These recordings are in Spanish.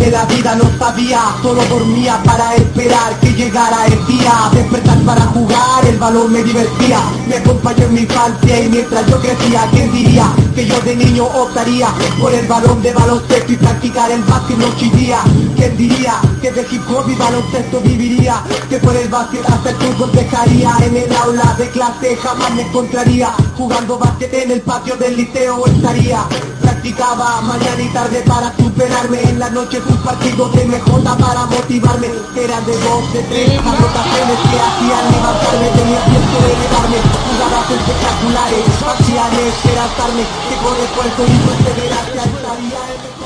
De la vida, no sabía Solo dormía para esperar que llegara el día. Despertar para jugar, el balón me divertía. Me acompañó en mi infancia y mientras yo crecía ¿Quién diría que yo de niño optaría Por el balón de baloncesto y practicar el básquet noche y día ¿Quién diría que de hip hop y baloncesto viviría Que por el básquet hasta el fútbol dejaría. En el aula de clase jamás me encontraría. Jugando básquet en el patio del liceo estaría. Practicaba mañana y tarde para superarme. En la noche un partido de MJ para motivarme. Eran de dos, de tres anotaciones que hacían levantarme. Tenía tiempo de elevarme El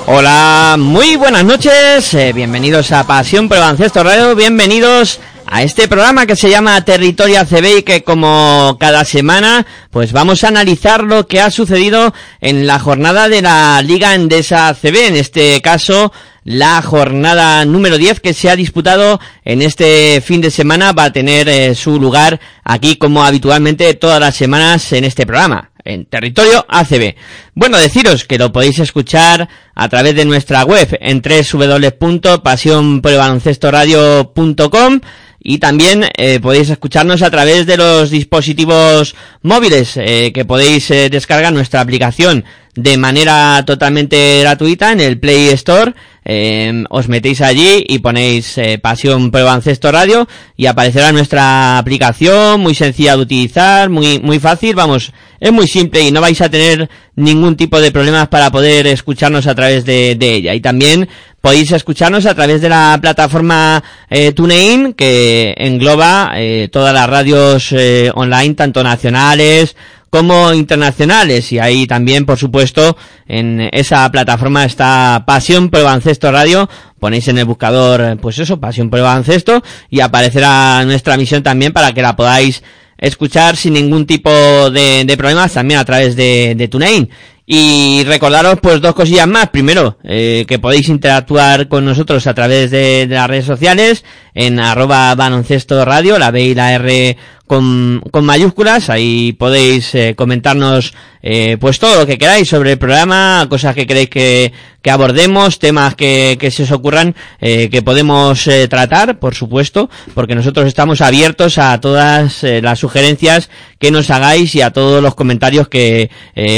Hola, muy buenas noches, eh, bienvenidos a Pasión por el Baloncesto bienvenidos a este programa que se llama Territorio ACB y que como cada semana pues vamos a analizar lo que ha sucedido en la jornada de la Liga Endesa ACB, en este caso la jornada número 10 que se ha disputado en este fin de semana va a tener eh, su lugar aquí como habitualmente todas las semanas en este programa en territorio ACB. Bueno, deciros que lo podéis escuchar a través de nuestra web en www.pasionporelbaloncestoradio.com y también eh, podéis escucharnos a través de los dispositivos móviles eh, que podéis eh, descargar nuestra aplicación de manera totalmente gratuita en el Play Store. Eh, os metéis allí y ponéis eh, Pasión Baloncesto Radio y aparecerá nuestra aplicación, muy sencilla de utilizar, muy, muy fácil, vamos, es muy simple y no vais a tener ningún tipo de problemas para poder escucharnos a través de, de ella. Y también podéis escucharnos a través de la plataforma eh, TuneIn que engloba eh, todas las radios eh, online, tanto nacionales como internacionales. Y ahí también por supuesto en esa plataforma está Pasión por Baloncesto Radio. Ponéis en el buscador pues eso Pasión por Baloncesto y aparecerá nuestra emisión también para que la podáis escuchar sin ningún tipo de, de problemas también a través de, de TuneIn y recordaros pues dos cosillas más. Primero, eh, que podéis interactuar con nosotros a través de, de las redes sociales en arroba baloncesto radio, la B y la R con, con mayúsculas. Ahí podéis eh, comentarnos eh, pues todo lo que queráis sobre el programa, cosas que queréis que, que abordemos, temas que, que se os ocurran, eh, que podemos eh, tratar, por supuesto, porque nosotros estamos abiertos a todas eh, las sugerencias que nos hagáis y a todos los comentarios que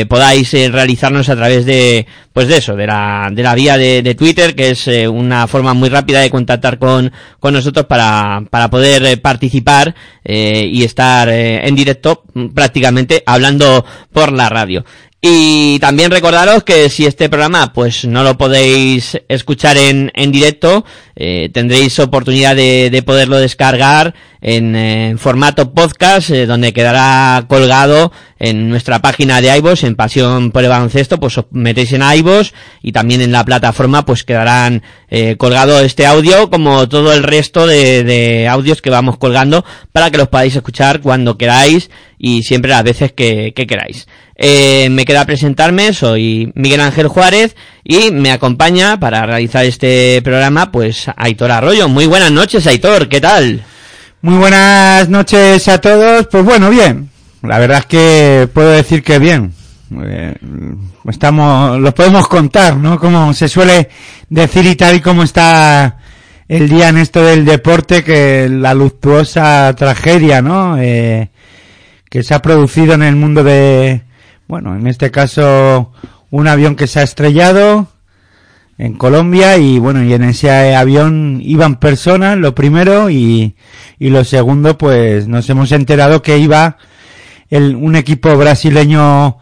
podáis realizarnos a través de, pues de eso, de la, de la vía de, de Twitter, que es eh, una forma muy rápida de contactar con, con nosotros para, para poder eh, participar eh, y estar eh, en directo mm, prácticamente hablando por la radio. Y también recordaros que si este programa pues no lo podéis escuchar en, en directo, eh, tendréis oportunidad de, de poderlo descargar en, eh, formato podcast, donde quedará colgado en nuestra página de iVoox, en Pasión por el Baloncesto, pues os metéis en iVoox y también en la plataforma pues quedarán eh, colgado este audio como todo el resto de, de audios que vamos colgando para que los podáis escuchar cuando queráis y siempre las veces que, que queráis. Eh, me queda presentarme, soy Miguel Ángel Juárez y me acompaña para realizar este programa pues Aitor Arroyo. Muy buenas noches Aitor, ¿qué tal? Muy buenas noches a todos. Pues bueno, bien. La verdad es que puedo decir que bien. Eh, estamos, lo podemos contar, ¿no? Como se suele decir y tal y como está el día en esto del deporte, que la luctuosa tragedia, ¿no? Eh, que se ha producido en el mundo de, bueno, en este caso, un avión que se ha estrellado en Colombia y bueno, y en ese avión iban personas, lo primero, y, y lo segundo, pues nos hemos enterado que iba el, un equipo brasileño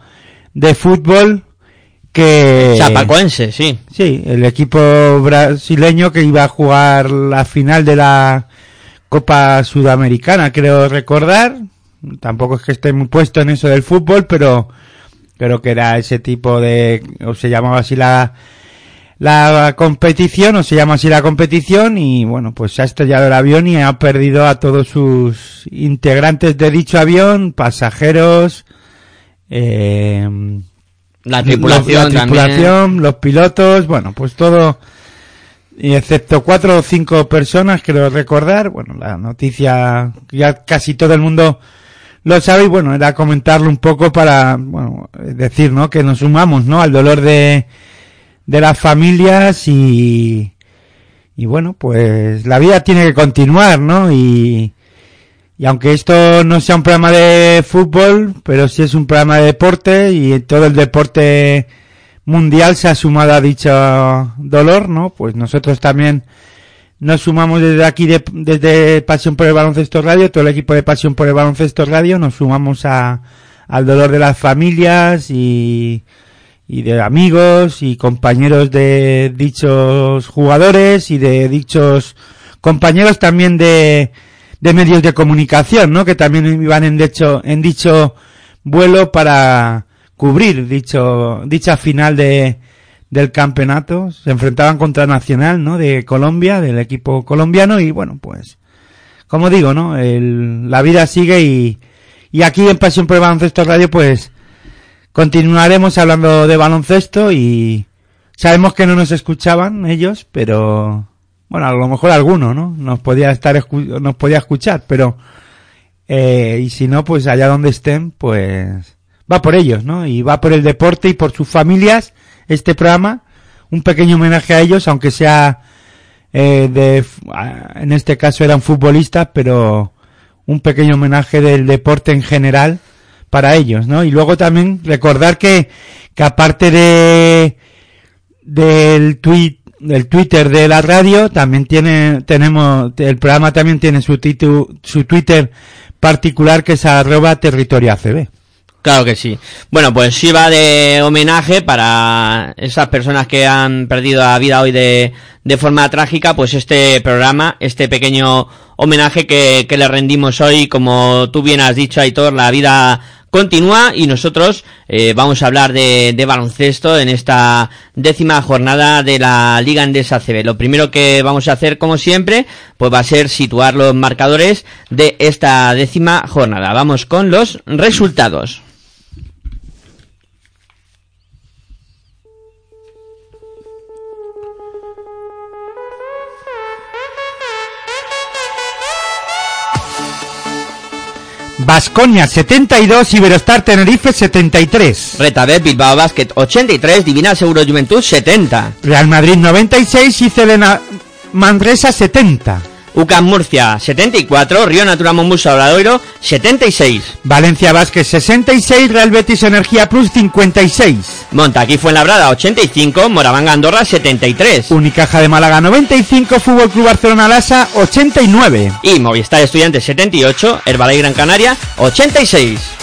de fútbol que... Chapacoense, sí. Sí, el equipo brasileño que iba a jugar la final de la Copa Sudamericana, creo recordar. Tampoco es que esté muy puesto en eso del fútbol, pero creo que era ese tipo de, o se llamaba así la, la competición, o se llama así la competición, y bueno, pues se ha estrellado el avión y ha perdido a todos sus integrantes de dicho avión, pasajeros, eh, La la tripulación, tripulación, los pilotos, bueno, pues todo, y excepto cuatro o cinco personas, creo recordar, bueno, la noticia, ya casi todo el mundo lo sabe, y bueno, era comentarlo un poco para, bueno, decir, ¿no? Que nos sumamos, ¿no? Al dolor de, de las familias y, y bueno, pues la vida tiene que continuar, ¿no? Y, y aunque esto no sea un programa de fútbol, pero sí es un programa de deporte y todo el deporte mundial se ha sumado a dicho dolor, ¿no? Pues nosotros también nos sumamos desde aquí, de- desde Pasión por el Baloncesto Radio, todo el equipo de Pasión por el Baloncesto Radio, nos sumamos a, al dolor de las familias y, y de amigos y compañeros de dichos jugadores y de dichos compañeros también de, de medios de comunicación, ¿no? Que también iban en dicho, en dicho vuelo para cubrir dicho, dicha final de, del campeonato. Se enfrentaban contra Nacional, ¿no? De Colombia, del equipo colombiano y bueno, pues, como digo, ¿no? El, la vida sigue y, y aquí en Pasión por el Baloncesto Radio, pues, continuaremos hablando de baloncesto y sabemos que no nos escuchaban ellos, pero bueno, a lo mejor alguno, ¿no? Nos podía estar nos podía escuchar, pero eh, y si no, pues allá donde estén, pues va por ellos, ¿no? Y va por el deporte y por sus familias este programa, un pequeño homenaje a ellos, aunque sea eh, de, en este caso eran futbolistas, pero un pequeño homenaje del deporte en general para ellos, ¿no? Y luego también recordar que, que aparte de del tweet del Twitter de la radio también tiene tenemos el programa también tiene su titu- su Twitter particular que es arroba territorio ACB. Claro que sí. Bueno, pues sí va de homenaje para esas personas que han perdido la vida hoy de, de forma trágica, pues este programa, este pequeño homenaje que, que le rendimos hoy, como tú bien has dicho, Aitor, la vida continúa y nosotros eh, vamos a hablar de, de baloncesto en esta décima jornada de la Liga Endesa CB. Lo primero que vamos a hacer, como siempre, pues va a ser situar los marcadores de esta décima jornada. Vamos con los resultados. Vasconia 72 Iberostar Tenerife 73. Retabet Bilbao Basket 83, Divina Seguro Juventud 70, Real Madrid 96 y Celena Manresa 70. UCAM Murcia 74, Río Natura Mombusa Obradoiro 76, Valencia Vázquez 66, Real Betis Energía Plus 56. Montaquí Fuenlabrada 85, Moravanga Andorra 73 Unicaja de Málaga 95, Fútbol Club Barcelona Lasa 89. y Movistar Estudiantes 78, Herbalife Gran Canaria 86.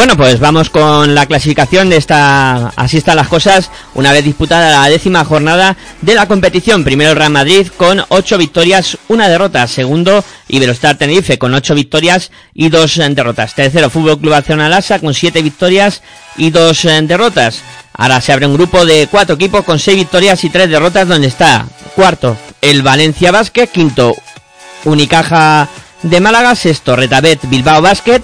Bueno, pues vamos con la clasificación de esta. Así están las cosas. Una vez disputada la décima jornada de la competición. Primero Real Madrid con ocho victorias, una derrota. Segundo, Iberostar Tenerife con ocho victorias y dos eh, derrotas. Tercero, Fútbol Club Barcelona Lasa con siete victorias y dos eh, derrotas. Ahora se abre un grupo de cuatro equipos con seis victorias y tres derrotas, donde está cuarto el Valencia Basket, quinto Unicaja de Málaga, sexto Retabet Bilbao Basket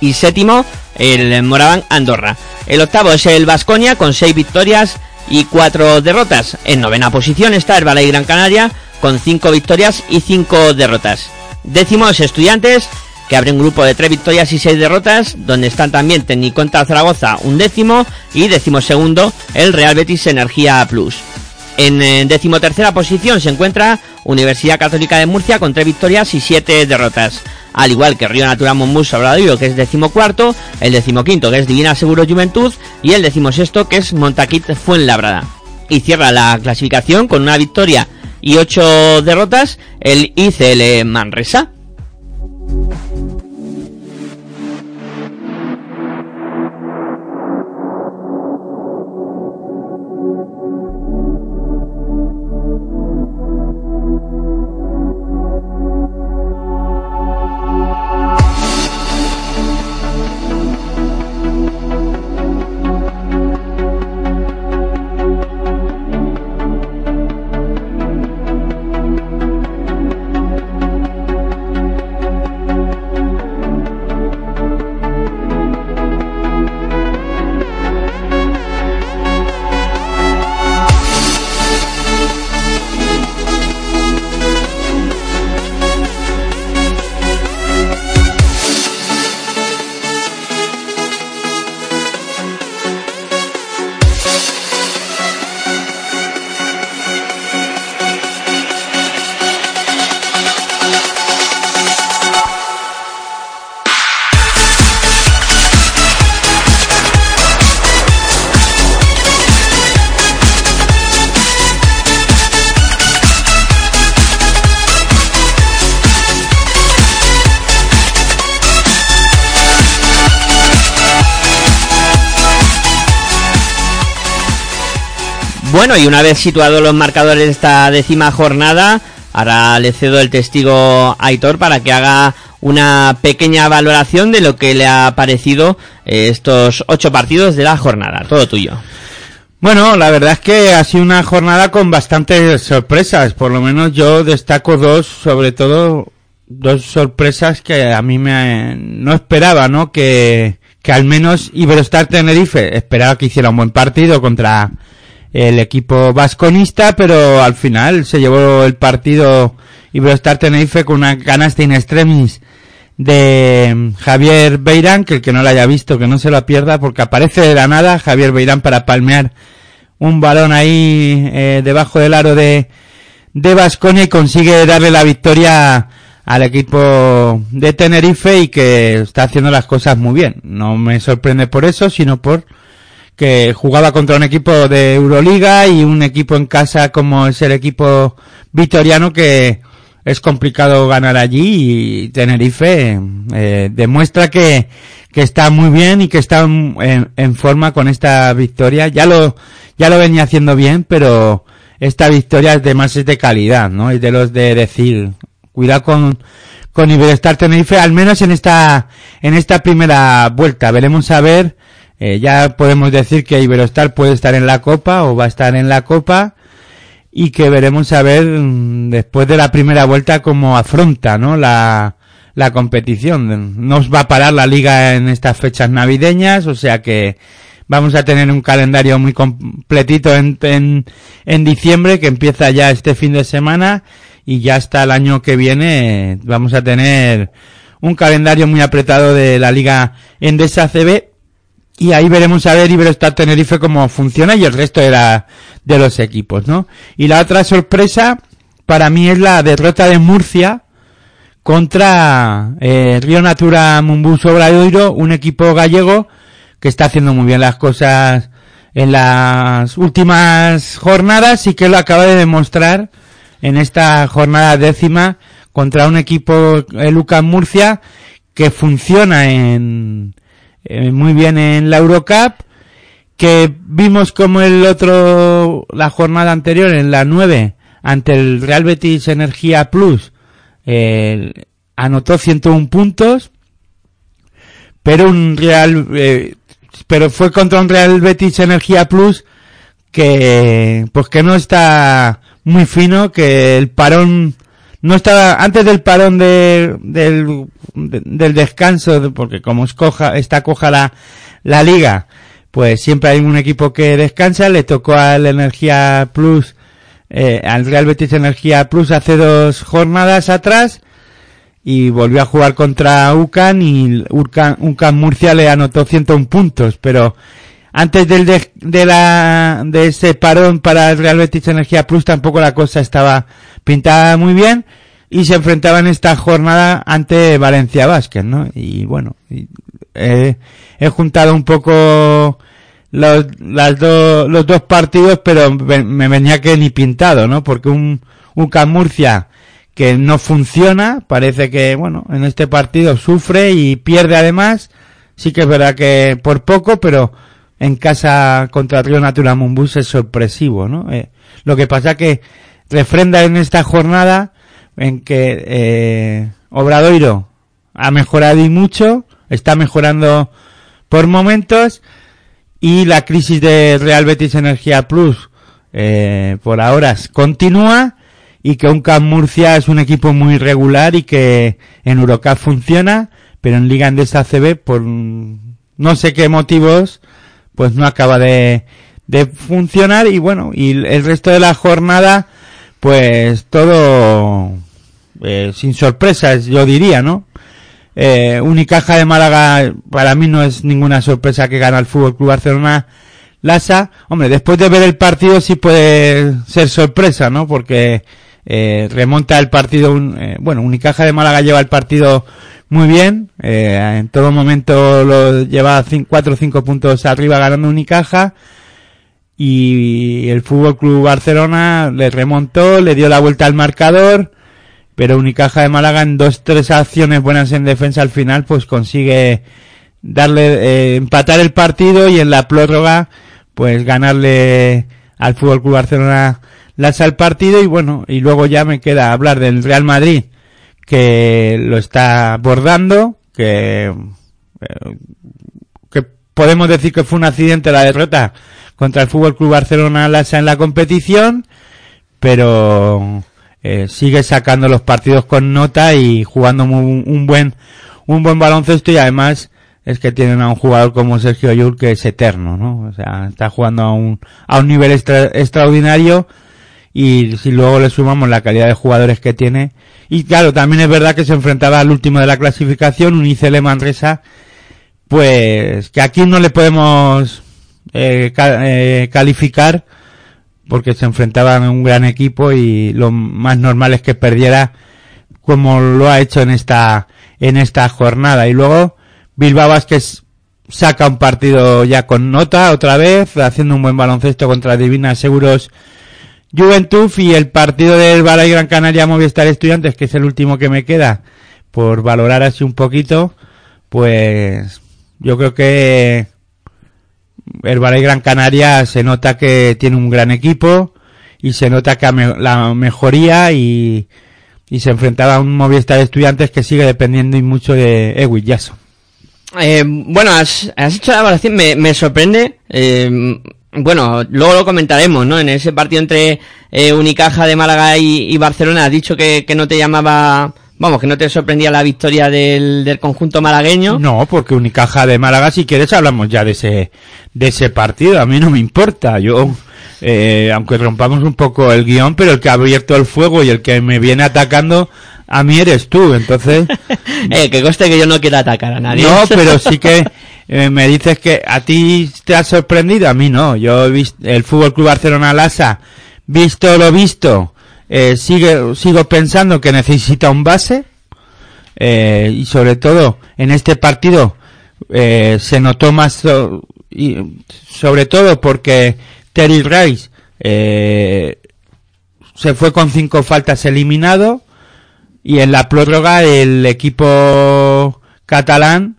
y séptimo el Moraván Andorra. El octavo es el Vasconia con seis victorias y cuatro derrotas. En novena posición está el Balay Gran Canaria con cinco victorias y cinco derrotas. Décimo es Estudiantes que abre un grupo de tres victorias y seis derrotas, donde están también Tecniconta Zaragoza un décimo y décimo segundo el Real Betis Energía Plus. En eh, decimotercera posición se encuentra Universidad Católica de Murcia con tres victorias y siete derrotas. Al igual que Río Natura Monbus Sobradoiro, que es decimocuarto, el decimoquinto, que es Divina Seguro Juventud, y el decimosexto, que es Montaquit Fuenlabrada. Y cierra la clasificación con una victoria y ocho derrotas el ICL Manresa. Y una vez situados los marcadores de esta décima jornada, ahora le cedo el testigo a Aitor para que haga una pequeña valoración de lo que le ha parecido eh, estos ocho partidos de la jornada. Todo tuyo. Bueno, la verdad es que ha sido una jornada con bastantes sorpresas. Por lo menos yo destaco dos, sobre todo dos sorpresas que a mí me no esperaba, ¿no? Que, que al menos Iberostar Tenerife esperaba que hiciera un buen partido contra el equipo vasconista, pero al final se llevó el partido Iberostar Tenerife con una canasta in extremis de Javier Beirán, que el que no lo haya visto, que no se lo pierda, porque aparece de la nada Javier Beirán para palmear un balón ahí eh, debajo del aro de de Vasconia y consigue darle la victoria al equipo de Tenerife y que está haciendo las cosas muy bien. No me sorprende por eso, sino por que jugaba contra un equipo de Euroliga y un equipo en casa como es el equipo vitoriano que es complicado ganar allí y Tenerife eh, demuestra que, que está muy bien y que está en, forma con esta victoria. Ya lo, ya lo venía haciendo bien, pero esta victoria es de más es de calidad, ¿no? Es de los de decir, cuidado con, con Iberostar Tenerife, al menos en esta, en esta primera vuelta. Veremos a ver eh, ya podemos decir que Iberostar puede estar en la Copa o va a estar en la Copa y que veremos a ver mm, después de la primera vuelta cómo afronta ¿no? la, la competición. Nos va a parar la liga en estas fechas navideñas, o sea que vamos a tener un calendario muy completito en, en, en diciembre que empieza ya este fin de semana y ya hasta el año que viene vamos a tener un calendario muy apretado de la liga Endesa CB y ahí veremos a ver Iberostar Tenerife cómo funciona y el resto de, la, de los equipos, ¿no? Y la otra sorpresa para mí es la derrota de Murcia contra eh, Río Natura Mumbus Obradoiro, un equipo gallego que está haciendo muy bien las cosas en las últimas jornadas y que lo acaba de demostrar en esta jornada décima contra un equipo, el Lucas Murcia, que funciona en, eh, muy bien en la Eurocup, que vimos como el otro, la jornada anterior, en la 9, ante el Real Betis Energía Plus, anotó 101 puntos, pero un Real, eh, pero fue contra un Real Betis Energía Plus que, pues que no está muy fino, que el parón no estaba antes del parón de, del, del descanso, porque como escoja, está coja la, la liga, pues siempre hay un equipo que descansa, le tocó al Energía Plus, eh, al Real Betis Energía Plus hace dos jornadas atrás, y volvió a jugar contra UCAN y UCAN, UCAN Murcia le anotó 101 puntos, pero antes del de, de, la de ese parón para el Real Betis Energía Plus tampoco la cosa estaba pintada muy bien. y se enfrentaba en esta jornada ante Valencia Vázquez, ¿no? Y bueno, he juntado un poco los, las los dos partidos, pero me venía que ni pintado, ¿no? Porque un, un Murcia que no funciona, parece que, bueno, en este partido sufre y pierde además, sí que es verdad que por poco, pero en casa contra Río Natura Mumbus es sorpresivo, ¿no? Eh, lo que pasa que refrenda en esta jornada en que eh, Obradoiro ha mejorado y mucho, está mejorando por momentos y la crisis de Real Betis Energía Plus eh, por ahora continúa y que un Camp Murcia es un equipo muy regular y que en Eurocup funciona, pero en Liga Endesa CB por no sé qué motivos pues no acaba de, de funcionar y bueno, y el resto de la jornada pues todo eh, sin sorpresas, yo diría, ¿no? Eh, Unicaja de Málaga, para mí no es ninguna sorpresa que gana el Fútbol Club Barcelona Lasa. Hombre, después de ver el partido sí puede ser sorpresa, ¿no? Porque eh, remonta el partido, eh, bueno, Unicaja de Málaga lleva el partido muy bien, eh, en todo momento lo lleva 4 o 5 puntos arriba ganando Unicaja y el Fútbol Club Barcelona le remontó, le dio la vuelta al marcador, pero Unicaja de Málaga en dos, tres acciones buenas en defensa al final, pues consigue darle, eh, empatar el partido y en la prórroga, pues ganarle al Fútbol Club Barcelona las al partido y bueno, y luego ya me queda hablar del Real Madrid, que lo está abordando, que, eh, que podemos decir que fue un accidente la derrota contra el Fútbol Club Barcelona Lasa en la competición, pero eh, sigue sacando los partidos con nota y jugando un buen un buen baloncesto y además es que tienen a un jugador como Sergio Yul que es eterno, ¿no? O sea, está jugando a un a un nivel extraordinario y si luego le sumamos la calidad de jugadores que tiene. Y claro, también es verdad que se enfrentaba al último de la clasificación, un ICL Manresa, pues que aquí no le podemos eh, eh, calificar porque se enfrentaban a un gran equipo y lo más normal es que perdiera como lo ha hecho en esta en esta jornada. Y luego Bilbao Vázquez saca un partido ya con nota otra vez haciendo un buen baloncesto contra Divina Seguros Juventud y el partido del Balay Gran Canaria Movistar Estudiantes que es el último que me queda por valorar así un poquito pues yo creo que el Valle Gran Canaria se nota que tiene un gran equipo y se nota que la mejoría y, y se enfrentaba a un Movistar estudiantes que sigue dependiendo y mucho de Ewit Jason. Eh, bueno, has, hecho la evaluación, me, me sorprende. Eh, bueno, luego lo comentaremos, ¿no? En ese partido entre eh, Unicaja de Málaga y, Barcelona, has dicho que, que no te llamaba Vamos, que no te sorprendía la victoria del, del conjunto malagueño. No, porque Unicaja de Málaga, si quieres, hablamos ya de ese, de ese partido. A mí no me importa. Yo, eh, aunque rompamos un poco el guion, pero el que ha abierto el fuego y el que me viene atacando, a mí eres tú. Entonces. eh, que coste que yo no quiero atacar a nadie. No, pero sí que eh, me dices que a ti te ha sorprendido, a mí no. Yo he visto el Fútbol Club Barcelona Lasa, visto lo visto eh, sigue, sigo pensando que necesita un base eh, y sobre todo en este partido eh, se notó más y sobre todo porque Terry Rice eh, se fue con cinco faltas eliminado y en la prórroga el equipo catalán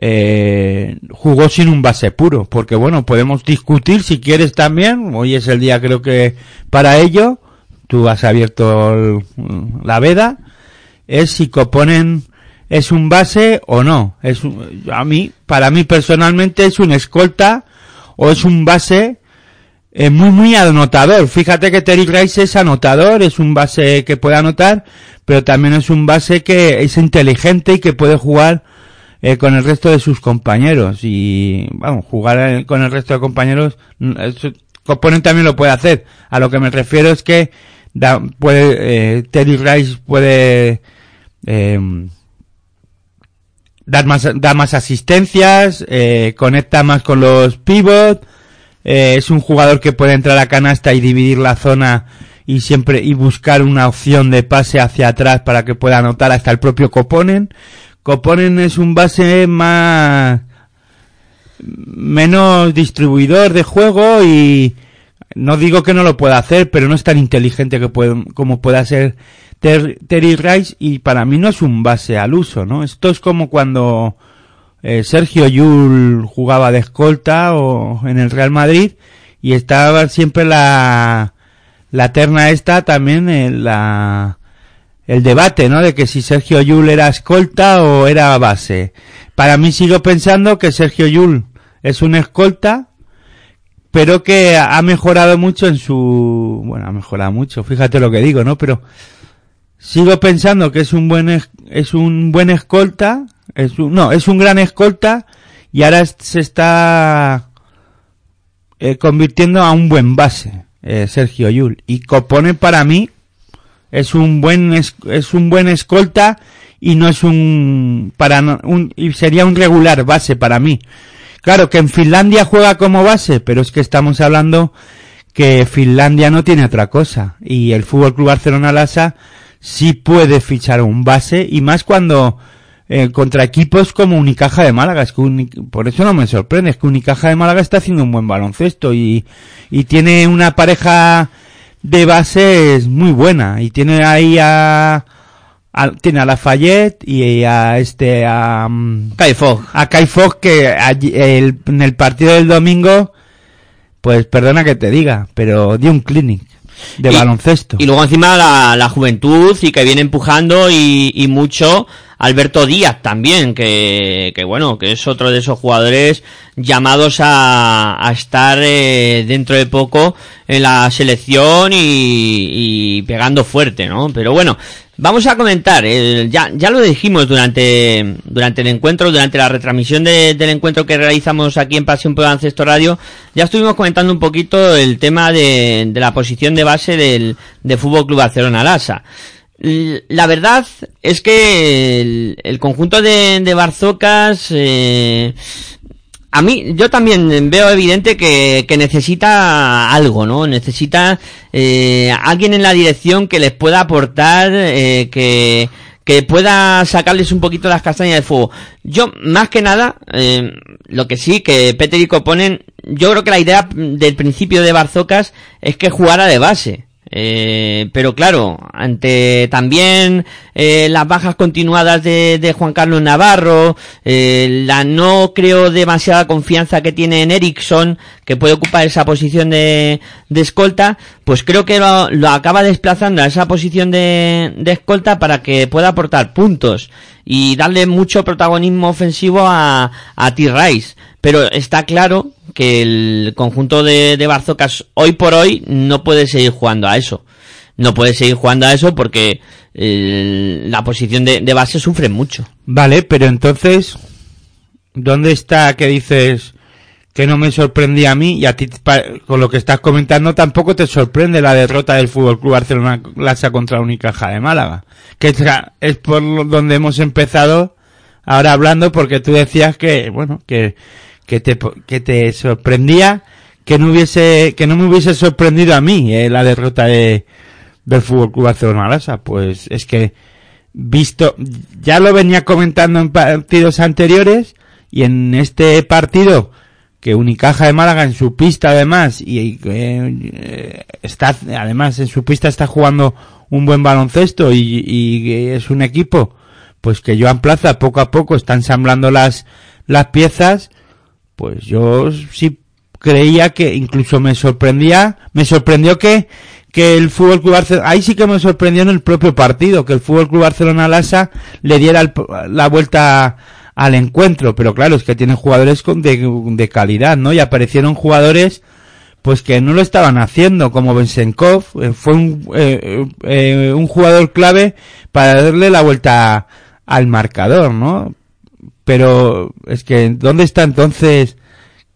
eh, jugó sin un base puro porque bueno podemos discutir si quieres también hoy es el día creo que para ello tú has abierto la veda, es si Coponen es un base o no. Es a mí, para mí personalmente es un escolta o es un base eh, muy muy anotador. Fíjate que Terry Rice es anotador, es un base que puede anotar, pero también es un base que es inteligente y que puede jugar eh, con el resto de sus compañeros y vamos, jugar con el resto de compañeros Coponen también lo puede hacer. A lo que me refiero es que da, puede, eh, Rice puede eh, dar más, dar más asistencias, eh, conecta más con los pivots, eh, es un jugador que puede entrar a canasta y dividir la zona y siempre y buscar una opción de pase hacia atrás para que pueda anotar hasta el propio Coponen. Coponen es un base más menos distribuidor de juego y no digo que no lo pueda hacer, pero no es tan inteligente que como pueda ser Terry Rice y para mí no es un base al uso, ¿no? Esto es como cuando eh, Sergio Yul jugaba de escolta o en el Real Madrid y estaba siempre la la terna esta también en la el debate, ¿no? De que si Sergio Yul era escolta o era base. Para mí sigo pensando que Sergio Yul es un escolta, pero que ha mejorado mucho en su, bueno, ha mejorado mucho, fíjate lo que digo, ¿no? Pero sigo pensando que es un buen, es un buen escolta, es un, no, es un gran escolta y ahora se está eh, convirtiendo a un buen base, eh, Sergio Yul. Y Copone para mí es un buen, es, es un buen escolta y no es un, para, un, y sería un regular base para mí. Claro que en Finlandia juega como base, pero es que estamos hablando que Finlandia no tiene otra cosa y el Fútbol Club Barcelona Lasa sí puede fichar un base y más cuando eh, contra equipos como Unicaja de Málaga, es que por eso no me sorprende, es que Unicaja de Málaga está haciendo un buen baloncesto y, y tiene una pareja de bases muy buena y tiene ahí a, a tiene a Lafayette y a este a um, Kai Fogg. a Kai Fogg que allí- el- en el partido del domingo pues perdona que te diga pero dio un clinic de Y- baloncesto Y luego encima la, la juventud y que viene empujando y, y mucho Alberto Díaz también, que, que bueno, que es otro de esos jugadores llamados a, a estar eh, dentro de poco en la selección y, y pegando fuerte, ¿no? Pero bueno, vamos a comentar, eh, ya, ya lo dijimos durante, durante el encuentro, durante la retransmisión de- del encuentro que realizamos aquí en Pasión por Baloncesto Radio, ya estuvimos comentando un poquito el tema de, la posición de base del, de Fútbol Club Barcelona Lasa. La verdad es que el, conjunto de, de Barzocas, eh, a mí, yo también veo evidente que, que necesita algo, ¿no? Necesita eh, alguien en la dirección que les pueda aportar, eh, que, que pueda sacarles un poquito las castañas del fuego. Yo, más que nada, eh, lo que sí, que Peter y Coponen, yo creo que la idea del principio de Barzocas es que jugara de base. Eh, pero claro, ante también eh, las bajas continuadas de, de Juan Carlos Navarro, eh, la no creo demasiada confianza que tiene en Ericsson, que puede ocupar esa posición de, de escolta, pues creo que lo, acaba desplazando a esa posición de, de escolta para que pueda aportar puntos y darle mucho protagonismo ofensivo a, a T-Rice. Pero está claro que el conjunto de, de Barzocas hoy por hoy no puede seguir jugando a eso. No puede seguir jugando a eso porque eh, la posición de, de base sufre mucho. Vale, pero entonces, ¿dónde está que dices que no me sorprendía a mí y a ti con lo que estás comentando tampoco te sorprende la derrota del Fútbol Club Barcelona Lasa contra Unicaja de Málaga? Que es, por donde hemos empezado ahora hablando porque tú decías que, bueno, que, que te, que te sorprendía que no hubiese, que no me hubiese sorprendido a mí eh, la derrota de, del Fútbol Club Barcelona. Pues es que, visto, ya lo venía comentando en partidos anteriores y en este partido que Unicaja de Málaga en su pista además y eh, está además en su pista está jugando un buen baloncesto y, y es un equipo pues que Joan Plaza poco a poco está ensamblando las las piezas pues yo sí creía que incluso me sorprendía me sorprendió que que el Fútbol Club Barcelona ahí sí que me sorprendió en el propio partido que el Fútbol Club Barcelona Lasa le diera el- la vuelta al encuentro pero claro es que tiene jugadores con de, calidad no y aparecieron jugadores pues que no lo estaban haciendo como Bensenkov eh, fue un, eh, eh, un jugador clave para darle la vuelta al marcador no pero es que dónde está entonces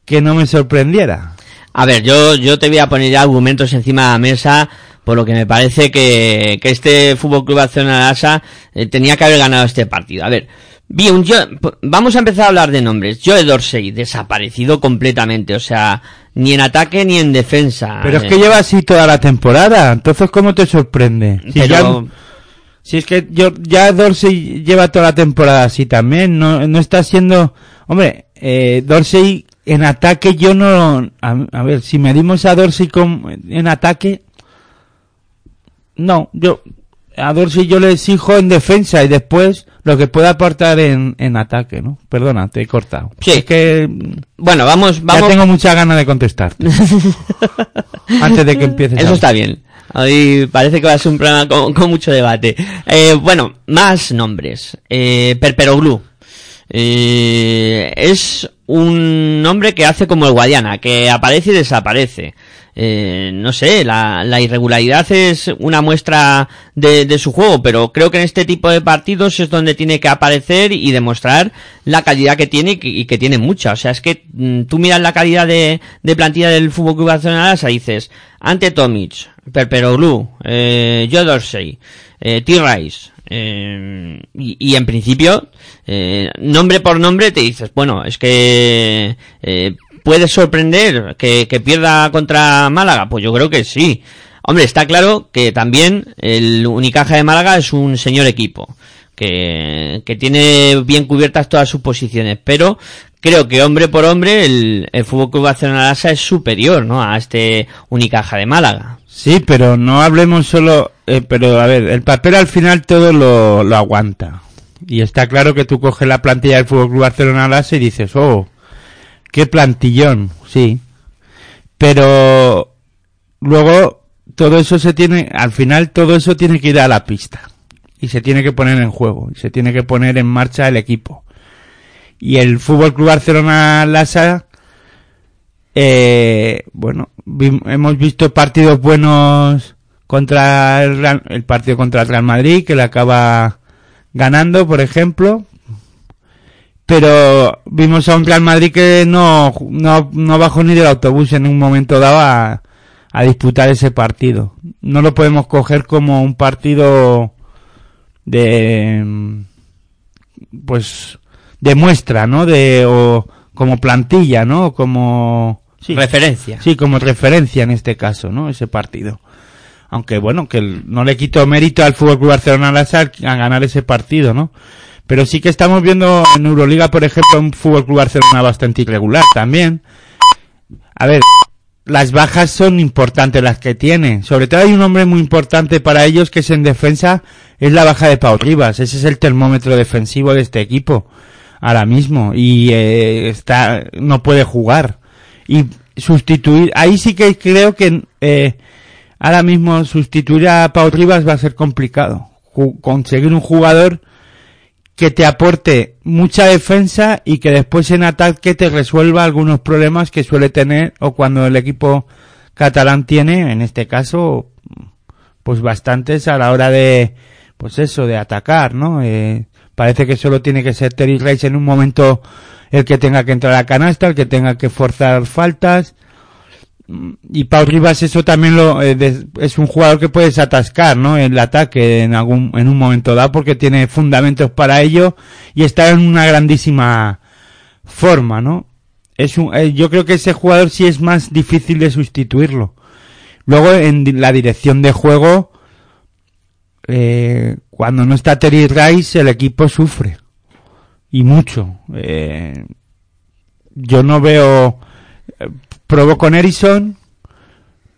que no me sorprendiera A ver, yo, yo te voy a poner ya argumentos encima de la mesa, por lo que me parece que, que este Fútbol Club Barcelona Lasa eh, tenía que haber ganado este partido. A ver, Bien, yo, vamos a empezar a hablar de nombres. Joe Dorsey, desaparecido completamente, o sea, ni en ataque ni en defensa. Pero es Eh, que lleva así toda la temporada, entonces ¿cómo te sorprende? Si, pero- ya- si es que yo, ya Dorsey lleva toda la temporada así también, no, no está siendo... Hombre, eh, Dorsey en ataque yo no... A, a ver, si medimos a Dorsey con, en ataque... No, yo... A Dorsey yo le exijo en defensa y después lo que pueda aportar en, en ataque, ¿no? Perdona, te he cortado. Sí. Es que Bueno, vamos, ya vamos. tengo mucha ganas de contestarte. Antes de que empieces. Eso a- está bien. Hoy parece que va a ser un programa con, mucho debate. Eh, bueno, más nombres. Eh, Perperoglu. Eh, es un nombre que hace como el Guadiana, que aparece y desaparece. Eh, no sé, la, la irregularidad es una muestra de, de su juego, pero creo que en este tipo de partidos es donde tiene que aparecer y demostrar la calidad que tiene y que, tiene mucha. O sea, es que mm, tú miras la calidad de, de plantilla del Fútbol Club Barcelona y dices, ante Tomic, Perperoglu, eh, Joe Dorsey, eh, T-Rice, eh, y, y en principio, eh, nombre por nombre te dices, bueno, es que eh, puede sorprender que, pierda contra Málaga, pues yo creo que sí. Hombre, está claro que también el Unicaja de Málaga es un señor equipo, que, que tiene bien cubiertas todas sus posiciones, pero creo que hombre por hombre el, el Fútbol Club Barcelona Lassa es superior, ¿no? A este Unicaja de Málaga. Sí, pero no hablemos solo, eh, pero a ver, el papel al final todo lo, lo aguanta. Y está claro que tú coges la plantilla del Fútbol Club Barcelona Lassa y dices, oh, qué plantillón, sí. Pero luego todo eso se tiene, al final todo eso tiene que ir a la pista. Y se tiene que poner en juego, y se tiene que poner en marcha el equipo. Y el Fútbol Club Barcelona Lassa eh, bueno, hemos visto partidos buenos contra el, el partido contra el Real Madrid, que le acaba ganando, por ejemplo. Pero vimos a un Real Madrid que no, no, no bajó ni del autobús en un momento dado a, a disputar ese partido. No lo podemos coger como un partido de, pues, de muestra, ¿no? De, o como plantilla, ¿no? Como, sí, Referencia. Sí, como referencia en este caso, ¿no? Ese partido. Aunque bueno, que no le quito mérito al Fútbol Club Barcelona al azar a ganar ese partido, ¿no? Pero sí que estamos viendo en Euroliga, por ejemplo, un Fútbol Club Barcelona bastante irregular también. A ver, las bajas son importantes las que tiene. Sobre todo hay un hombre muy importante para ellos que es en defensa, es la baja de Pau Rivas. Ese es el termómetro defensivo de este equipo ahora mismo y eh, está no puede jugar y sustituir ahí sí que creo que eh, ahora mismo sustituir a Pau Rivas va a ser complicado conseguir un jugador que te aporte mucha defensa y que después en ataque te resuelva algunos problemas que suele tener o cuando el equipo catalán tiene, en este caso, pues bastantes a la hora de, pues eso, de atacar, ¿no? Eh, parece que solo tiene que ser Terry Rice en un momento el que tenga que entrar a canasta, el que tenga que forzar faltas. Mm, Y Pau Rivas eso también lo eh, es un jugador que puedes atascar, ¿no? El ataque en algún en un momento dado porque tiene fundamentos para ello y está en una grandísima forma, ¿no? Es un, eh, yo creo que ese jugador sí es más difícil de sustituirlo. Luego en la dirección de juego eh, cuando no está Terry Rice el equipo sufre y mucho. Eh, yo no veo probó con Erison,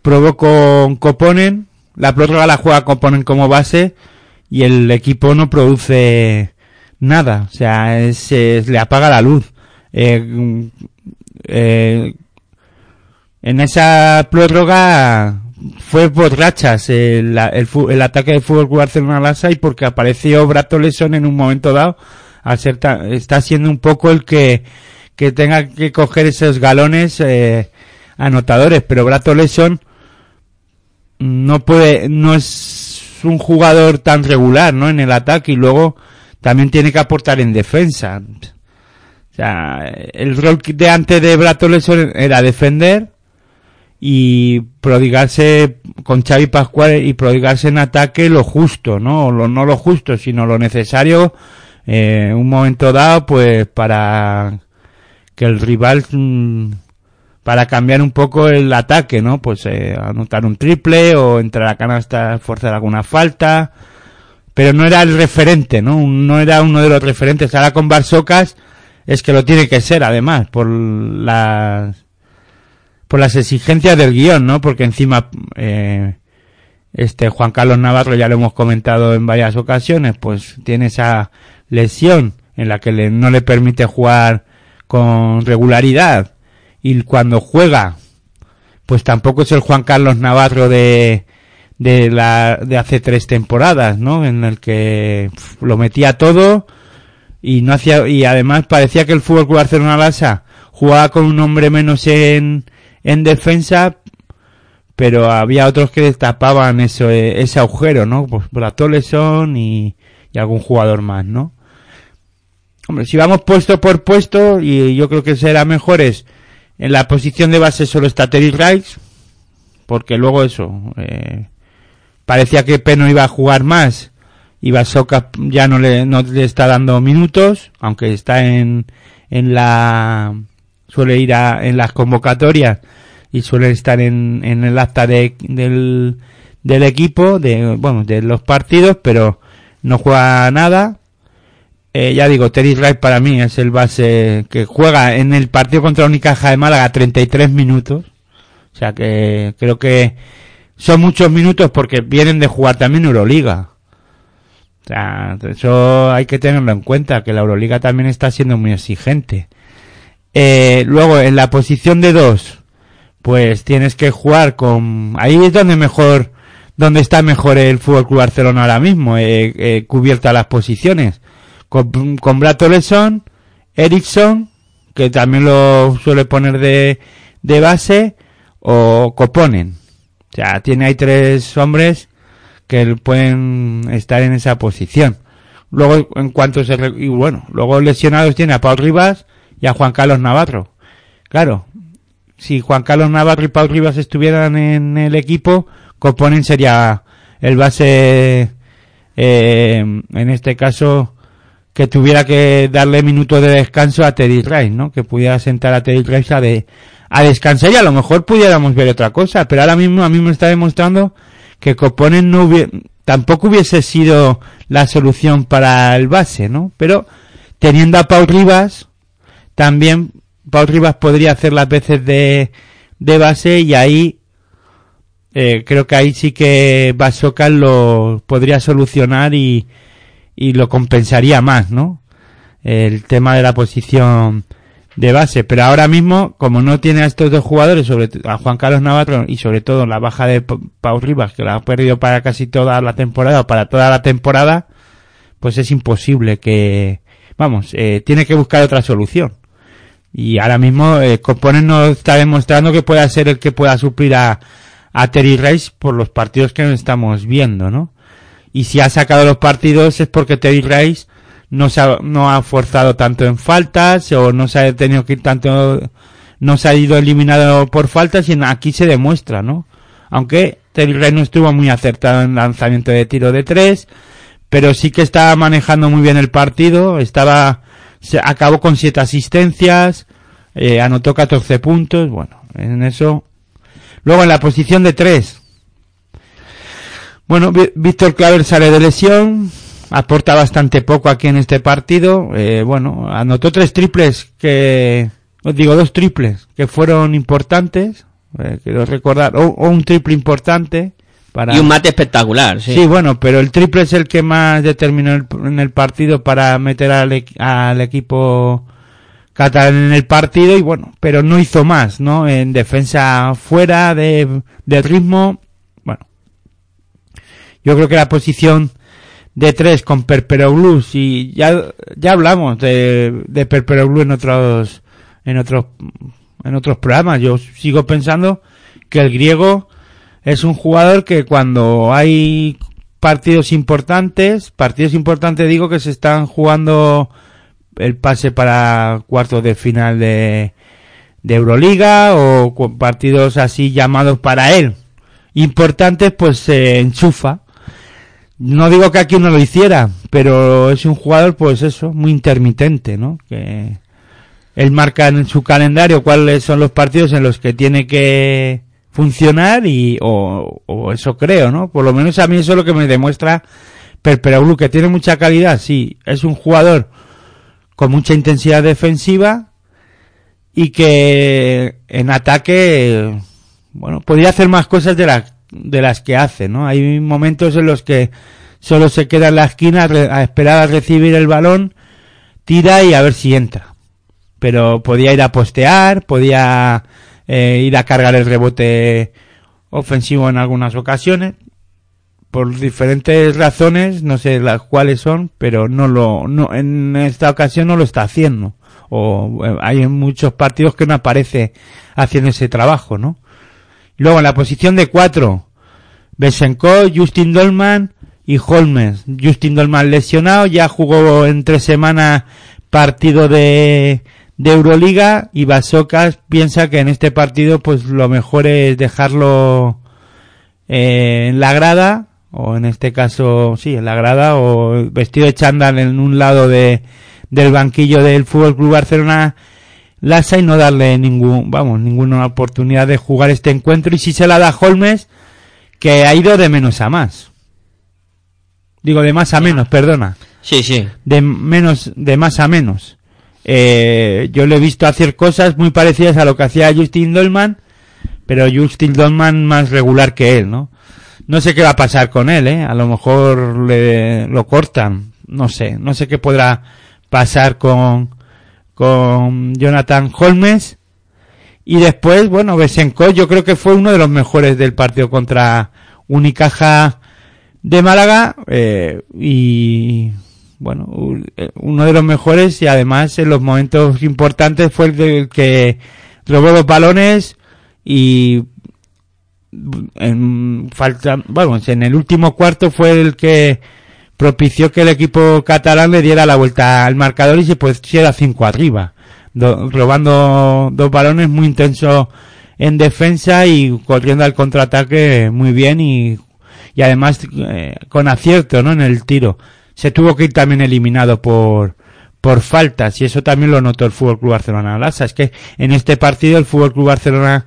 probó con Coponen, la prórroga la juega Coponen como base y el equipo no produce nada, o sea, es- le apaga la luz. Eh, eh, en esa prórroga fue por rachas el, el, el ataque de fútbol Club Barcelona Lassa y porque apareció Brato Leson en un momento dado, está siendo un poco el que, que tenga que coger esos galones eh, anotadores, pero Brato Leson no puede, no es un jugador tan regular, ¿no? En el ataque y luego también tiene que aportar en defensa. O sea, el rol de antes de Brato Leson era defender y prodigarse con Xavi Pascual y prodigarse en ataque lo justo, ¿no? Lo, no lo justo, sino lo necesario eh, un momento dado, pues para que el rival, mm, para cambiar un poco el ataque, ¿no? Pues eh, anotar un triple o entrar a canasta, forzar alguna falta, pero no era el referente, ¿no? No era uno de los referentes. Ahora con Barsocas es que lo tiene que ser, además, por las por las exigencias del guion, ¿no? Porque encima eh, este Juan Carlos Navarro ya lo hemos comentado en varias ocasiones, pues tiene esa lesión en la que le, no le permite jugar con regularidad y cuando juega pues tampoco es el Juan Carlos Navarro de de la de hace tres temporadas, ¿no? En el que lo metía todo y no hacía y además parecía que el Fútbol Club Barcelona Lasa jugaba con un hombre menos en en defensa, pero había otros que destapaban eso, eh, ese agujero, ¿no? Pues Bratoleson y, y algún jugador más, ¿no? Hombre, si vamos puesto por puesto, y yo creo que será mejor es, en la posición de base solo está Terry Rice, porque luego eso, eh, parecía que Peno iba a jugar más, y Basoka ya no le, no le está dando minutos, aunque está en, en la, suele ir a, en las convocatorias, y suele estar en, en el acta de, del, del equipo, de, bueno, de los partidos, pero no juega nada, eh, ya digo, Terry Rice para mí es el base que juega en el partido contra Unicaja de Málaga 33 minutos. O sea que creo que son muchos minutos porque vienen de jugar también Euroliga. O sea, eso hay que tenerlo en cuenta, que la Euroliga también está siendo muy exigente. Eh, luego, en la posición de dos, pues tienes que jugar con... Ahí es donde mejor, donde está mejor el Fútbol Club Barcelona ahora mismo, eh, eh, cubierta las posiciones con, con Brad Oleson, Ericsson, que también lo suele poner de, de base, o Coponen. O sea, tiene ahí tres hombres que pueden estar en esa posición. Luego, en cuanto se, y bueno, luego lesionados tiene a Paul Rivas y a Juan Carlos Navarro. Claro, si Juan Carlos Navarro y Paul Rivas estuvieran en el equipo, Coponen sería el base, eh, en este caso, que tuviera que darle minutos de descanso a Teddy Rice, ¿no? Que pudiera sentar a Teddy Rice a, de, a descansar y a lo mejor pudiéramos ver otra cosa, pero ahora mismo a mí me está demostrando que Coponen no hubiera, tampoco hubiese sido la solución para el base, ¿no? Pero teniendo a Paul Rivas, también Paul Rivas podría hacer las veces de, de base y ahí eh, creo que ahí sí que Basoka lo podría solucionar y, y lo compensaría más, ¿no? El tema de la posición de base, pero ahora mismo, como no tiene a estos dos jugadores, sobre a Juan Carlos Navarro y sobre todo la baja de Pau Rivas, que la ha perdido para casi toda la temporada o para toda la temporada, pues es imposible que, vamos, eh, tiene que buscar otra solución. Y ahora mismo eh, no está demostrando que pueda ser el que pueda suplir a, a Terry Rice por los partidos que estamos viendo, ¿no? Y si ha sacado los partidos es porque Teddy Rice no se ha, no ha forzado tanto en faltas o no se ha tenido que ir tanto no se ha ido eliminado por faltas y aquí se demuestra, ¿no? Aunque Teddy Rice no estuvo muy acertado en lanzamiento de tiro de tres, pero sí que estaba manejando muy bien el partido, estaba se acabó con siete asistencias, eh, anotó 14 puntos, bueno, en eso. Luego en la posición de tres, bueno, Víctor Claver sale de lesión, aporta bastante poco aquí en este partido. Eh, bueno, anotó tres triples que, os digo, dos triples que fueron importantes. Eh, quiero recordar, o, un triple importante. Para... Y un mate espectacular, sí. Sí, bueno, pero el triple es el que más determinó el, en el partido para meter al, al equipo catalán en el partido y bueno, pero no hizo más, ¿no? En defensa fuera de, de ritmo yo creo que la posición de tres con Perperoglou, y ya, ya hablamos de, de en otros, en otros, en otros programas. Yo sigo pensando que el griego es un jugador que cuando hay partidos importantes, partidos importantes digo que se están jugando el pase para cuartos de final de, de Euroliga o partidos así llamados para él importantes, pues se enchufa no digo que aquí no lo hiciera, pero es un jugador, pues eso, muy intermitente, ¿no? Que él marca en su calendario cuáles son los partidos en los que tiene que funcionar y, o, o eso creo, ¿no? Por lo menos a mí eso es lo que me demuestra Perperoğlu, que tiene mucha calidad, sí, es un jugador con mucha intensidad defensiva y que en ataque, bueno, podría hacer más cosas de las de las que hace, ¿no? Hay momentos en los que solo se queda en la esquina a esperar a recibir el balón, tira y a ver si entra. Pero podía ir a postear, podía eh, ir a cargar el rebote ofensivo en algunas ocasiones. Por diferentes razones, no sé las cuáles son, pero no lo, no, en esta ocasión no lo está haciendo. O eh, hay muchos partidos que no aparece haciendo ese trabajo, ¿no? Luego en la posición de cuatro, Besenko, Justin Dolman y Holmes. Justin Dolman lesionado, ya jugó en tres semanas partido de, de Euroliga y Basocas piensa que en este partido pues lo mejor es dejarlo eh, en la grada o en este caso sí en la grada o vestido de chándal en un lado de del banquillo del Fútbol Club Barcelona Lasa y no darle ningún, vamos, ninguna oportunidad de jugar este encuentro y si se la da Holmes, que ha ido de menos a más. Digo, de más a menos, perdona. Sí, sí. De menos, de más a menos. Eh, yo le he visto hacer cosas muy parecidas a lo que hacía Justin Dolman, pero Justin Dolman más regular que él, ¿no? No sé qué va a pasar con él, ¿eh? A lo mejor le, lo cortan. No sé, no sé qué podrá pasar con, con Jonathan Holmes. Y después, bueno, Besenko yo creo que fue uno de los mejores del partido contra Unicaja de Málaga. Eh, y bueno, uno de los mejores y además en los momentos importantes fue el que robó los balones y en falta, bueno, en el último cuarto fue el que propició que el equipo catalán le diera la vuelta al marcador y se pusiera cinco arriba, robando dos balones muy intensos en defensa y corriendo al contraataque muy bien y, y además eh, con acierto ¿no? en el tiro. Se tuvo que ir también eliminado por, por faltas y eso también lo notó el Fútbol Club Barcelona Lasa. Es que en este partido el Fútbol Club Barcelona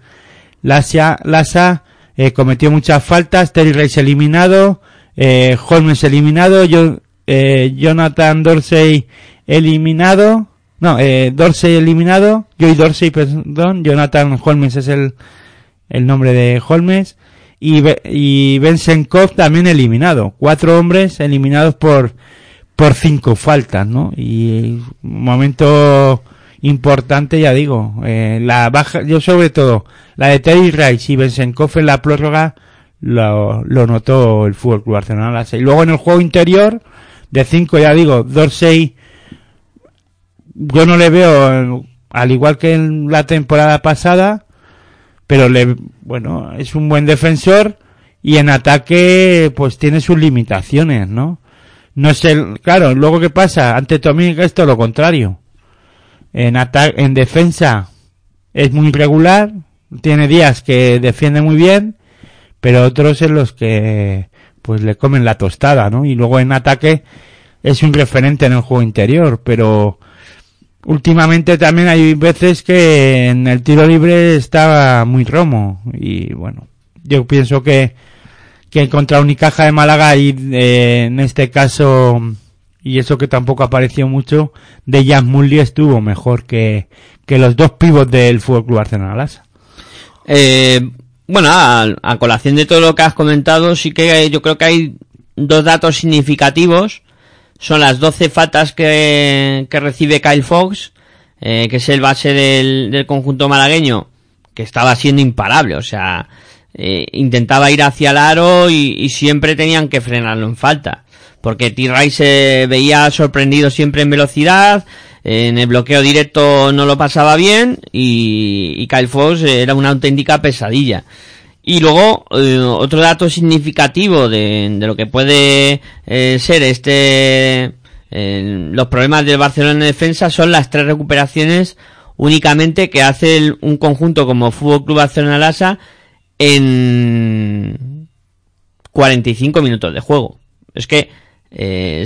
Lasa, Lasa eh, cometió muchas faltas, Terry Reis eliminado, eh, Holmes eliminado, yo, eh, Jonathan Dorsey eliminado, no, eh, Dorsey eliminado, Joey Dorsey, perdón, Jonathan Holmes es el, el nombre de Holmes, y, y Bensenkov también eliminado, cuatro hombres eliminados por, por cinco faltas, ¿no? Y un momento importante, ya digo, eh, la baja, yo sobre todo, la de Terry Rice y Bensenkov en la prórroga, lo, lo notó el Fútbol Club Barcelona. Y luego en el juego interior, de 5, ya digo, Dorsey, yo no le veo, al igual que en la temporada pasada, pero le, bueno, es un buen defensor y en ataque, pues tiene sus limitaciones, ¿no? No sé, claro, luego qué pasa, ante Tommy es todo lo contrario. En ataque, en defensa es muy regular, tiene días que defiende muy bien pero otros en los que pues le comen la tostada, ¿no? Y luego en ataque es un referente en el juego interior, pero últimamente también hay veces que en el tiro libre está muy romo y bueno, yo pienso que que contra Unicaja de Málaga y eh, en este caso y eso que tampoco apareció mucho de Jan Mully estuvo mejor que, que los dos pivos del Fútbol Club Barcelona eh, bueno, a, colación de todo lo que has comentado, sí que yo creo que hay dos datos significativos. Son las 12 faltas que, que recibe Kyle Fox, eh, que es el base del, del, conjunto malagueño, que estaba siendo imparable, o sea, eh, intentaba ir hacia el aro y, y, siempre tenían que frenarlo en falta. Porque T-Ray se veía sorprendido siempre en velocidad, en el bloqueo directo no lo pasaba bien y, y Kyle Fox era una auténtica pesadilla. Y luego, eh, otro dato significativo de, lo que puede eh, ser este, eh, los problemas del Barcelona en defensa son las tres recuperaciones únicamente que hace el, un conjunto como Fútbol Club Barcelona Lasa en 45 minutos de juego. Es que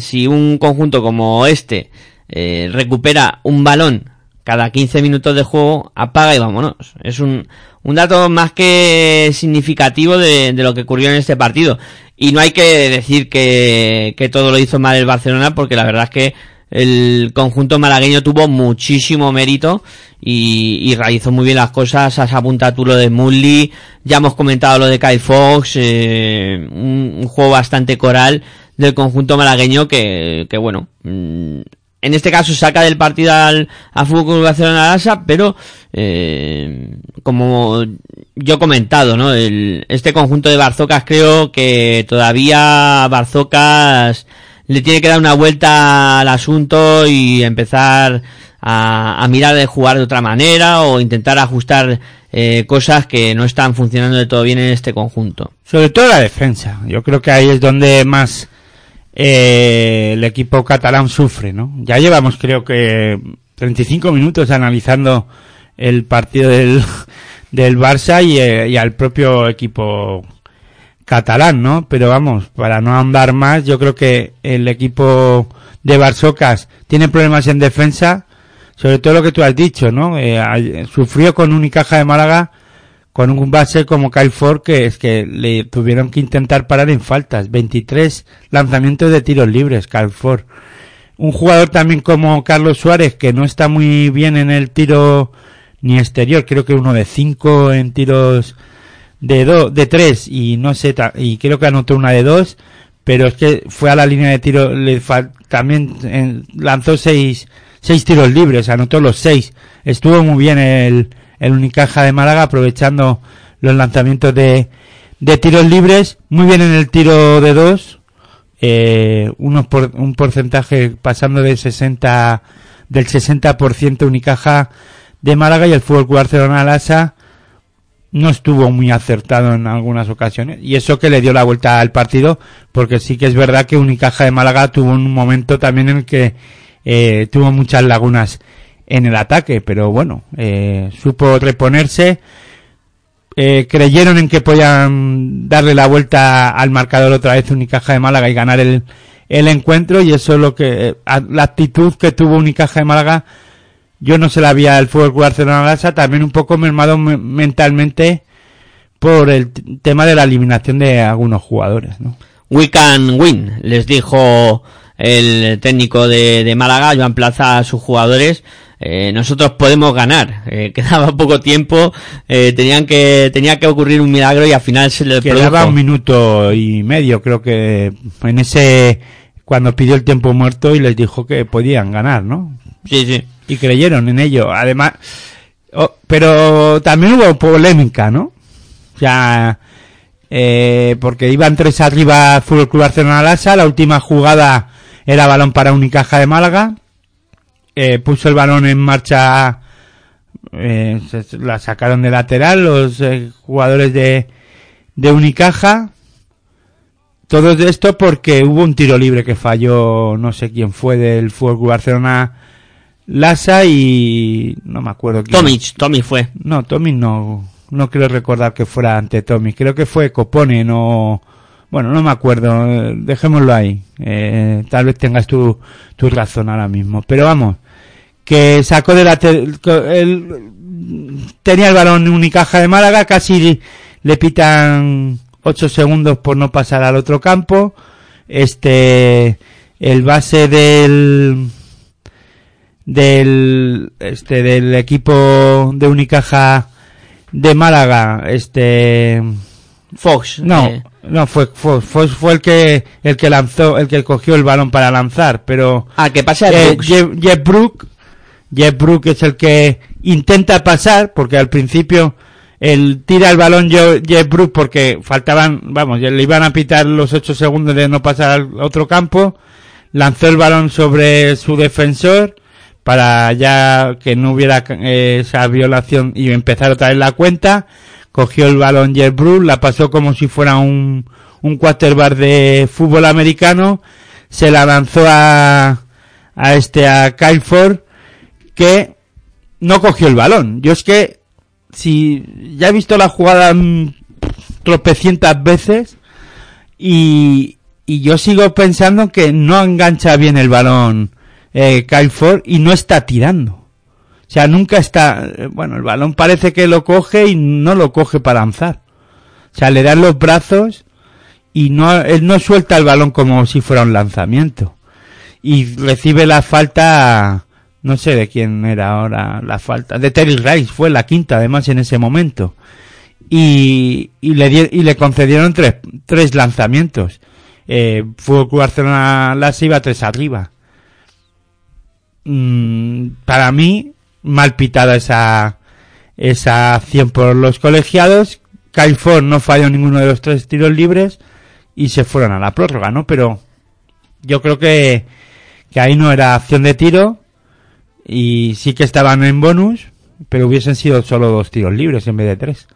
si un conjunto como este recupera un balón cada 15 minutos de juego, apaga y vámonos. Es un, un dato más que significativo de, de, lo que ocurrió en este partido. Y no hay que decir que, que todo lo hizo mal el Barcelona, porque la verdad es que el conjunto malagueño tuvo muchísimo mérito y, y, realizó muy bien las cosas. Has apuntado lo de Mully, ya hemos comentado lo de Kyle Fox, eh, un, un, juego bastante coral del conjunto malagueño que, que bueno, mm, en este caso saca del partido al a Fútbol Barcelona Lasa, pero eh, como yo he comentado, ¿no? El, este conjunto de Barzocas creo que todavía Barzocas le tiene que dar una vuelta al asunto y empezar a, a mirar de jugar de otra manera o intentar ajustar eh, cosas que no están funcionando de todo bien en este conjunto. Sobre todo la defensa. Yo creo que ahí es donde más eh, el equipo catalán sufre, ¿no? Ya llevamos creo que 35 minutos analizando el partido del, del Barça y, eh, y al propio equipo catalán, ¿no? Pero vamos, para no andar más, yo creo que el equipo de Barsocas tiene problemas en defensa, sobre todo lo que tú has dicho, ¿no? Eh, sufrió con Unicaja de Málaga con un base como Kyle Ford que es que le tuvieron que intentar parar en faltas, 23 lanzamientos de tiros libres, Kyle Ford. Un jugador también como Carlos Suárez que no está muy bien en el tiro ni exterior, creo que uno de 5 en tiros de dos, de tres y no sé, y creo que anotó una de dos, pero es que fue a la línea de tiro, le también eh, lanzó seis, seis tiros libres, anotó los seis. Estuvo muy bien el, el Unicaja de Málaga aprovechando los lanzamientos de, de tiros libres, muy bien en el tiro de dos, eh, unos por, un porcentaje pasando del 60, del 60% Unicaja de Málaga y el Fútbol Barcelona Lasa no estuvo muy acertado en algunas ocasiones. Y eso que le dio la vuelta al partido porque sí que es verdad que Unicaja de Málaga tuvo un momento también en el que eh, tuvo muchas lagunas en el ataque pero bueno eh, supo reponerse eh, creyeron en que podían darle la vuelta al marcador otra vez Unicaja de Málaga y ganar el, el encuentro y eso es lo que la actitud que tuvo Unicaja de Málaga yo no se la había el fútbol Barcelona Lasa, también un poco mermado mentalmente por el tema de la eliminación de algunos jugadores. We can win, les dijo el técnico de, de Málaga, Joan Plaza, a sus jugadores. Eh, nosotros podemos ganar. Eh, quedaba poco tiempo, eh, tenían que tenía que ocurrir un milagro y al final se le quedaba produjo. un minuto y medio, creo que en ese cuando pidió el tiempo muerto y les dijo que podían ganar, ¿no? Sí, sí y creyeron en ello. Además, oh, pero también hubo polémica, ¿no? O sea, eh, porque iban tres arriba Fútbol Club Barcelona Lasa, la última jugada era balón para Unicaja de Málaga, eh, puso el balón en marcha, eh, se, la sacaron de lateral los eh, jugadores de, de Unicaja, todo esto porque hubo un tiro libre que falló, no sé quién fue del Fútbol Barcelona Lasa y no me acuerdo quién. Tomic, Tommy fue. No, Tommy no, no quiero recordar que fuera ante Tommy. Creo que fue Copone, no, bueno, no me acuerdo. Dejémoslo ahí. Eh, tal vez tengas tu, tu razón ahora mismo. Pero vamos, que sacó de la, el, tenía el balón en Unicaja de Málaga, casi le pitan ocho segundos por no pasar al otro campo. Este, el base del, del este del equipo de Unicaja de Málaga este Fox no eh. no fue Fox, Fox, fue el que el que lanzó el que cogió el balón para lanzar pero ah que pasa eh, Jeff, Jeff Brook Jeff Brook es el que intenta pasar porque al principio el tira el balón Jeff Brook porque faltaban vamos le iban a pitar los ocho segundos de no pasar al otro campo. Lanzó el balón sobre su defensor para ya que no hubiera eh, esa violación y empezar otra vez la cuenta. Cogió el balón Jeff Bruce, la pasó como si fuera un, un quarterback de fútbol americano, se la lanzó a, a este, a Kyle Ford, que no cogió el balón. Yo es que, si ya he visto la jugada tropecientas veces, y, y yo sigo pensando que no engancha bien el balón eh, Kyle Ford y no está tirando. O sea, nunca está, eh, bueno, el balón parece que lo coge y no lo coge para lanzar. O sea, le dan los brazos y no, él no suelta el balón como si fuera un lanzamiento. Y recibe la falta, no sé de quién era ahora la falta, de Terry Rice, fue la quinta además en ese momento. Y, y le, di- y le concedieron tres, tres lanzamientos. Eh, fue Barcelona las iba tres arriba. Mm, para mí, mal pitada esa, esa acción por los colegiados. Kyle Ford no falló ninguno de los tres tiros libres y se fueron a la prórroga, ¿no? Pero yo creo que, que ahí no era acción de tiro y sí que estaban en bonus, pero hubiesen sido solo dos tiros libres en vez de tres.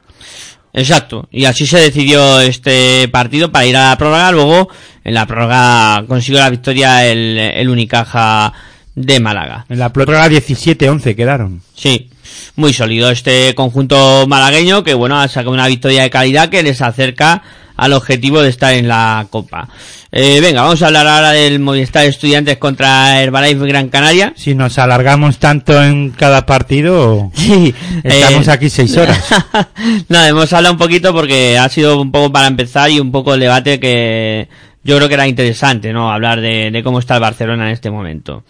Exacto, y así se decidió este partido para ir a la prórroga. Luego, en la prórroga consiguió la victoria el, el Unicaja de Málaga. En la prórroga 17-11 quedaron. Sí, muy sólido este conjunto malagueño que, bueno, ha sacado una victoria de calidad que les acerca al objetivo de estar en la Copa. Eh, venga, vamos a hablar ahora del Movistar Estudiantes contra Herbalife Gran Canaria. Si nos alargamos tanto en cada partido, Sí, estamos eh, aquí seis horas. no, hemos hablado un poquito porque ha sido un poco para empezar y un poco el debate que yo creo que era interesante, ¿no? Hablar de, de cómo está el Barcelona en este momento.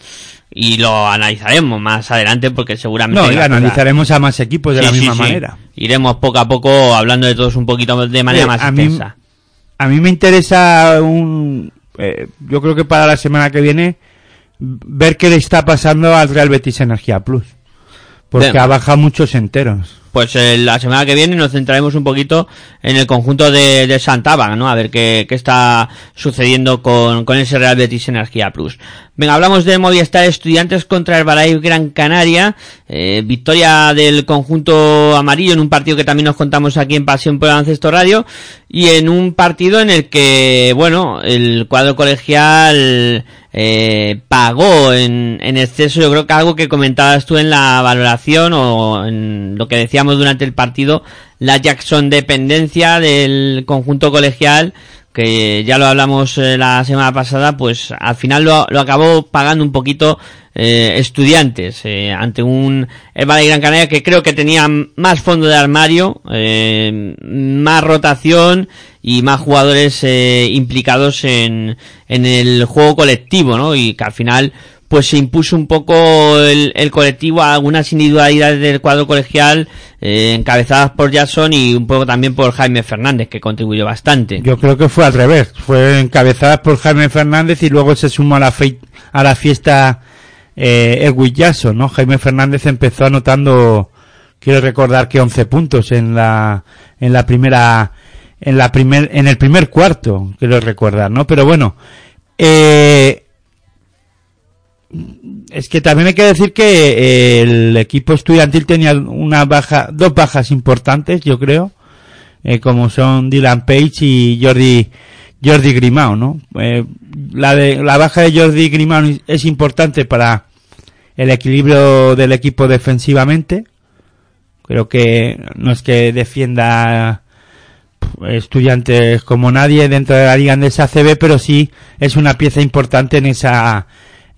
Y lo analizaremos más adelante porque seguramente... No, y analizaremos a más equipos de Sí, la misma sí. manera. Iremos poco a poco hablando de todos un poquito de manera Eh, más a mí-. A mí me interesa un... eh, yo creo que para la semana que viene ver qué le está pasando al Real Betis Energía Plus. Porque Venga. ha bajado muchos enteros. Pues eh, la semana que viene nos centraremos un poquito en el conjunto de, de Santaba, ¿no? A ver qué, qué está sucediendo con, con ese Real Betis Energía Plus. Venga, hablamos de Movistar Estudiantes contra el Herbalife Gran Canaria. Eh, victoria del conjunto amarillo en un partido que también nos contamos aquí en Pasión por el Ancesto Radio. Y en un partido en el que, bueno, el cuadro colegial eh, pagó en, en exceso, yo creo que algo que comentabas tú en la valoración o en lo que decíamos durante el partido, la Jackson dependencia del conjunto colegial, que ya lo hablamos eh, la semana pasada, pues al final lo, lo acabó pagando un poquito eh, estudiantes eh, ante un Herbalife Gran Canaria que creo que tenía más fondo de armario, más rotación y más jugadores implicados en, en el juego colectivo, ¿no? Y que al final pues se impuso un poco el, colectivo a algunas individualidades del cuadro colegial eh, encabezadas por Jackson y un poco también por Jaime Fernández que contribuyó bastante. Yo creo que fue al revés. Fue encabezada por Jaime Fernández y luego se sumó a la, fei- a la fiesta eh, Edwin Jackson, ¿no? Jaime Fernández empezó anotando, quiero recordar que 11 puntos en la, en la primera, en la primer, en el primer cuarto, quiero recordar, ¿no? Pero bueno, eh, es que también hay que decir que eh, el equipo estudiantil tenía una baja, dos bajas importantes, yo creo, eh, como son Dylan Page y Jordi, Jordi Grimao, ¿no? Eh, la, de, la baja de Jordi Grimao es importante para el equilibrio del equipo defensivamente. Creo que no es que defienda estudiantes como nadie dentro de la liga de esa CB, pero sí es una pieza importante en esa,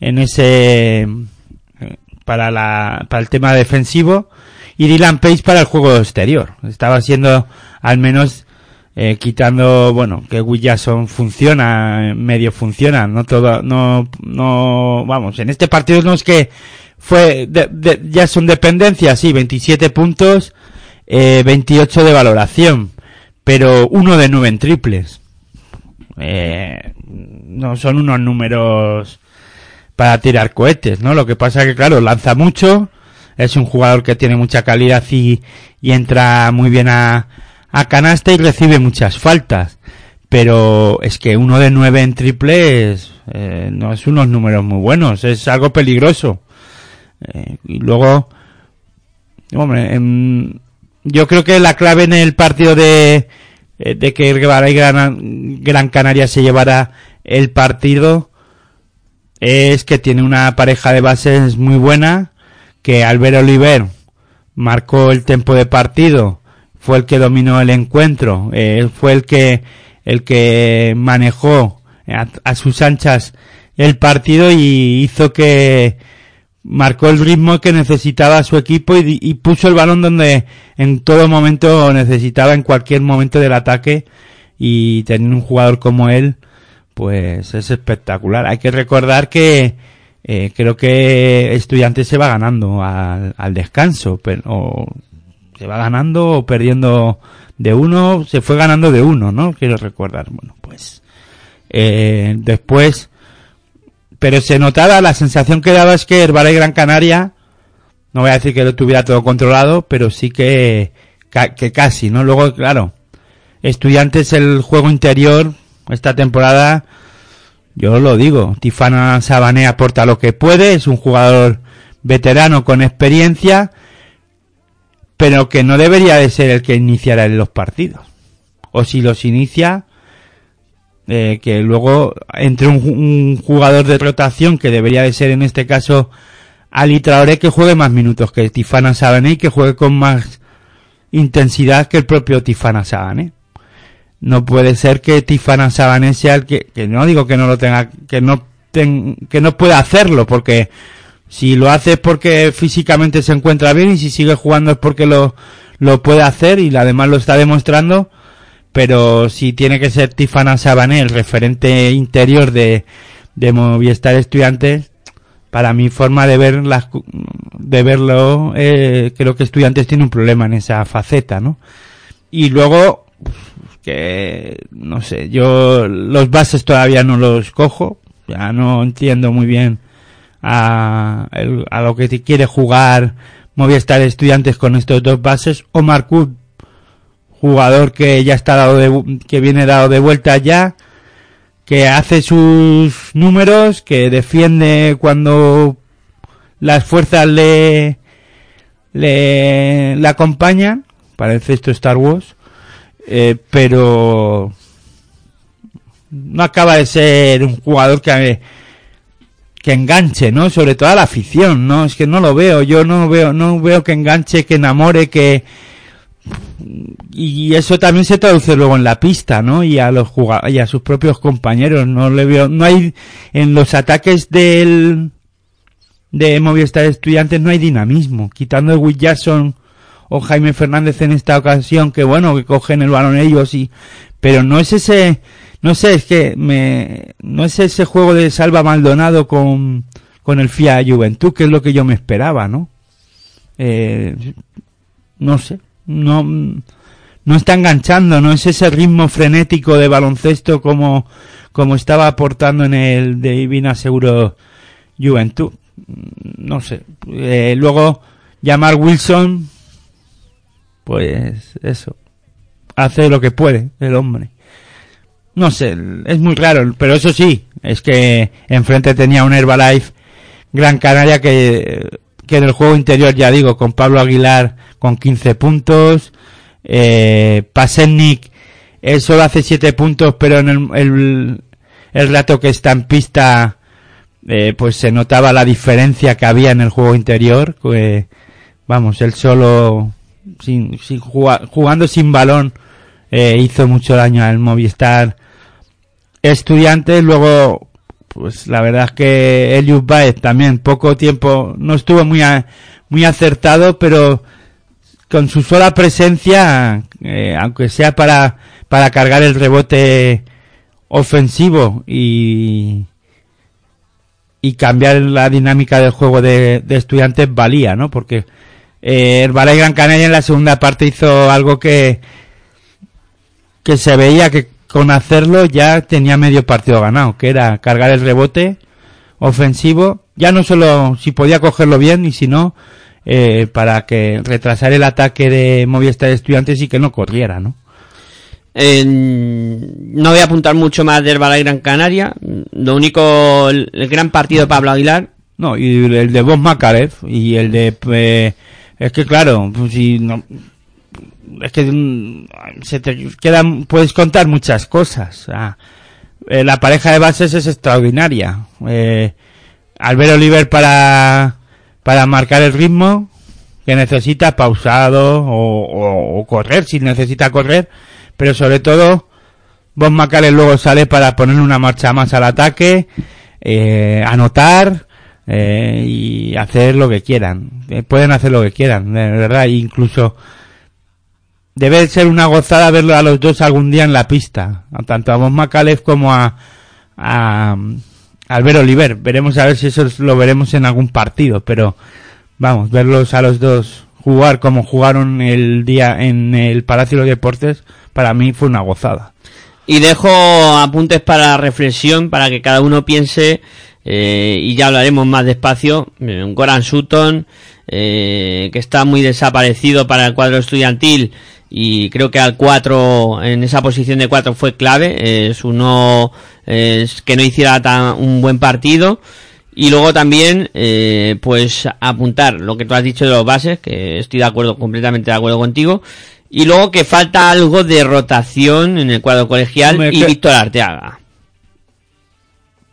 en ese, eh, para la, para el tema defensivo y Dylan Pace para el juego exterior. Estaba siendo al menos eh, quitando, bueno, que Will funciona, medio funciona, no todo, no, no, vamos, en este partido no es que fue, de, de, Jackson dependencia, sí, 27 puntos, eh, 28 de valoración, pero uno de 9 en triples. Eh, no son unos números para tirar cohetes, ¿no? Lo que pasa que, claro, lanza mucho, es un jugador que tiene mucha calidad y, y entra muy bien a, a canasta y recibe muchas faltas. Pero es que uno de nueve en triples eh, no es unos números muy buenos, es algo peligroso. Eh, y luego, hombre, em, yo creo que la clave en el partido de, eh, de que Gran, Gran Canaria se llevara el partido es que tiene una pareja de bases muy buena, que Albert Oliver marcó el tiempo de partido, fue el que dominó el encuentro, eh, fue el que el que manejó a, sus anchas el partido y hizo que marcó el ritmo que necesitaba su equipo y, y puso el balón donde en todo momento necesitaba en cualquier momento del ataque y tener un jugador como él pues es espectacular. Hay que recordar que eh, creo que Estudiantes se va ganando al, descanso, pero o se va ganando o perdiendo de uno, se fue ganando de uno, ¿no? Quiero recordar. Bueno, pues eh, después, pero se notaba, la sensación que daba es que Herbalife Gran Canaria, no voy a decir que lo tuviera todo controlado, pero sí que, que casi, ¿no? Luego, claro, Estudiantes el juego interior esta temporada yo lo digo Tifana Sabané aporta lo que puede es un jugador veterano con experiencia pero que no debería de ser el que iniciara en los partidos. O si los inicia eh, que luego entre un, jugador de rotación que debería de ser en este caso Ali Traoré que juegue más minutos que Tifana Sabané y que juegue con más intensidad que el propio Tifana Sabané no puede ser que Tifana Sabané sea el que, que no digo que no lo tenga, que no que no pueda hacerlo, porque si lo hace es porque físicamente se encuentra bien y si sigue jugando es porque lo, lo puede hacer y además lo está demostrando, pero si tiene que ser Tifana Sabané el referente interior de, de Movistar Estudiantes, para mi forma de ver las, de verlo, eh, creo que Estudiantes tiene un problema en esa faceta, ¿no? Y luego, que no sé, yo los bases todavía no los cojo, ya no entiendo muy bien a, el- a lo que quiere jugar Movistar Estudiantes con estos dos bases. Omar Kut, jugador que ya está dado de, que viene dado de vuelta ya, que hace sus números, que defiende cuando las fuerzas le, le, le acompañan, parece esto Star Wars, eh, pero no acaba de ser un jugador que que enganche, ¿no? Sobre todo a la afición, ¿no? Es que no lo veo, yo no veo, no veo que enganche, que enamore, que y eso también se traduce luego en la pista, ¿no? Y a los y a sus propios compañeros, no le veo, no hay en los ataques del de Movistar Estudiantes no hay dinamismo, quitando el Will Jackson o Jaime Fernández en esta ocasión, que bueno, que cogen el balón ellos y, pero no es ese, no sé, es que me, no es ese juego de Salva Maldonado con, con el FIA Juventud, que es lo que yo me esperaba, ¿no? Eh, no sé, no, no está enganchando, no es ese ritmo frenético de baloncesto como, como estaba aportando en el de Divina Seguro Juventud. No sé. Eh, luego, llamar Wilson, pues eso. Hace lo que puede el hombre. No sé, es muy raro, pero eso sí, es que enfrente tenía un Herbalife Gran Canaria que, que en el juego interior, ya digo, con Pablo Aguilar con 15 puntos, eh, Pasennik él solo hace 7 puntos, pero en el, el, el rato que está en pista, eh, pues se notaba la diferencia que había en el juego interior, que, vamos, él solo, sin, sin jugando sin balón, eh, hizo mucho daño al Movistar Estudiantes, luego, pues la verdad es que Elius Baez también poco tiempo, no estuvo muy, a- muy acertado, pero con su sola presencia, eh, aunque sea para, para cargar el rebote ofensivo y, y cambiar la dinámica del juego de, de estudiantes valía, ¿no? Porque eh, el Balay Gran Canaria en la segunda parte hizo algo que, que se veía que con hacerlo ya tenía medio partido ganado, que era cargar el rebote ofensivo, ya no solo si podía cogerlo bien y si no, eh, para que retrasar el ataque de Movistar Estudiantes y que no corriera, ¿no? Eh, no voy a apuntar mucho más del Balay Gran Canaria. Lo único, el, el gran partido de Pablo Aguilar. No, y el de Bob Makarev y el de... eh, es que claro, pues si no... Es que mm, se te quedan... Puedes contar muchas cosas. Ah, la pareja de bases es extraordinaria. Eh, Albert Oliver para, para marcar el ritmo que necesita pausado o, o- correr si necesita correr, pero sobre todo Bob McAllen luego sale para poner una marcha más al ataque, eh, anotar eh, y hacer lo que quieran. Eh, pueden hacer lo que quieran, de verdad, incluso debe ser una gozada verlo a los dos algún día en la pista, tanto a Bob McAuliffe como a, a Albert Oliver. Veremos a ver si eso lo veremos en algún partido, pero vamos, verlos a los dos jugar como jugaron el día en el Palacio de los Deportes, para mí fue una gozada. Y dejo apuntes para reflexión, para que cada uno piense, eh, y ya hablaremos más despacio. eh, Goran Sutton, eh, que está muy desaparecido para el cuadro estudiantil, y creo que al 4, en esa posición de 4 fue clave, es uno es que no hiciera tan, un buen partido. Y luego también, eh, pues apuntar lo que tú has dicho de los bases, que estoy de acuerdo, completamente de acuerdo contigo. Y luego que falta algo de rotación en el cuadro colegial Hombre, y que- Víctor Arteaga.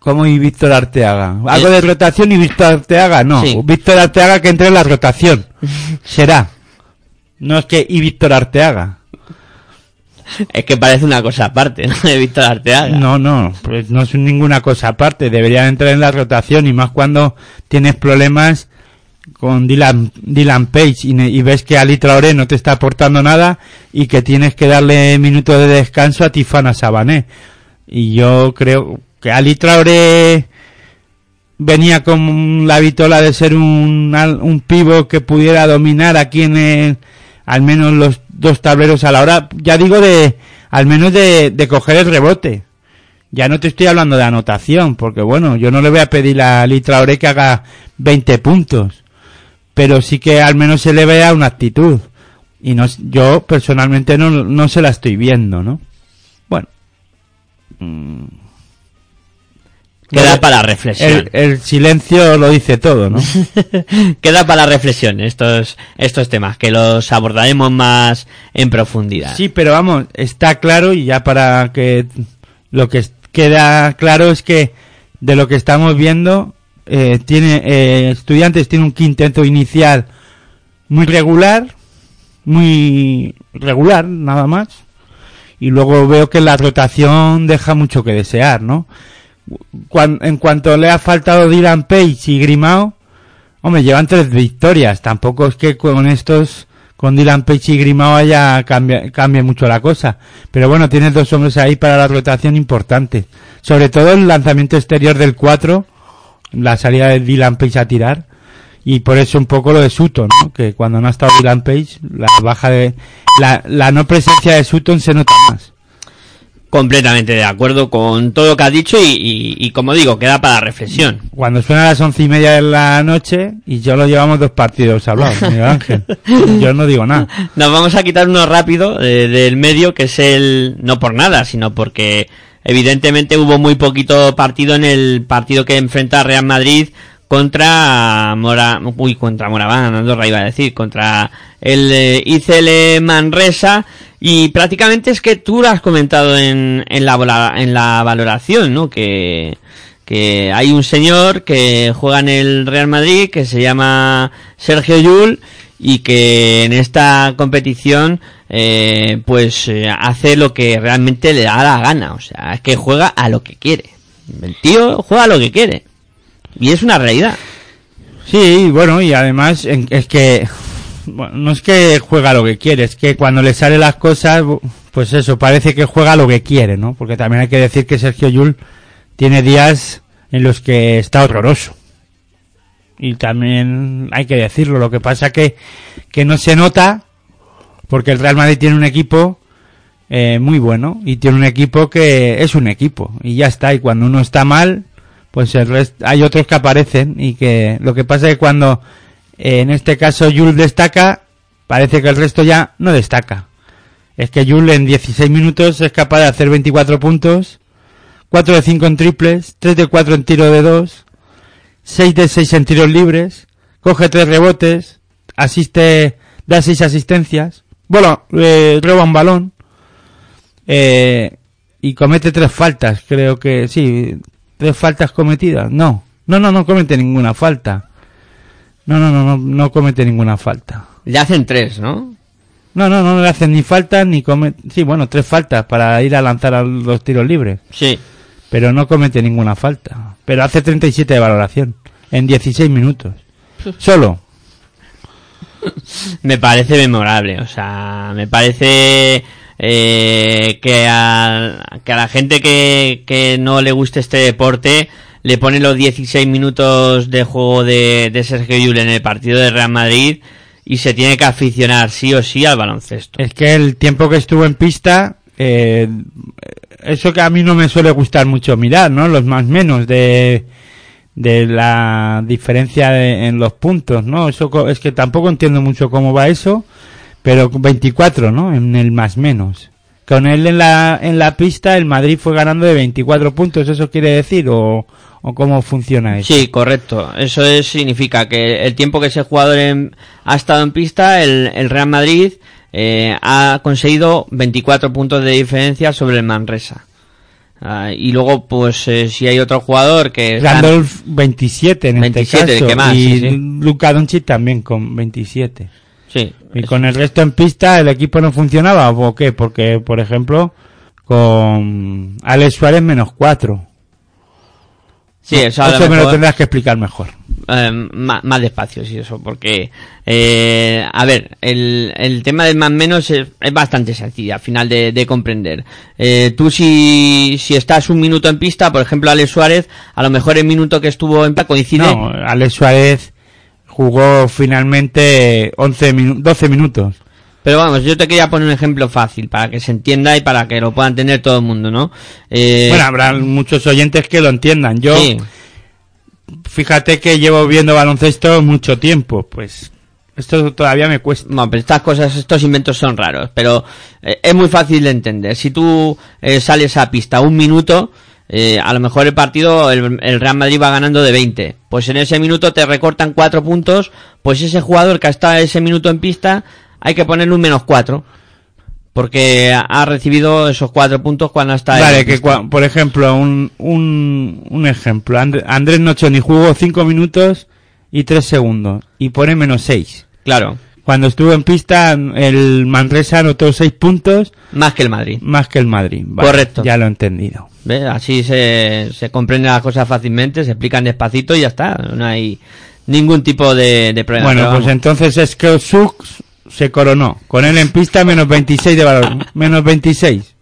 Como y Víctor Arteaga. ¿Algo Eh. de rotación y Víctor Arteaga? No. Sí. Víctor Arteaga que entre en la rotación. Será. No es que y Víctor Arteaga. Es que parece una cosa aparte, ¿no? De Víctor Arteaga. No, no, pues no es ninguna cosa aparte. Debería entrar en la rotación y más cuando tienes problemas con Dylan, Dylan Page y, y ves que Ali Traoré no te está aportando nada y que tienes que darle minutos de descanso a Tifana Sabané. Y yo creo que Ali Traoré venía con la vitola de ser un, un pivo que pudiera dominar aquí en el, al menos los dos tableros a la hora, ya digo de, al menos de, de coger el rebote. Ya no te estoy hablando de anotación, porque bueno, yo no le voy a pedir a Ali Traoré que haga 20 puntos, pero sí que al menos se le vea una actitud. Y no, yo personalmente no, no se la estoy viendo, ¿no? Bueno. Mm, Queda para la reflexión. el, el silencio lo dice todo, ¿no? Queda para la reflexión estos, estos temas, que los abordaremos más en profundidad. Sí, pero vamos, está claro y ya para que lo que queda claro es que de lo que estamos viendo, eh, tiene eh, estudiantes tiene un quinteto inicial muy regular, muy regular nada más, y luego veo que la rotación deja mucho que desear, ¿no? En cuanto le ha faltado Dylan Page y Grimao, Hombre, llevan tres victorias. Tampoco es que con estos, con Dylan Page y Grimao haya cambie mucho la cosa. Pero bueno, tienes dos hombres ahí para la rotación importante. Sobre todo el lanzamiento exterior del 4, la salida de Dylan Page a tirar. Y por eso un poco lo de Sutton. Que cuando no ha estado Dylan Page, la baja de, la, la no presencia de Sutton se nota. Completamente de acuerdo con todo lo que has dicho y, y- y como digo, queda para reflexión. Cuando suena a las once y media de la noche y yo lo llevamos dos partidos hablados, Miguel Ángel. Yo no digo nada. Nos vamos a quitar uno rápido eh, del medio, que es el... No por nada, sino porque evidentemente hubo muy poquito partido en el partido que enfrenta Real Madrid contra Mora... Uy, contra Moraván, Andorra iba a decir, contra el eh, ICL Manresa. Y prácticamente es que tú lo has comentado en, en, la, en la valoración, ¿no? Que, que hay un señor que juega en el Real Madrid que se llama Sergio Yul y que en esta competición eh, pues eh, hace lo que realmente le da la gana, o sea, es que juega a lo que quiere. El tío juega a lo que quiere. Y es una realidad. Sí, bueno, y además es que no es que juega lo que quiere, es que cuando le salen las cosas, pues eso, parece que juega lo que quiere, ¿no? Porque también hay que decir que Sergio Yul tiene días en los que está horroroso. Y también hay que decirlo, lo que pasa que, que no se nota porque el Real Madrid tiene un equipo eh, muy bueno y tiene un equipo que es un equipo y ya está, y cuando uno está mal, pues el hay otros que aparecen y que lo que pasa es que cuando en este caso Jules destaca, parece que el resto ya no destaca. Es que Jules en 16 minutos es capaz de hacer 24 puntos, 4 de 5 en triples, 3 de 4 en tiro de 2, 6 de 6 en tiros libres, coge 3 rebotes, asiste, da 6 asistencias, bueno, eh, roba un balón, eh, y comete tres faltas, creo que sí, tres faltas cometidas, no, no, no, no comete ninguna falta, no, no, no, no, no comete ninguna falta. Le hacen tres, ¿no? No, no, no le hacen ni faltas ni comete... Sí, bueno, tres faltas para ir a lanzar a los tiros libres. Sí. Pero no comete ninguna falta. Pero hace 37 de valoración. En 16 minutos. Solo. me parece memorable, o sea, me parece eh, que, a, que a la gente que, que no le guste este deporte le pone los 16 minutos de juego de, de Sergio Llull en el partido de Real Madrid y se tiene que aficionar sí o sí al baloncesto. Es que el tiempo que estuvo en pista, eh, eso que a mí no me suele gustar mucho mirar, ¿no? Los más menos de, de la diferencia de- en los puntos, ¿no? Eso es que tampoco entiendo mucho cómo va eso, pero 24, ¿no? En el más menos. Con él en la, en la pista, el Madrid fue ganando de 24 puntos, ¿eso quiere decir? ¿O, o cómo funciona eso? Sí, correcto. Eso es- significa que el tiempo que ese jugador en- ha estado en pista, el, el Real Madrid eh, ha conseguido 24 puntos de diferencia sobre el Manresa. Ah, y luego, pues, eh, si hay otro jugador que... Randolph 27 en 27, este caso. ¿qué más? Y Sí, sí. Luka Doncic también con 27. Sí, Y con el resto en pista, ¿el equipo no funcionaba o qué? Porque, por ejemplo, con Alex Suárez menos 4. Sí, eso a lo me lo mejor- tendrás que explicar mejor. Eh, más, más despacio, sí, eso, porque, eh, a ver, el, el tema del más menos es, es bastante sencillo al final de, de comprender. Eh, tú si, si estás un minuto en pista, por ejemplo, Alex Suárez, a lo mejor el minuto que estuvo en pista coincide, No, Alex Suárez jugó finalmente 11 minu- 12 minutos. Pero vamos, yo te quería poner un ejemplo fácil para que se entienda y para que lo pueda entender todo el mundo, ¿no? Eh, Bueno, habrá muchos oyentes que lo entiendan. Yo, sí, fíjate que llevo viendo baloncesto mucho tiempo, pues esto todavía me cuesta. No, pero estas cosas, estos inventos son raros, pero eh, es muy fácil de entender. Si tú eh, sales a pista un minuto, eh, a lo mejor el partido, el, el Real Madrid va ganando de 20. Pues en ese minuto te recortan cuatro puntos, pues ese jugador que ha estado ese minuto en pista, hay que ponerle un menos cuatro. Porque ha- recibido esos cuatro puntos cuando está en Vale, que cua- por ejemplo, un, un, un ejemplo. And- Andrés Nochoni jugó 5 minutos y 3 segundos y pone menos 6. Claro, Cuando estuvo en pista, el Manresa anotó 6 puntos más que el Madrid. más que el Madrid. Vale, Correcto. Ya lo he entendido. ¿Ves? Así se, se comprenden las cosas fácilmente, se explican despacito y ya está. No hay ningún tipo de, de problema. Bueno, pues vamos. entonces es que Suk se coronó. Con él en pista menos 26 de valor. Menos 26.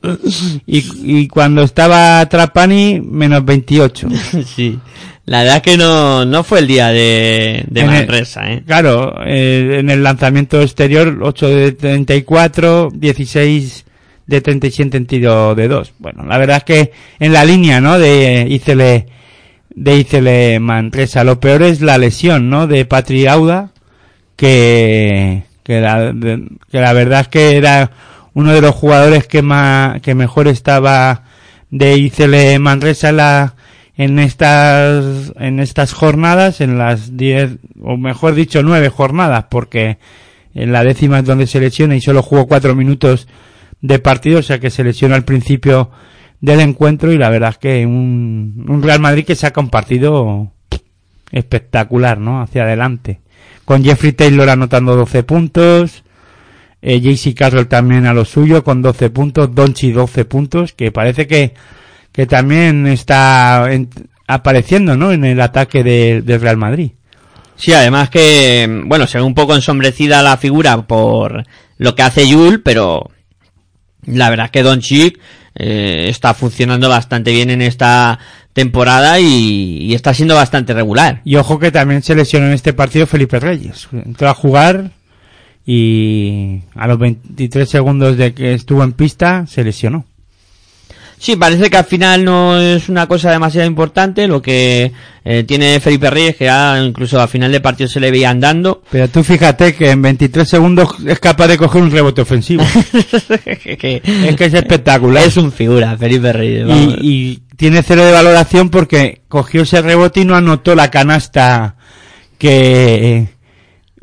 Y, y cuando estaba Trapani, menos 28. Sí. La verdad es que no, no fue el día de, de Manresa, ¿eh? Claro, eh, en el lanzamiento exterior 8 de 34, 16 de 37 en tiro de 2. Bueno, la verdad es que en la línea, ¿no? De Icele, de Icele Manresa. Lo peor es la lesión, ¿no? De Patri Auda, que, que la, que la verdad es que era uno de los jugadores que más, que mejor estaba de Icele Manresa la, en estas, en estas jornadas, en las 10, o mejor dicho, nueve jornadas, porque en la décima es donde se lesiona y solo jugó cuatro minutos de partido, o sea que se lesionó al principio del encuentro y la verdad es que un, un Real Madrid que saca un partido espectacular, ¿no? Hacia adelante. Con Jeffrey Taylor anotando 12 puntos, eh, JC Carroll también a lo suyo con 12 puntos, Donchi 12 puntos, que parece que, que también está en- apareciendo, ¿no? En el ataque de, del Real Madrid. Sí, además que, bueno, se ve un poco ensombrecida la figura por lo que hace Yul, pero la verdad es que Don Chic está funcionando bastante bien en esta temporada y, está siendo bastante regular. Y ojo que también se lesionó en este partido Felipe Reyes. Entró a jugar y a los 23 segundos de que estuvo en pista se lesionó. Sí, parece que al final no es una cosa demasiado importante lo que eh, tiene Felipe Reyes, que ya incluso al final de partido se le veía andando. Pero tú fíjate que en 23 segundos es capaz de coger un rebote ofensivo. que es que es espectacular. es un figura, Felipe Reyes. vamos. y, y tiene cero de valoración porque cogió ese rebote y no anotó la canasta que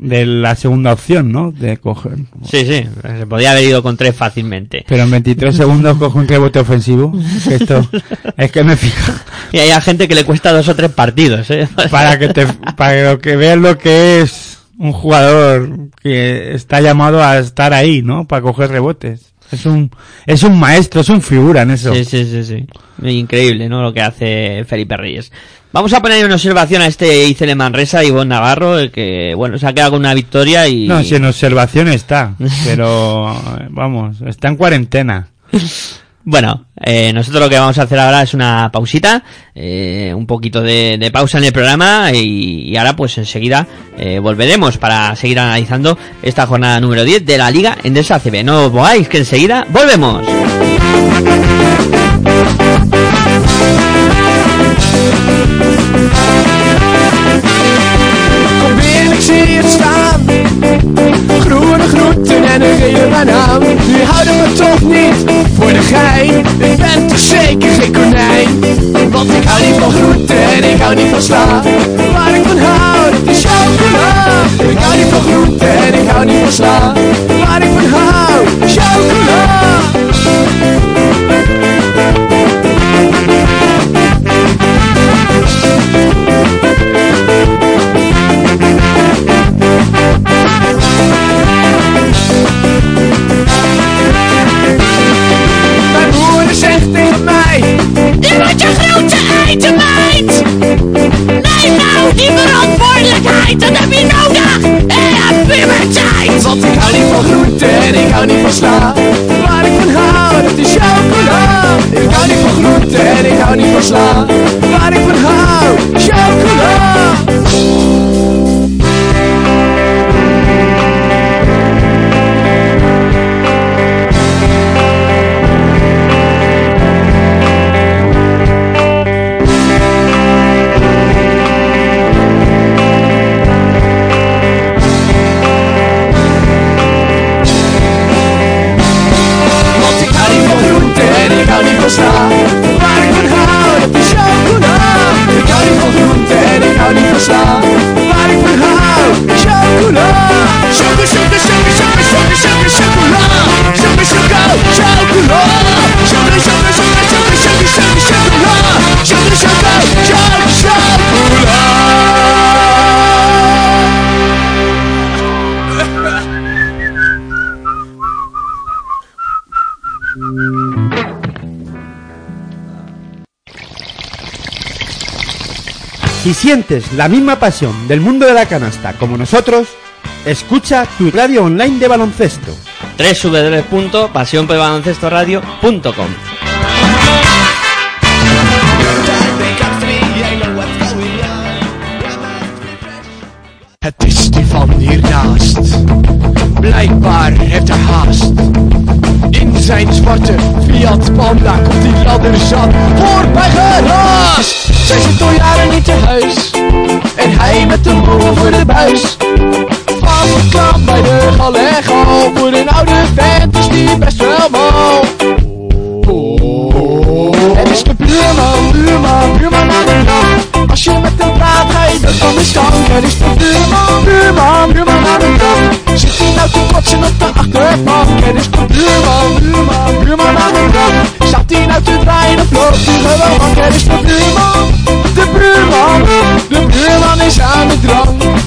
de la segunda opción, ¿no? De coger. Sí, sí, se podía haber ido con tres fácilmente. Pero en 23 segundos coge un rebote ofensivo. Esto es que me fijo. Y hay gente que le cuesta dos o tres partidos, ¿eh? Para que te, para que veas lo que es un jugador que está llamado a estar ahí, ¿no? Para coger rebotes. Es un, es un maestro, es un figura en eso. Sí, sí, sí, sí. Increíble, ¿no? Lo que hace Felipe Reyes. Vamos a poner una observación a este Icele Manresa, Ivonne Navarro, el que, bueno, se ha quedado con una victoria y... No, si en observación está, pero vamos, está en cuarentena. Bueno, eh, nosotros lo que vamos a hacer ahora es una pausita, eh, un poquito de, de pausa en el programa y, y ahora pues enseguida eh, volveremos para seguir analizando esta jornada número 10 de la Liga Endesa CB. No os mováis que enseguida volvemos. Kom weer, ik zie je staan. Groene groeten en een gele banaan. Nu houden we toch niet voor de gein. Ik ben toch zeker geen konijn. Want ik hou niet van groeten en ik hou niet van sla. Waar ik van hou, dat is chocola. Ik hou niet van groeten en ik hou niet van sla. Waar ik van hou, chocola. Dat heb je nodig je puberteit Want ik hou niet van groenten en ik hou niet van sla. Waar ik van hou, dat is chocola. Ik hou niet van groenten en ik hou niet van sla Si sientes la misma pasión del mundo de la canasta como nosotros, escucha tu radio online de baloncesto. www.pasionpelbaloncestoradio.com Het is die van hiernaast. Blijkbaar heeft hij haast. In zijn zwarte Fiat Panda komt die ladder zat voorbij geraast. Zij zit al jaren niet te huis. En hij met een boel voor de buis. De Gallego. Voor een oude vent is die best wel mal. Het is de buurman, buurman, buurman aan de kant. Als je met hem praat, ga je dood van de stank. Het is de buurman, buurman, buurman aan de kant. Zit hij nou te kotsen op de achterbank? Het is de buurman, buurman, buurman aan de kant. Staat hij nou te draaien of loopt hij gewoon? Het is de buurman, de buurman, de buurman is aan de drank.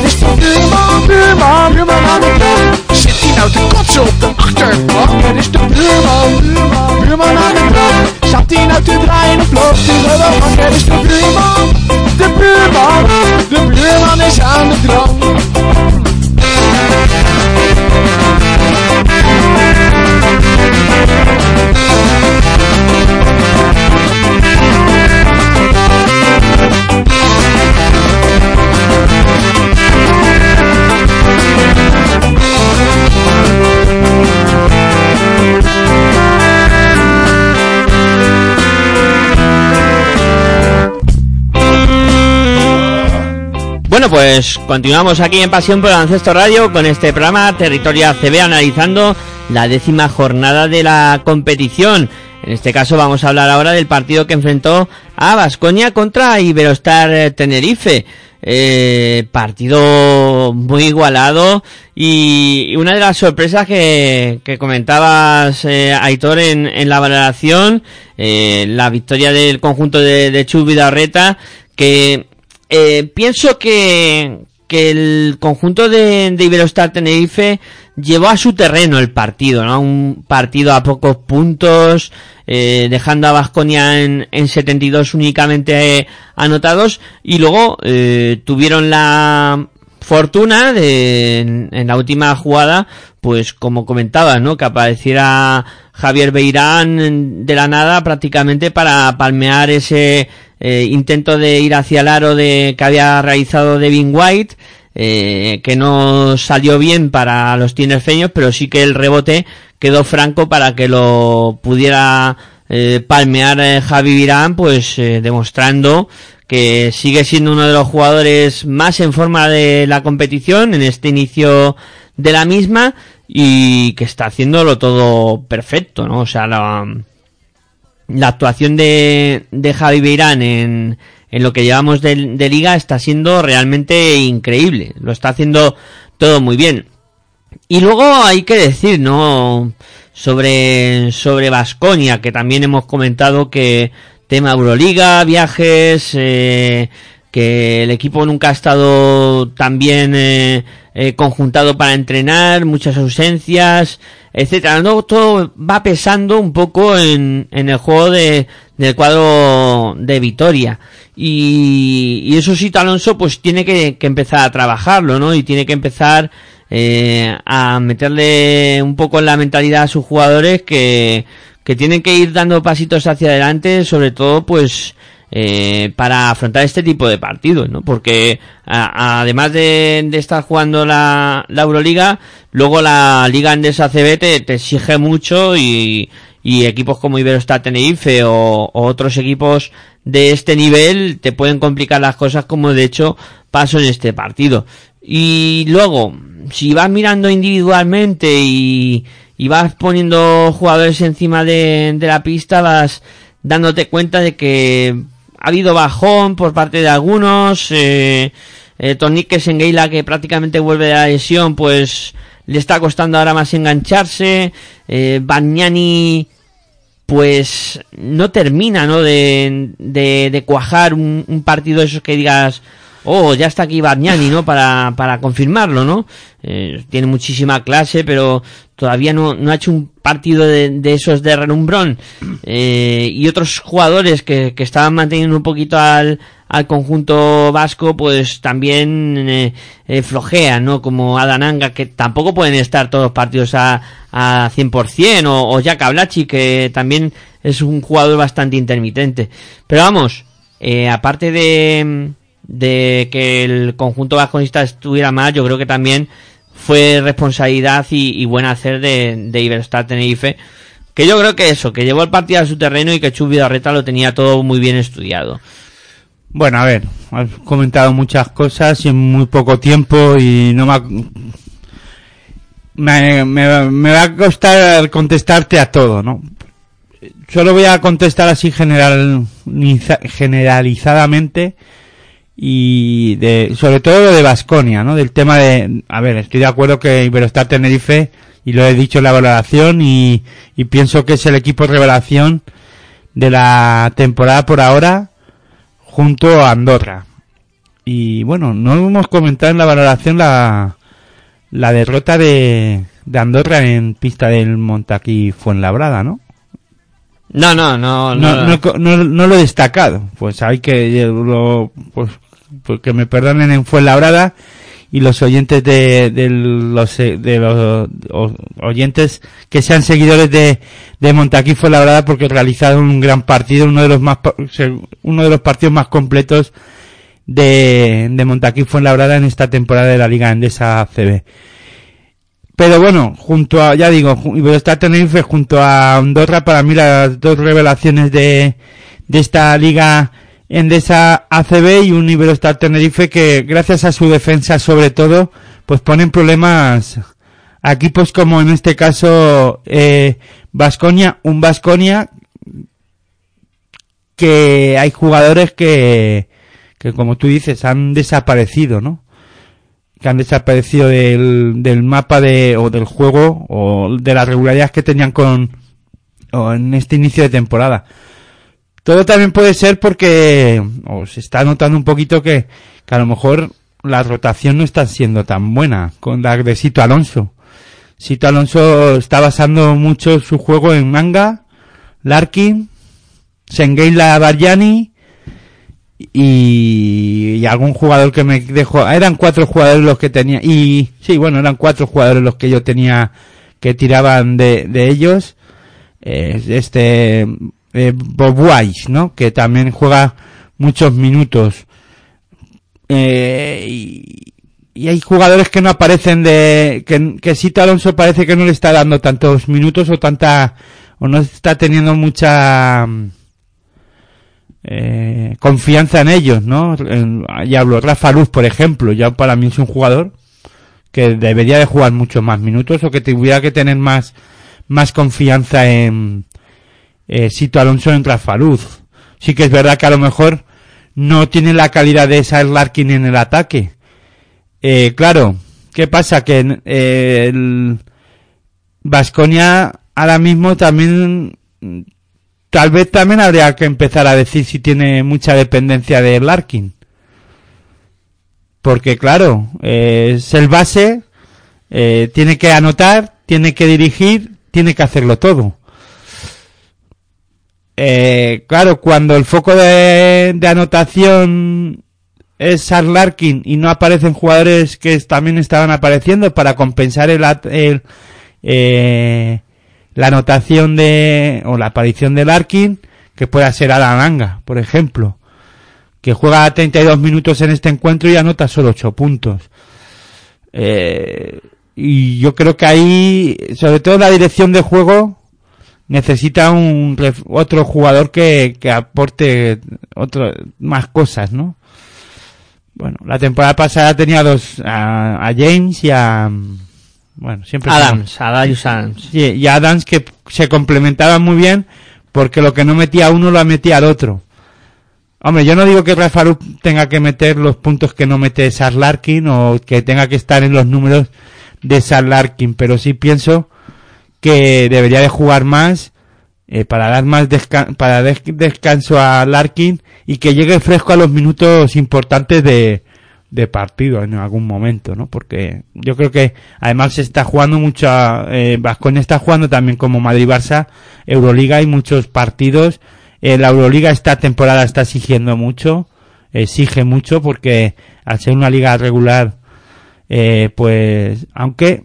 Stank. Het is de buurman, buurman, buurman aan de kant. Zit hij nou te kotsen op de achterbank? Het is de buurman, buurman, buurman aan de kant. Staat hij nou te draaien of loopt hij? Het is de buurman, de buurman, de buurman is aan de drank. Pues continuamos aquí en Pasión por el Ancesto Radio con este programa Territorio ACB analizando la décima jornada de la competición. En este caso vamos a hablar ahora del partido que enfrentó a Vasconia contra Iberostar eh, Tenerife. Eh, partido muy igualado y una de las sorpresas que, que comentabas eh, Aitor en, la valoración, la victoria del conjunto de, de Chu Vidarreta, que eh, pienso que, que el conjunto de, de Iberostar Tenerife llevó a su terreno el partido, ¿no? Un partido a pocos puntos, eh, dejando a Vasconia en, en 72 únicamente anotados y luego eh, tuvieron la fortuna de en, la última jugada pues como comentaba no que apareciera Javier Beirán de la nada prácticamente para palmear ese eh, intento de ir hacia el aro de que había realizado Devin White eh, que no salió bien para los tinerfeños pero sí que el rebote quedó franco para que lo pudiera eh, palmear eh, Javi Virán pues demostrando que sigue siendo uno de los jugadores más en forma de la competición en este inicio de la misma y que está haciéndolo todo perfecto, ¿no? O sea, la, la actuación de, de Javi Beirán en, en lo que llevamos de, de liga está siendo realmente increíble. Lo está haciendo todo muy bien. Y luego hay que decir, ¿no? Sobre, sobre Vasconia, que también hemos comentado que tema Euroliga, viajes, eh, que el equipo nunca ha estado tan bien eh, eh, conjuntado para entrenar, muchas ausencias, etcétera. No, todo va pesando un poco en, en el juego de, del cuadro de Vitoria. Y, y eso sí, Alonso pues tiene que, que, empezar a trabajarlo, ¿no? Y tiene que empezar eh, a meterle un poco en la mentalidad a sus jugadores que, que tienen que ir dando pasitos hacia adelante, sobre todo pues eh, para afrontar este tipo de partidos, ¿no? Porque además de, de, estar jugando la, la, Euroliga, luego la Liga Andesa CB te, te exige mucho y, y, equipos como Iberostar Tenerife o, o, otros equipos de este nivel te pueden complicar las cosas como de hecho pasó en este partido. Y luego, si vas mirando individualmente y, y vas poniendo jugadores encima de, de la pista, vas dándote cuenta de que ha habido bajón por parte de algunos, eh, eh, que prácticamente vuelve de la lesión, pues le está costando ahora más engancharse, eh, Bagnani pues no termina, ¿no? De, de, de cuajar un, un partido de esos que digas, oh, ya está aquí Bagnani, ¿no? Para, para confirmarlo, ¿no? Eh, tiene muchísima clase, pero todavía no, no ha hecho un partido de, esos de relumbrón. Eh, y otros jugadores que, que estaban manteniendo un poquito al, al conjunto vasco, pues también eh, flojean, ¿no? Como Adananga, que tampoco pueden estar todos los partidos a, a 100%, o, o Jack Ablachi, que también es un jugador bastante intermitente. Pero vamos, aparte de de que el conjunto vasconista estuviera mal, yo creo que también fue responsabilidad y, buen hacer de, de Iberostar Tenerife, que yo creo que eso, que llevó el partido a su terreno y que Chus Vidarreta lo tenía todo muy bien estudiado. Bueno, a ver, has comentado muchas cosas en muy poco tiempo y no me, me, me va a costar contestarte a todo, ¿no? Solo voy a contestar así general, generalizadamente y de, sobre todo lo de Vasconia, ¿no? Del tema de, a ver, estoy de acuerdo que Iberostar Tenerife, y lo he dicho en la valoración, y, y pienso que es el equipo revelación de la temporada por ahora, junto a Andorra. Y bueno, no hemos comentado en la valoración la, la derrota de, de Andorra en pista del Montaquí Fuenlabrada, ¿no? No, no, no, no, no, no, no lo he destacado. Pues hay que, lo, pues porque me perdonen en Fuenlabrada y los oyentes de, los de los oyentes que sean seguidores de, de Montaquí Fuenlabrada porque realizaron un gran partido, uno de los más uno de los partidos más completos de, de Montaquí Fuenlabrada en esta temporada de la Liga Endesa CB. Pero bueno, junto a, ya digo, está Tenerife junto a Andorra, para mí las dos revelaciones de, de esta liga Endesa ACB y un Iberostar Tenerife que gracias a su defensa sobre todo pues ponen problemas a equipos como en este caso eh, Vasconia, un Vasconia que hay jugadores que, que como tú dices han desaparecido, ¿no? Que han desaparecido del, del mapa de, o del juego o de las regularidades que tenían con o en este inicio de temporada. Todo también puede ser porque o se está notando un poquito que, que a lo mejor la rotación no está siendo tan buena con la de Sito Alonso. Sito Alonso está basando mucho su juego en Manga, Larkin, Sengeila Barjani y, y algún jugador que me dejó. Eran cuatro jugadores los que tenía. Y sí, bueno, eran cuatro jugadores los que yo tenía que tiraban de, de ellos. Eh, este eh, Bob Wise, ¿no? Que también juega muchos minutos. Eh, y, hay jugadores que no aparecen de que, que Sito Alonso parece que no le está dando tantos minutos o tanta o no está teniendo mucha eh, confianza en ellos, ¿no? Ya hablo, Rafa Luz, por ejemplo, ya para mí es un jugador que debería de jugar muchos más minutos o que tuviera que tener más, más confianza en eh, Sito Alonso en Rafa Luz. Sí que es verdad que a lo mejor no tiene la calidad de esa Larkin en el ataque. Eh, claro, ¿qué pasa? Que eh, el Vasconia ahora mismo también tal vez también habría que empezar a decir si tiene mucha dependencia de Larkin. Porque claro, eh, es el base, eh, tiene que anotar, tiene que dirigir, tiene que hacerlo todo. Eh, claro, cuando el foco de, de anotación es Sar Larkin y no aparecen jugadores que también estaban apareciendo para compensar el, eh, la anotación de o la aparición de Larkin que pueda ser Alan Anga, por ejemplo, que juega 32 minutos en este encuentro y anota solo 8 puntos. Eh, y yo creo que ahí, sobre todo la dirección de juego, necesita un otro jugador que, que aporte otro, más cosas, ¿no? Bueno, la temporada pasada tenía dos, a, a James y a, bueno, siempre Adams, Adams Adams. Sí, y Adams que se complementaban muy bien porque lo que no metía uno lo metía al otro. Hombre, yo no digo que Rafa tenga que meter los puntos que no mete Sar Larkin o que tenga que estar en los números de Sar Larkin, pero sí pienso que debería de jugar más eh, para dar más para des- descanso a Larkin y que llegue fresco a los minutos importantes de, de partido en algún momento, ¿no? Porque yo creo que además se está jugando mucho, eh, está jugando también como Madrid-Barça, Euroliga y muchos partidos. Eh, la Euroliga esta temporada está exigiendo mucho, exige mucho porque al ser una liga regular, eh, pues, aunque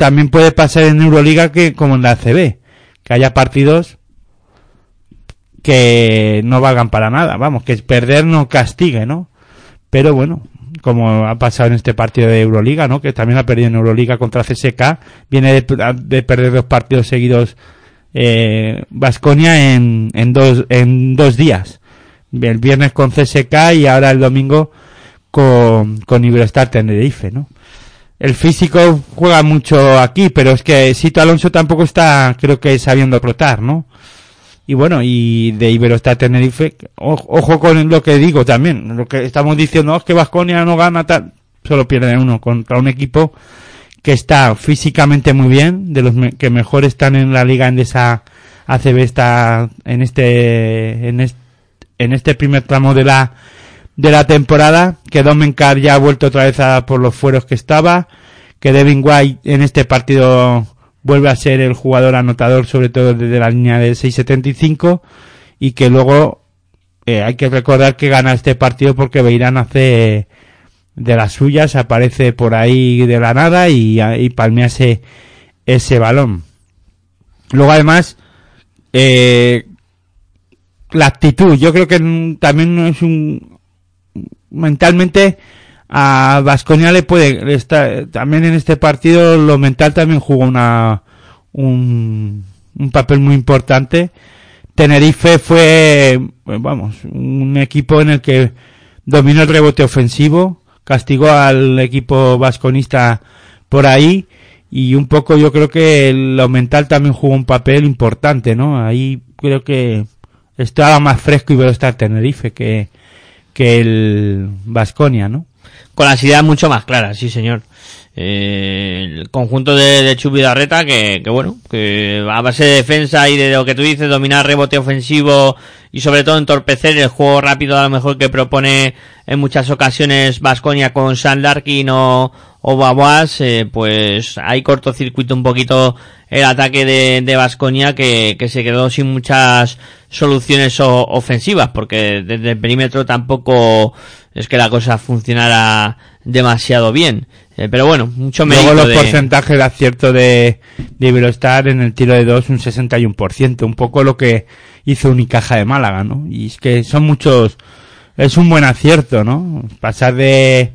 también puede pasar en Euroliga que como en la ACB, que haya partidos que no valgan para nada, vamos, que perder no castigue, ¿no? Pero bueno, como ha pasado en este partido de Euroliga, ¿no? Que también ha perdido en Euroliga contra CSK, viene de, de perder dos partidos seguidos eh, Vasconia en, en dos en dos días, el viernes con CSK y ahora el domingo con con Iberostar Tenerife, ¿no? El físico juega mucho aquí, pero es que Sito Alonso tampoco está, creo que sabiendo rotar, ¿no? Y bueno, y de Iberostar Tenerife, ojo con lo que digo también, lo que estamos diciendo, "Oh, es que Vasconia no gana tal, solo pierde uno contra un equipo que está físicamente muy bien, de los me- que mejor están en la liga en esa ACB está en este, en este, en este primer tramo de la, de la temporada, que Domencar ya ha vuelto otra vez a por los fueros que estaba, que Devin White en este partido vuelve a ser el jugador anotador, sobre todo desde la línea de 6.75, y que luego eh, hay que recordar que gana este partido porque Beirán hace de las suyas, aparece por ahí de la nada y, y palmea ese, balón. Luego además, eh, la actitud, yo creo que también es un mentalmente a Vasconia le puede está, también en este partido lo mental también jugó una un, un papel muy importante Tenerife fue, vamos, un equipo en el que dominó el rebote ofensivo, castigó al equipo vasconista por ahí y un poco yo creo que lo mental también jugó un papel importante, ¿no? Ahí creo que estaba más fresco y estar Tenerife que, que el Vasconia, ¿no? Con las ideas mucho más claras, sí señor. Eh, el conjunto de, Chubidarreta que, que bueno, que a base de defensa y de lo que tú dices, dominar rebote ofensivo y sobre todo entorpecer el juego rápido a lo mejor que propone en muchas ocasiones Vasconia con San Larkin o, o eh, pues hay cortocircuito un poquito el ataque de, de Vasconia que, que se quedó sin muchas soluciones o- ofensivas porque desde el perímetro tampoco es que la cosa funcionara demasiado bien. Eh, pero bueno, mucho mérito Luego los de- porcentajes de acierto de, de Iberostar en el tiro de dos un 61%, un poco lo que hizo Unicaja de Málaga, ¿no? Y es que son muchos, es un buen acierto, ¿no? Pasar de,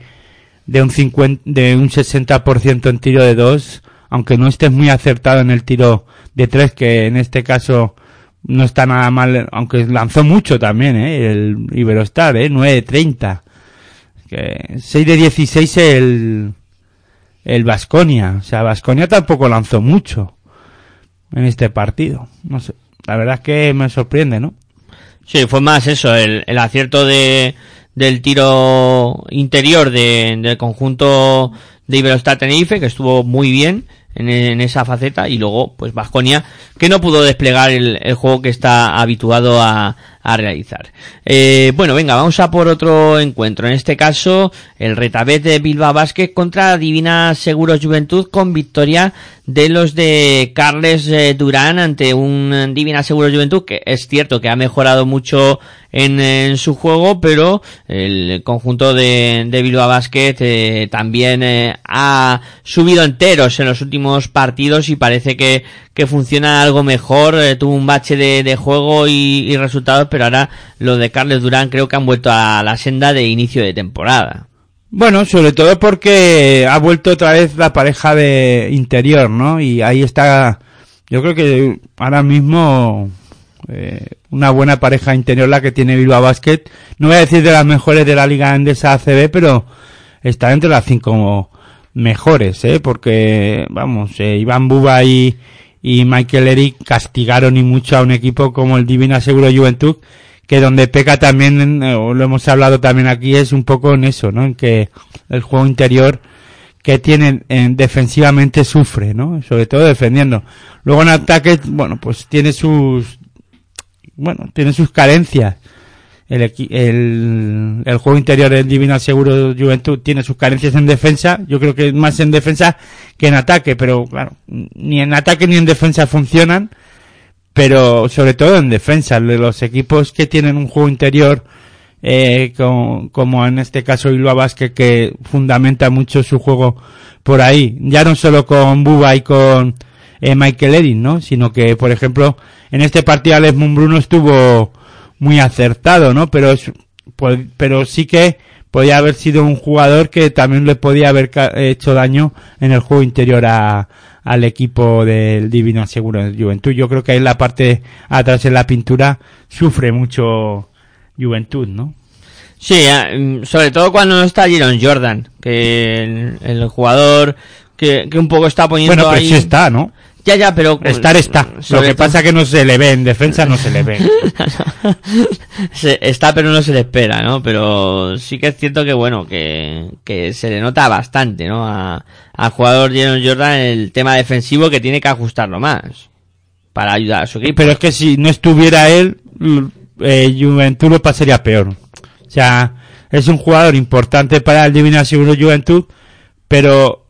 de un 50, de un 60% en tiro de dos, aunque no estés muy acertado en el tiro de tres, que en este caso no está nada mal, aunque lanzó mucho también, ¿eh? El Iberostar, ¿eh? 9 de 30. Que 6 de 16 el, el Vasconia. O sea, Vasconia tampoco lanzó mucho en este partido. No sé. La verdad es que me sorprende, ¿no? Sí, fue más eso, el, el acierto de, del tiro interior de, del conjunto de Iberostar Tenerife, que estuvo muy bien en, esa faceta, y luego, pues Vasconia, que no pudo desplegar el, juego que está habituado a, realizar. Eh, bueno, venga, vamos a por otro encuentro. En este caso, el retabet de Bilbao Basket contra Divina Seguros Juventud con victoria de los de Carles eh, Durán ante un eh, Divina Seguros Juventud que es cierto que ha mejorado mucho en, en su juego, pero el conjunto de, de Bilbao Basket eh, también eh, ha subido enteros en los últimos partidos y parece que, que funciona algo mejor. eh, tuvo un bache de, de juego y, y resultados, pero ahora los de Carles Durán creo que han vuelto a la senda de inicio de temporada. Bueno, sobre todo porque ha vuelto otra vez la pareja de interior, ¿no? Y ahí está, yo creo que ahora mismo eh, una buena pareja interior la que tiene Bilbao Basket. No voy a decir de las mejores de la Liga Endesa ACB, pero está entre las cinco mejores, ¿eh? Porque, vamos, eh, Iván Buba y, y Michael Eric castigaron y mucho a un equipo como el Divina Seguro Juventud, que donde peca también, eh, o lo hemos hablado también aquí, es un poco en eso, ¿no? En que el juego interior que tiene en, defensivamente sufre, ¿no? Sobre todo defendiendo. Luego en ataque, bueno, pues tiene sus, bueno, tiene sus carencias. El, el juego interior del Divina Seguro Juventud tiene sus carencias en defensa. Yo creo que más en defensa que en ataque, pero claro, ni en ataque ni en defensa funcionan. Pero sobre todo en defensa, de los equipos que tienen un juego interior, eh, como, en este caso Bilbao Basket, que fundamenta mucho su juego por ahí. Ya no solo con Buba y con eh, Michael Eric, ¿no? Sino que, por ejemplo, en este partido Alex Bruno estuvo muy acertado, ¿no? Pero es, pues, pero sí que podía haber sido un jugador que también le podía haber hecho daño en el juego interior a, al equipo del Divino Seguro de Juventud. Yo creo que ahí en la parte atrás en la pintura sufre mucho Juventud, ¿no? Sí, eh, mm, sobre todo cuando no está Jiron Jordan, que el, el jugador que, que un poco está poniendo Bueno, pero ahí... sí está, ¿no? Ya, ya, pero... Estar está. Lo sobre que todo- pasa que no se le ve, en defensa no se le ve. Se- está pero no se le espera, ¿no? Pero sí que es cierto que bueno, que, que se le nota bastante, ¿no? A- Al jugador Jalen Jordan el tema defensivo que tiene que ajustarlo más para ayudar a su equipo. Pero es que si no estuviera él, l- eh, Juventud lo pasaría peor. O sea, es un jugador importante para el Divina Seguro Juventud, pero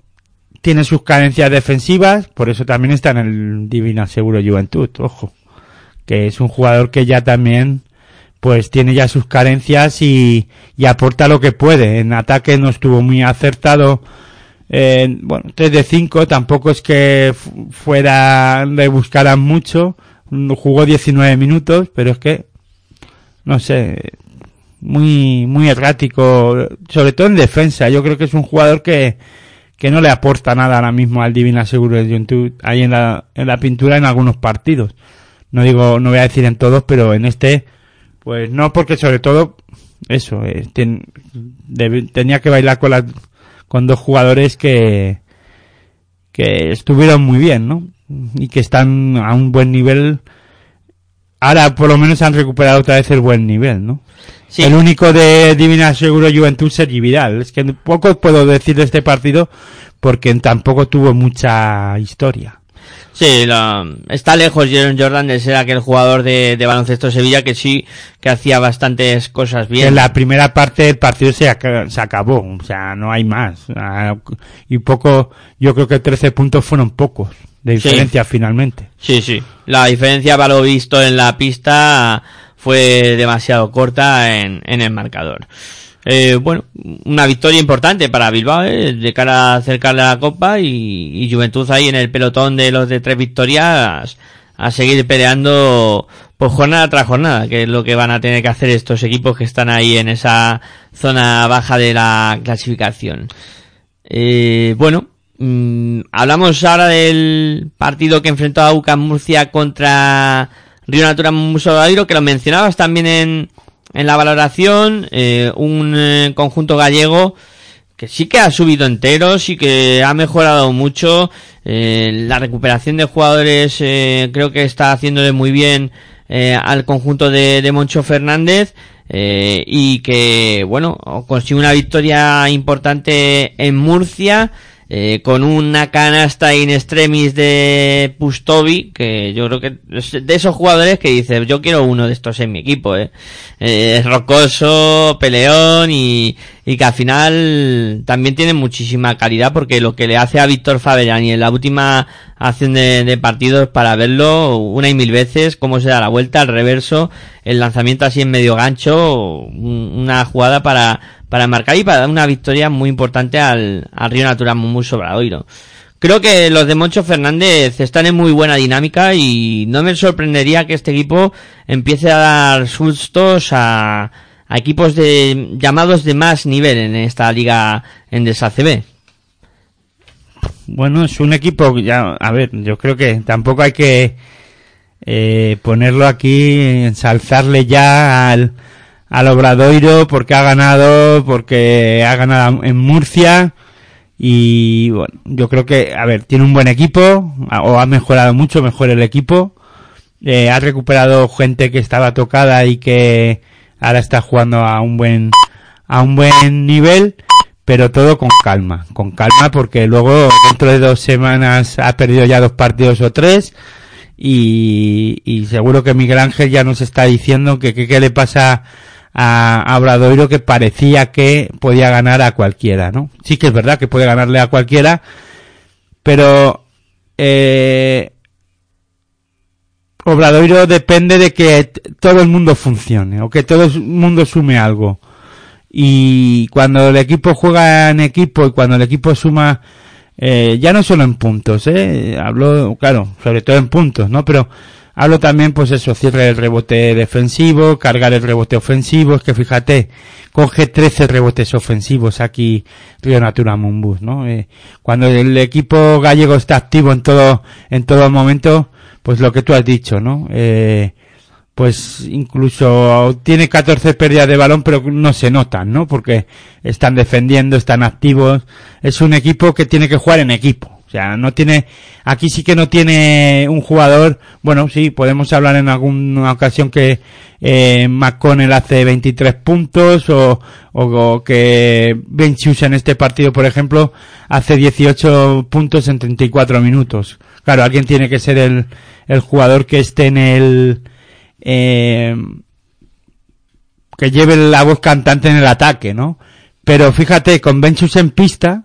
tiene sus carencias defensivas, por eso también está en el Divina Seguro Juventud, ojo. Que es un jugador que ya también, pues tiene ya sus carencias y, y aporta lo que puede. En ataque no estuvo muy acertado. Eh, bueno, 3 de 5, tampoco es que fu- fuera, le buscaran mucho. Jugó 19 minutos, pero es que, no sé, muy, muy errático, sobre todo en defensa. Yo creo que es un jugador que, que no le aporta nada ahora mismo al Divina Seguro de Juventud ahí en la, en la pintura en algunos partidos. No digo, no voy a decir en todos, pero en este, pues no, porque sobre todo, eso, eh, ten- tenía que bailar con las, con dos jugadores que, que estuvieron muy bien, ¿no? Y que están a un buen nivel. Ahora por lo menos han recuperado otra vez el buen nivel, ¿no? Sí. El único de Divina Seguro Juventud Sergi Vidal. Es que poco puedo decir de este partido porque tampoco tuvo mucha historia. Sí, la- está lejos Jaren Jordan de ser aquel jugador de, de baloncesto Sevilla que sí que hacía bastantes cosas bien. En la primera parte del partido se, ac- se acabó, o sea, no hay más. Ah, Y poco, yo creo que 13 puntos fueron pocos de Sí. diferencia finalmente. Sí, sí. La diferencia para lo visto en la pista fue demasiado corta en, en el marcador. Eh, bueno, una victoria importante para Bilbao eh, de cara a acercarle a la Copa y, y Juventud ahí en el pelotón de los de tres victorias a seguir peleando por jornada tras jornada, que es lo que van a tener que hacer estos equipos que están ahí en esa zona baja de la clasificación. Eh, bueno, mm, hablamos ahora del partido que enfrentó a UCAM Murcia contra Río Natura Musodairo, que lo mencionabas también en, en la valoración, eh, un eh, conjunto gallego que sí que ha subido entero, sí que ha mejorado mucho, eh, la recuperación de jugadores eh, creo que está haciéndole muy bien al conjunto de, de Moncho Fernández y que bueno consigue una victoria importante en Murcia eh, con una canasta in extremis de Pustovi que yo creo que de esos jugadores que dice yo quiero uno de estos en mi equipo eh. Eh, es rocoso peleón y, y que al final también tiene muchísima calidad porque lo que le hace a Víctor Faberani en la última acción de, de partidos para verlo una y mil veces cómo se da la vuelta al reverso el lanzamiento así en medio gancho un- una jugada para para marcar y para dar una victoria muy importante al, al Río Natural Mumu Sobradoiro. Creo que los de Moncho Fernández están en muy buena dinámica y no me sorprendería que este equipo empiece a dar sustos a, a equipos de llamados de más nivel en esta liga en DSACB. Bueno, es un equipo, ya, a ver, yo creo que tampoco hay que eh, ponerlo aquí, ensalzarle ya al, al Obradoiro porque ha ganado, porque ha ganado en Murcia y bueno, yo creo que, a ver, tiene un buen equipo, o ha mejorado mucho mejor el equipo, eh, ha recuperado gente que estaba tocada y que ahora está jugando a un buen, a un buen nivel, pero todo con calma, con calma porque luego dentro de dos semanas ha perdido ya dos partidos o tres y, y seguro que Miguel Ángel ya nos está diciendo que qué le pasa a, a Obradoiro que parecía que podía ganar a cualquiera, ¿no? Sí que es verdad que puede ganarle a cualquiera, pero eh, Obradoiro depende de que todo el mundo funcione o que todo el mundo sume algo. Y cuando el equipo juega en equipo y cuando el equipo suma, eh, ya no solo en puntos, eh, hablo, claro, sobre todo en puntos, ¿no? Pero hablo también, pues eso, cierre el rebote defensivo, cargar el rebote ofensivo, es que fíjate, coge 13 rebotes ofensivos aquí Río Natura Mumbus, ¿no? Eh, cuando el equipo gallego está activo en todo, en todo momento, pues lo que tú has dicho, ¿no? Eh, pues incluso tiene 14 pérdidas de balón, pero no se notan, ¿no? Porque están defendiendo, están activos. Es un equipo que tiene que jugar en equipo. O sea, no tiene, aquí sí que no tiene un jugador, bueno, sí, podemos hablar en alguna ocasión que eh, McConnell hace 23 puntos o, o, que Ben en este partido, por ejemplo, hace 18 puntos en 34 minutos. Claro, alguien tiene que ser el, el jugador que esté en el, eh, que lleve la voz cantante en el ataque, ¿no? Pero fíjate, con Benchus en pista,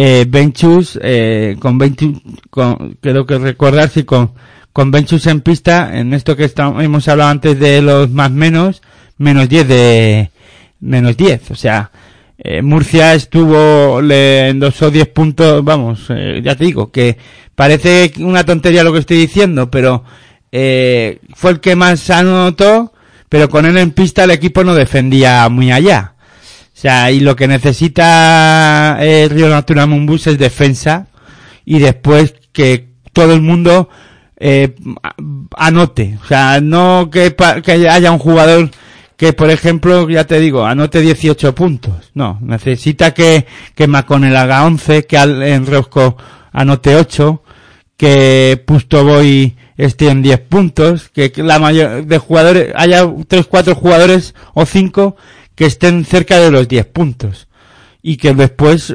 eh, Benchus, eh, con Benchus, con, creo que recordar si con, con Benchus en pista, en esto que estamos, hemos hablado antes de los más menos, menos 10 de, menos 10, o sea, eh, Murcia estuvo, le endosó 10 puntos, vamos, eh, ya te digo, que parece una tontería lo que estoy diciendo, pero eh, fue el que más anotó, pero con él en pista el equipo no defendía muy allá. O sea, y lo que necesita el Río Natura Mumbus es defensa y después que todo el mundo eh, anote. O sea, no que, que haya un jugador que, por ejemplo, ya te digo, anote 18 puntos. No, necesita que, que McConnell haga 11, que Al- anote 8, que Pustoboy esté en 10 puntos, que que la mayor de jugadores, haya 3, 4 jugadores o 5 que estén cerca de los 10 puntos. Y que después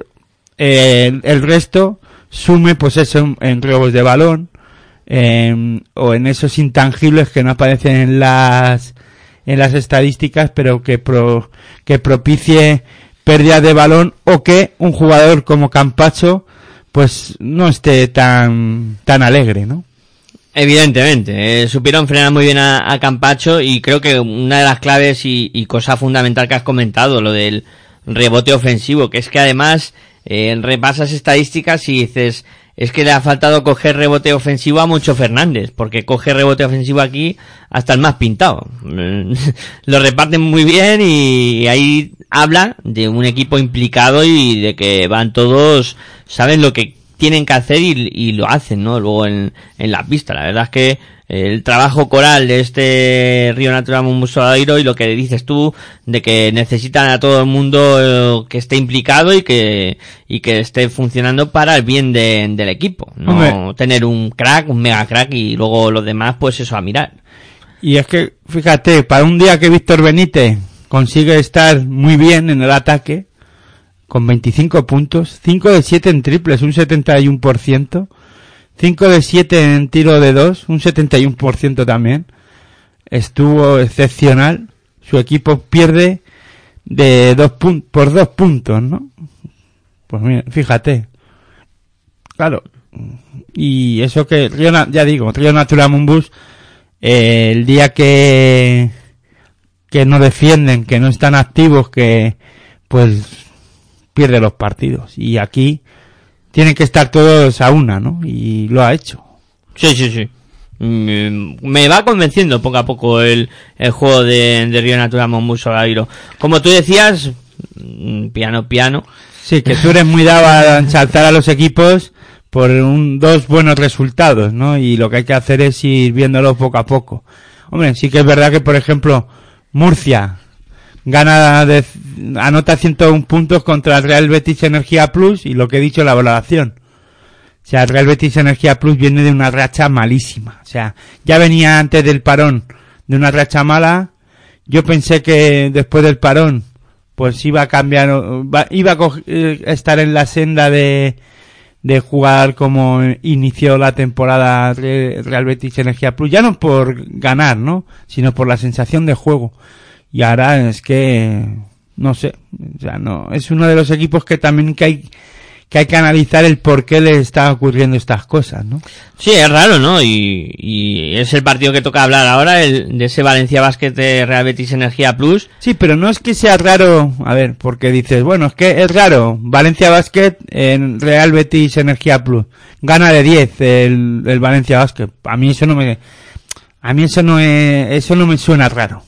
eh, el, resto sume pues eso en, en robos de balón en- o en esos intangibles que no aparecen en las en las estadísticas pero que pro- que propicie pérdida de balón o que un jugador como Campacho pues no esté tan tan alegre no Evidentemente, eh, supieron frenar muy bien a, a Campacho y creo que una de las claves y, y cosa fundamental que has comentado, lo del rebote ofensivo, que es que además eh, repasas estadísticas y dices, es que le ha faltado coger rebote ofensivo a Mucho Fernández, porque coge rebote ofensivo aquí hasta el más pintado. Lo reparten muy bien y ahí habla de un equipo implicado y de que van todos, saben lo que tienen que hacer y, y lo hacen, ¿no? Luego en, en la pista. La verdad es que el trabajo coral de este Río Natural Mumbusodairo y lo que dices tú de que necesitan a todo el mundo eh, que esté implicado y que y que esté funcionando para el bien de- del equipo no Hombre. tener un crack un mega crack y luego los demás pues eso a mirar y es que fíjate para un día que Víctor Benítez consigue estar muy bien en el ataque con 25 puntos 5 de 7 en triples un 71% 5 de 7 en tiro de 2, un 71% también. Estuvo excepcional. Su equipo pierde de dos por dos puntos, ¿no? Pues mira, fíjate. Claro. Y eso que, Río ya digo, Río Natura Mumbus, eh, el día que, que no defienden, que no están activos, que, pues, pierde los partidos. Y aquí, tienen que estar todos a una, ¿no? Y lo ha hecho. sí sí sí Mm, me va convenciendo poco a poco el, el juego de, de Río Natural Mumbusodairo como tú decías mm, piano piano Sí, que tú eres muy dado a ensalzar a los equipos por un, dos buenos resultados, ¿no? Y lo que hay que hacer es ir viéndolo poco a poco. Hombre, sí que es verdad que, por ejemplo, Murcia gana de, anota 101 puntos contra el Real Betis Energía Plus y lo que he dicho, la valoración. O sea, el Real Betis Energía Plus viene de una racha malísima. O sea, ya venía antes del parón de una racha mala. Yo pensé que después del parón, pues iba a cambiar, iba a co- eh, estar en la senda de, de jugar como inició la temporada Re- Real Betis Energía Plus. Ya no por ganar, ¿no? Sino por la sensación de juego. Y ahora es que, no sé, o sea, no, es uno de los equipos que también que hay, que hay que analizar el por qué le está ocurriendo estas cosas, ¿no? Sí, es raro, ¿no? Y, y es el partido que toca hablar ahora, el de ese Valencia Basket de Real Betis Energía Plus. Sí, pero no es que sea raro, a ver, porque dices, bueno, es que es raro, Valencia Basket en Real Betis Energía Plus, gana de 10 el, el Valencia Basket. A mí eso no me, a mí eso no es, eso no me suena raro.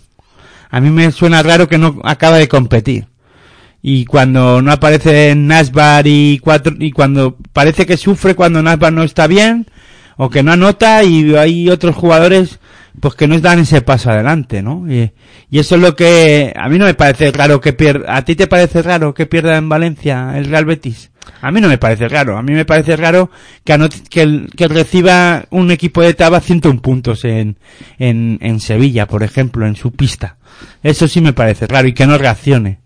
A mí me suena raro que no acaba de competir. Y cuando no aparece Nasbar y cuatro, y cuando parece que sufre cuando Nasbar no está bien, o que no anota y hay otros jugadores pues que no dan ese paso adelante, ¿no? Y, y eso es lo que a mí no me parece raro que pierda. ¿A ti te parece raro que pierda en Valencia el Real Betis? A mí no me parece raro. A mí me parece raro que, que, el- que reciba un equipo de Taba 101 puntos en, en, en Sevilla, por ejemplo, en su pista. Eso sí me parece raro y que no reaccione.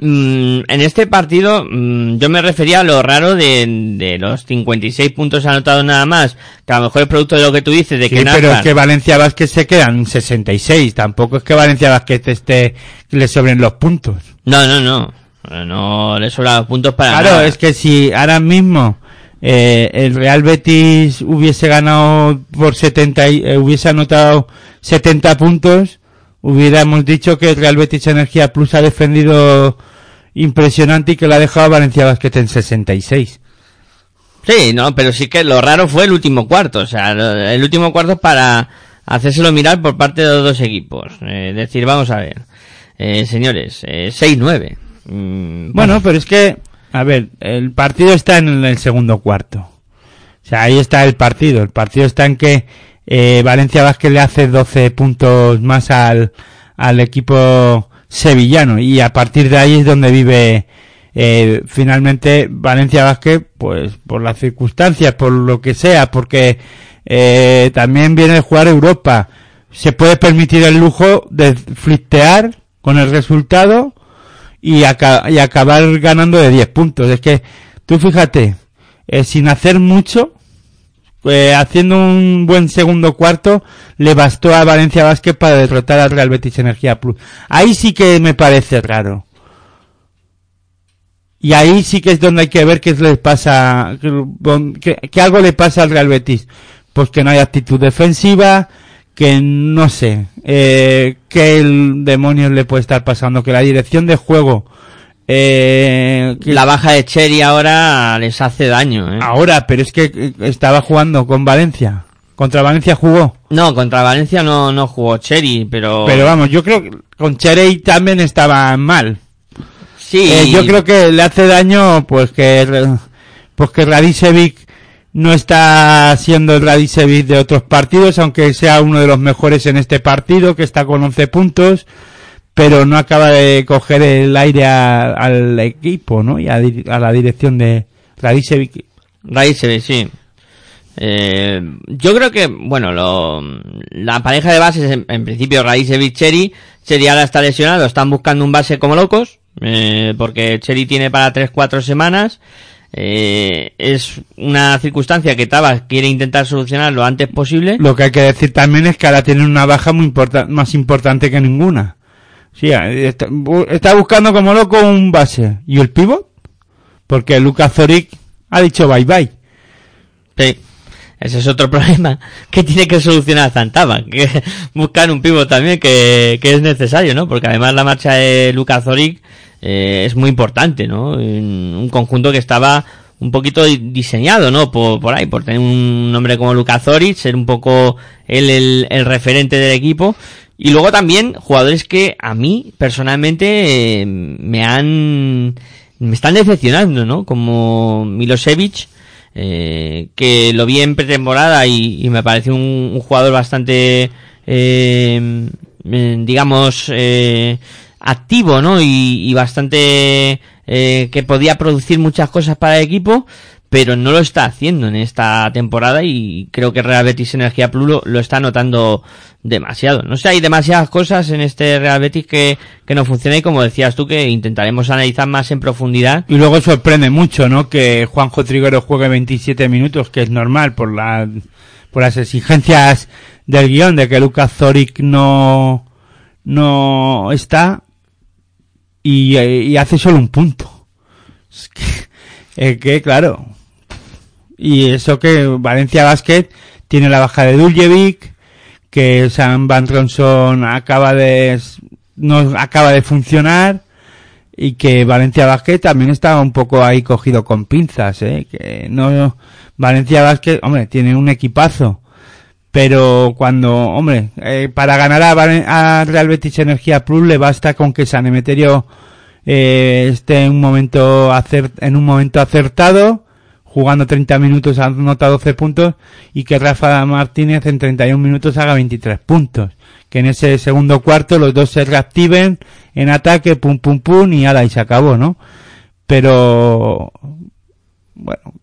Mm, en este partido mm, yo me refería a lo raro de, de los 56 puntos anotados nada más, que a lo mejor es producto de lo que tú dices, de Sí, que pero es que Valencia Vázquez se quedan 66. Tampoco es que Valencia Vázquez esté, le sobren los puntos. No, no, no. No le sobran puntos para Claro, nada. es que si ahora mismo eh, el Real Betis hubiese ganado por 70, y- eh, hubiese anotado 70 puntos, hubiéramos dicho que el Real Betis Energía Plus ha defendido impresionante y que lo ha dejado Valencia Basket en 66. Sí, no, pero sí que lo raro fue el último cuarto. O sea, el último cuarto para hacérselo mirar por parte de los dos equipos. Eh, decir, vamos a ver. Eh, señores, eh, 6-9. Mm, Bueno, pero es que, a ver, el partido está en el segundo cuarto. sea, ahí está el partido. El partido está en que eh, Valencia Vázquez le hace 12 puntos más al, al equipo sevillano y a partir de ahí es donde vive eh, finalmente Valencia Vázquez, pues por las circunstancias, por lo que sea, porque eh, también viene a jugar Europa, se puede permitir el lujo de flirtear con el resultado y, aca- y acabar ganando de 10 puntos. Es que tú fíjate, eh, sin hacer mucho, eh, haciendo un buen segundo cuarto, le bastó a Valencia Vázquez para derrotar al Real Betis Energía Plus. Ahí sí que me parece raro. Y ahí sí que es donde hay que ver qué les pasa, que, que algo le pasa al Real Betis. Pues que no hay actitud defensiva, que no sé, eh, qué el demonio le puede estar pasando, que la dirección de juego, eh, que- La baja de Cherry ahora les hace daño, ¿eh? ahora, pero es que eh, estaba jugando con Valencia. Contra Valencia jugó. No, contra Valencia no, no jugó Cherry, pero... Pero vamos, yo creo que con Cherey también estaba mal. sí, Eh, yo creo que le hace daño pues que pues que Radicevic no está siendo el Radicevic de otros partidos, aunque sea uno de los mejores en este partido, que está con 11 puntos, pero no acaba de coger el aire a- al equipo, ¿no? Y a, a la dirección de Radicevic. Raicevic, sí. Eh, yo creo que, bueno, lo, la pareja de bases, en, principio, Raicevic Cherry, Cherry ahora está lesionado, están buscando un base como locos, eh, porque Cherry tiene para 3-4 semanas. Eh, es una circunstancia que Tabas quiere intentar solucionar lo antes posible. Lo que hay que decir también es que ahora tiene una baja muy más importante que ninguna. Sí, eh, está, está buscando como loco un base. ¿Y el pivot? Porque Lucas Zoric ha dicho bye bye. Sí. Ese es otro problema que tiene que solucionar Zantaba, que buscar un pivo también que, que es necesario, ¿no? Porque además la marcha de Lucas Zoric eh, es muy importante, ¿no? Un conjunto que estaba un poquito di- diseñado, ¿no? Por, por ahí, por tener un nombre como Lucas Zoric, ser un poco el, el referente del equipo. Y luego también jugadores que a mí personalmente me han me están decepcionando, ¿no? Como Milosevic, eh, que lo vi en pretemporada y, y me pareció un, un jugador bastante, eh, digamos, eh, activo, ¿no? Y, y bastante eh, que podía producir muchas cosas para el equipo, pero no lo está haciendo en esta temporada y creo que Real Betis Energía Plus lo, lo está notando demasiado. No sé, hay demasiadas cosas en este Real Betis que, que no funcionan y como decías tú que intentaremos analizar más en profundidad. Y luego sorprende mucho, ¿no? Que Juanjo Triguero juegue 27 minutos, que es normal por la, por las exigencias del guion de que Lucas Zoric no, no está y, y hace solo un punto. Es que, claro. Y eso que Valencia Basket tiene la baja de Duljevic, que Sam Van Ronson acaba de, no acaba de funcionar y que Valencia Basket también estaba un poco ahí cogido con pinzas, ¿eh? que no Valencia Basket, hombre, tiene un equipazo, pero cuando, hombre, eh, para ganar a, Real Betis Energía Plus le basta con que San Emeterio eh, esté en un momento en un momento acertado, jugando 30 minutos anota 12 puntos y que Rafa Martínez en 31 minutos haga 23 puntos. Que en ese segundo cuarto los dos se reactiven en ataque, pum pum pum y ala y se acabó, ¿no? Pero bueno,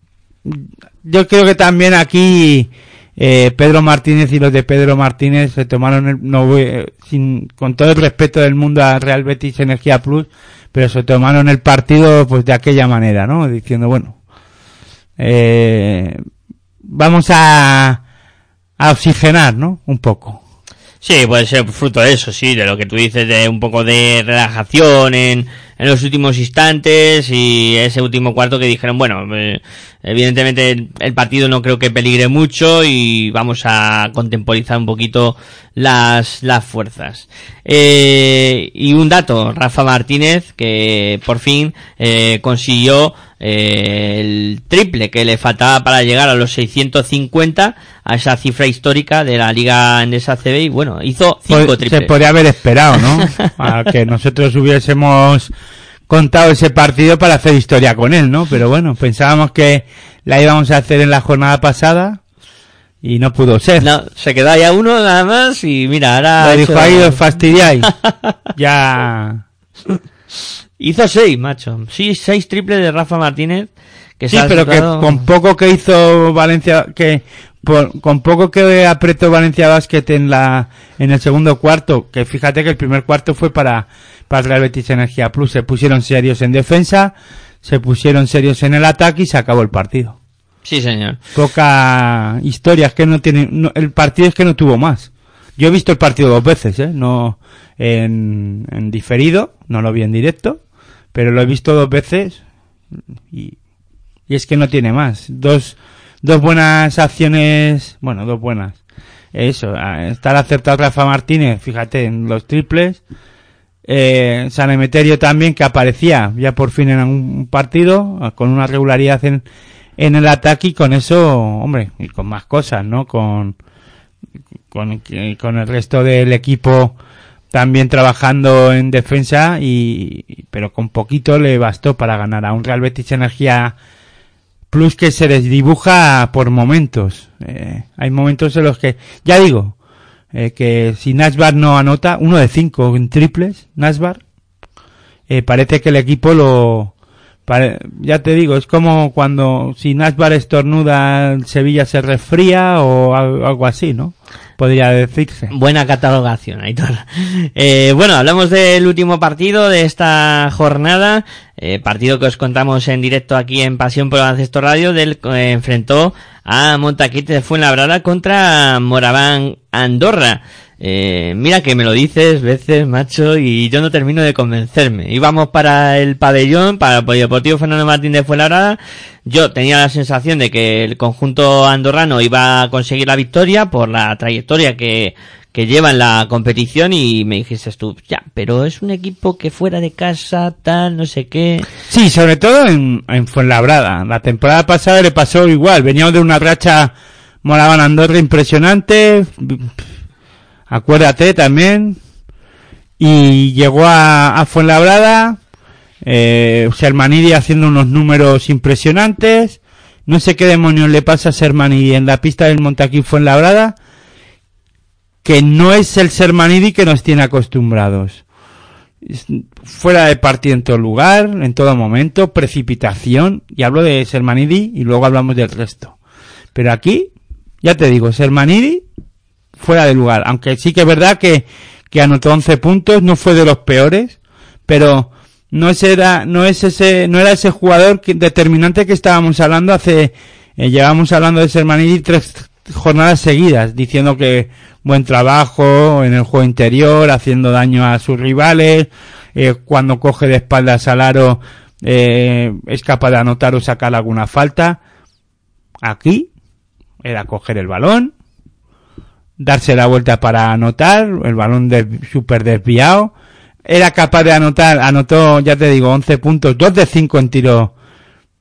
yo creo que también aquí eh, Pedro Martínez y los de Pedro Martínez se tomaron el, no eh, sin, con todo el respeto del mundo a Real Betis Energía Plus, pero se tomaron el partido pues de aquella manera, ¿no? Diciendo, bueno, eh, vamos a, a oxigenar, ¿no? Un poco. Sí, puede ser fruto de eso, sí, de lo que tú dices, de un poco de relajación en, en los últimos instantes y ese último cuarto que dijeron, bueno, eh, evidentemente el, el partido no creo que peligre mucho y vamos a contemporizar un poquito las, las fuerzas. Eh, y un dato, Rafa Martínez, que por fin eh, consiguió eh, el triple que le faltaba para llegar a los 650, a esa cifra histórica de la Liga Endesa CB y bueno, hizo cinco Pues, triples. se podría haber esperado, ¿no? A que nosotros hubiésemos contado ese partido para hacer historia con él, ¿no? Pero bueno, pensábamos que la íbamos a hacer en la jornada pasada y no pudo ser. No, se quedó ahí a uno nada más y mira, ahora... Lo dijo hecho- ahí, os fastidiáis. ya. Hizo seis, macho. Sí, seis triples de Rafa Martínez. Que Sí, pero que con poco que hizo Valencia, que por- con poco que apretó Valencia Basket en la en el segundo cuarto, que fíjate que el primer cuarto fue para para el Real Betis Energía Plus, se pusieron serios en defensa, se pusieron serios en el ataque y se acabó el partido. Sí, señor. Poca historia, es que no tiene, no- el partido es que no tuvo más. Yo he visto el partido dos veces, ¿eh? No en, en diferido, no lo vi en directo, pero lo he visto dos veces y, y es que no tiene más. Dos, dos buenas acciones, bueno, dos buenas. Eso, estar acertado Rafa Martínez, fíjate, en los triples. Eh, San Emeterio también, que aparecía ya por fin en un partido, con una regularidad en, en el ataque y con eso, hombre, y con más cosas, ¿no? Con, con, con el resto del equipo también trabajando en defensa y, pero con poquito le bastó para ganar a un Real Betis Energía Plus que se les dibuja por momentos. Eh, hay momentos en los que, ya digo, eh, que si Nasbar no anota, uno de cinco en triples, Nasbar, eh, parece que el equipo lo, pare- ya te digo, es como cuando si Nasbar estornuda, Sevilla se resfría o al- algo así, ¿no? Podría decirse. Buena catalogación, Aitor. Eh, bueno, hablamos del último partido de esta jornada, eh, partido que os contamos en directo aquí en Pasión por el Baloncesto Radio, del que enfrentó a Montaquite de Fuenlabrada contra Moraván Andorra. Eh, mira que me lo dices veces, macho, y yo no termino de convencerme. Íbamos para el pabellón, para el Polideportivo Fernando Martín de Fuenlabrada. Yo tenía la sensación de que el conjunto andorrano iba a conseguir la victoria por la trayectoria que, que lleva en la competición y me dijiste tú, ya, pero es un equipo que fuera de casa, tal, no sé qué. Sí, sobre todo en, en Fuenlabrada. La temporada pasada le pasó igual. Veníamos de una racha Moraban Andorra impresionante. Acuérdate también. Y llegó a, a Fuenlabrada. Eh, Sermanidi haciendo unos números impresionantes. No sé qué demonios le pasa a Sermanidi en la pista del Montaquí Fuenlabrada. Que no es el Sermanidi que nos tiene acostumbrados fuera de partido en todo lugar, en todo momento, precipitación, y hablo de Sermanidi y luego hablamos del resto. Pero aquí, ya te digo, Sermanidi fuera de lugar, aunque sí que es verdad que, que anotó 11 puntos, no fue de los peores, pero no es era, no es ese, no era ese jugador determinante que estábamos hablando hace, eh, llevamos hablando de Sermanidi tres jornadas seguidas, diciendo que buen trabajo en el juego interior, haciendo daño a sus rivales, eh, cuando coge de espaldas al aro eh, es capaz de anotar o sacar alguna falta. Aquí era coger el balón, darse la vuelta para anotar, el balón de, súper desviado. Era capaz de anotar, anotó, ya te digo, 11 puntos, 2 de 5 en tiro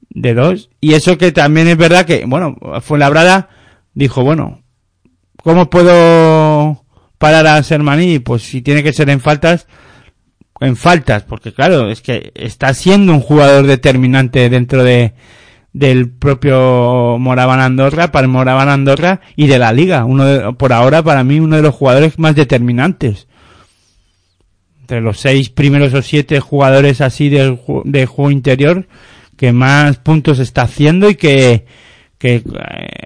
de 2. Y eso que también es verdad que, bueno, fue labrada, dijo, bueno, ¿cómo puedo parar a Sermaní? Pues si tiene que ser en faltas, en faltas, porque claro, es que está siendo un jugador determinante dentro de del propio Moraban Andorra, para el Moraban Andorra y de la liga, uno de- por ahora para mí uno de los jugadores más determinantes. Entre los seis primeros o siete jugadores así ju- de juego interior que más puntos está haciendo y que, que eh,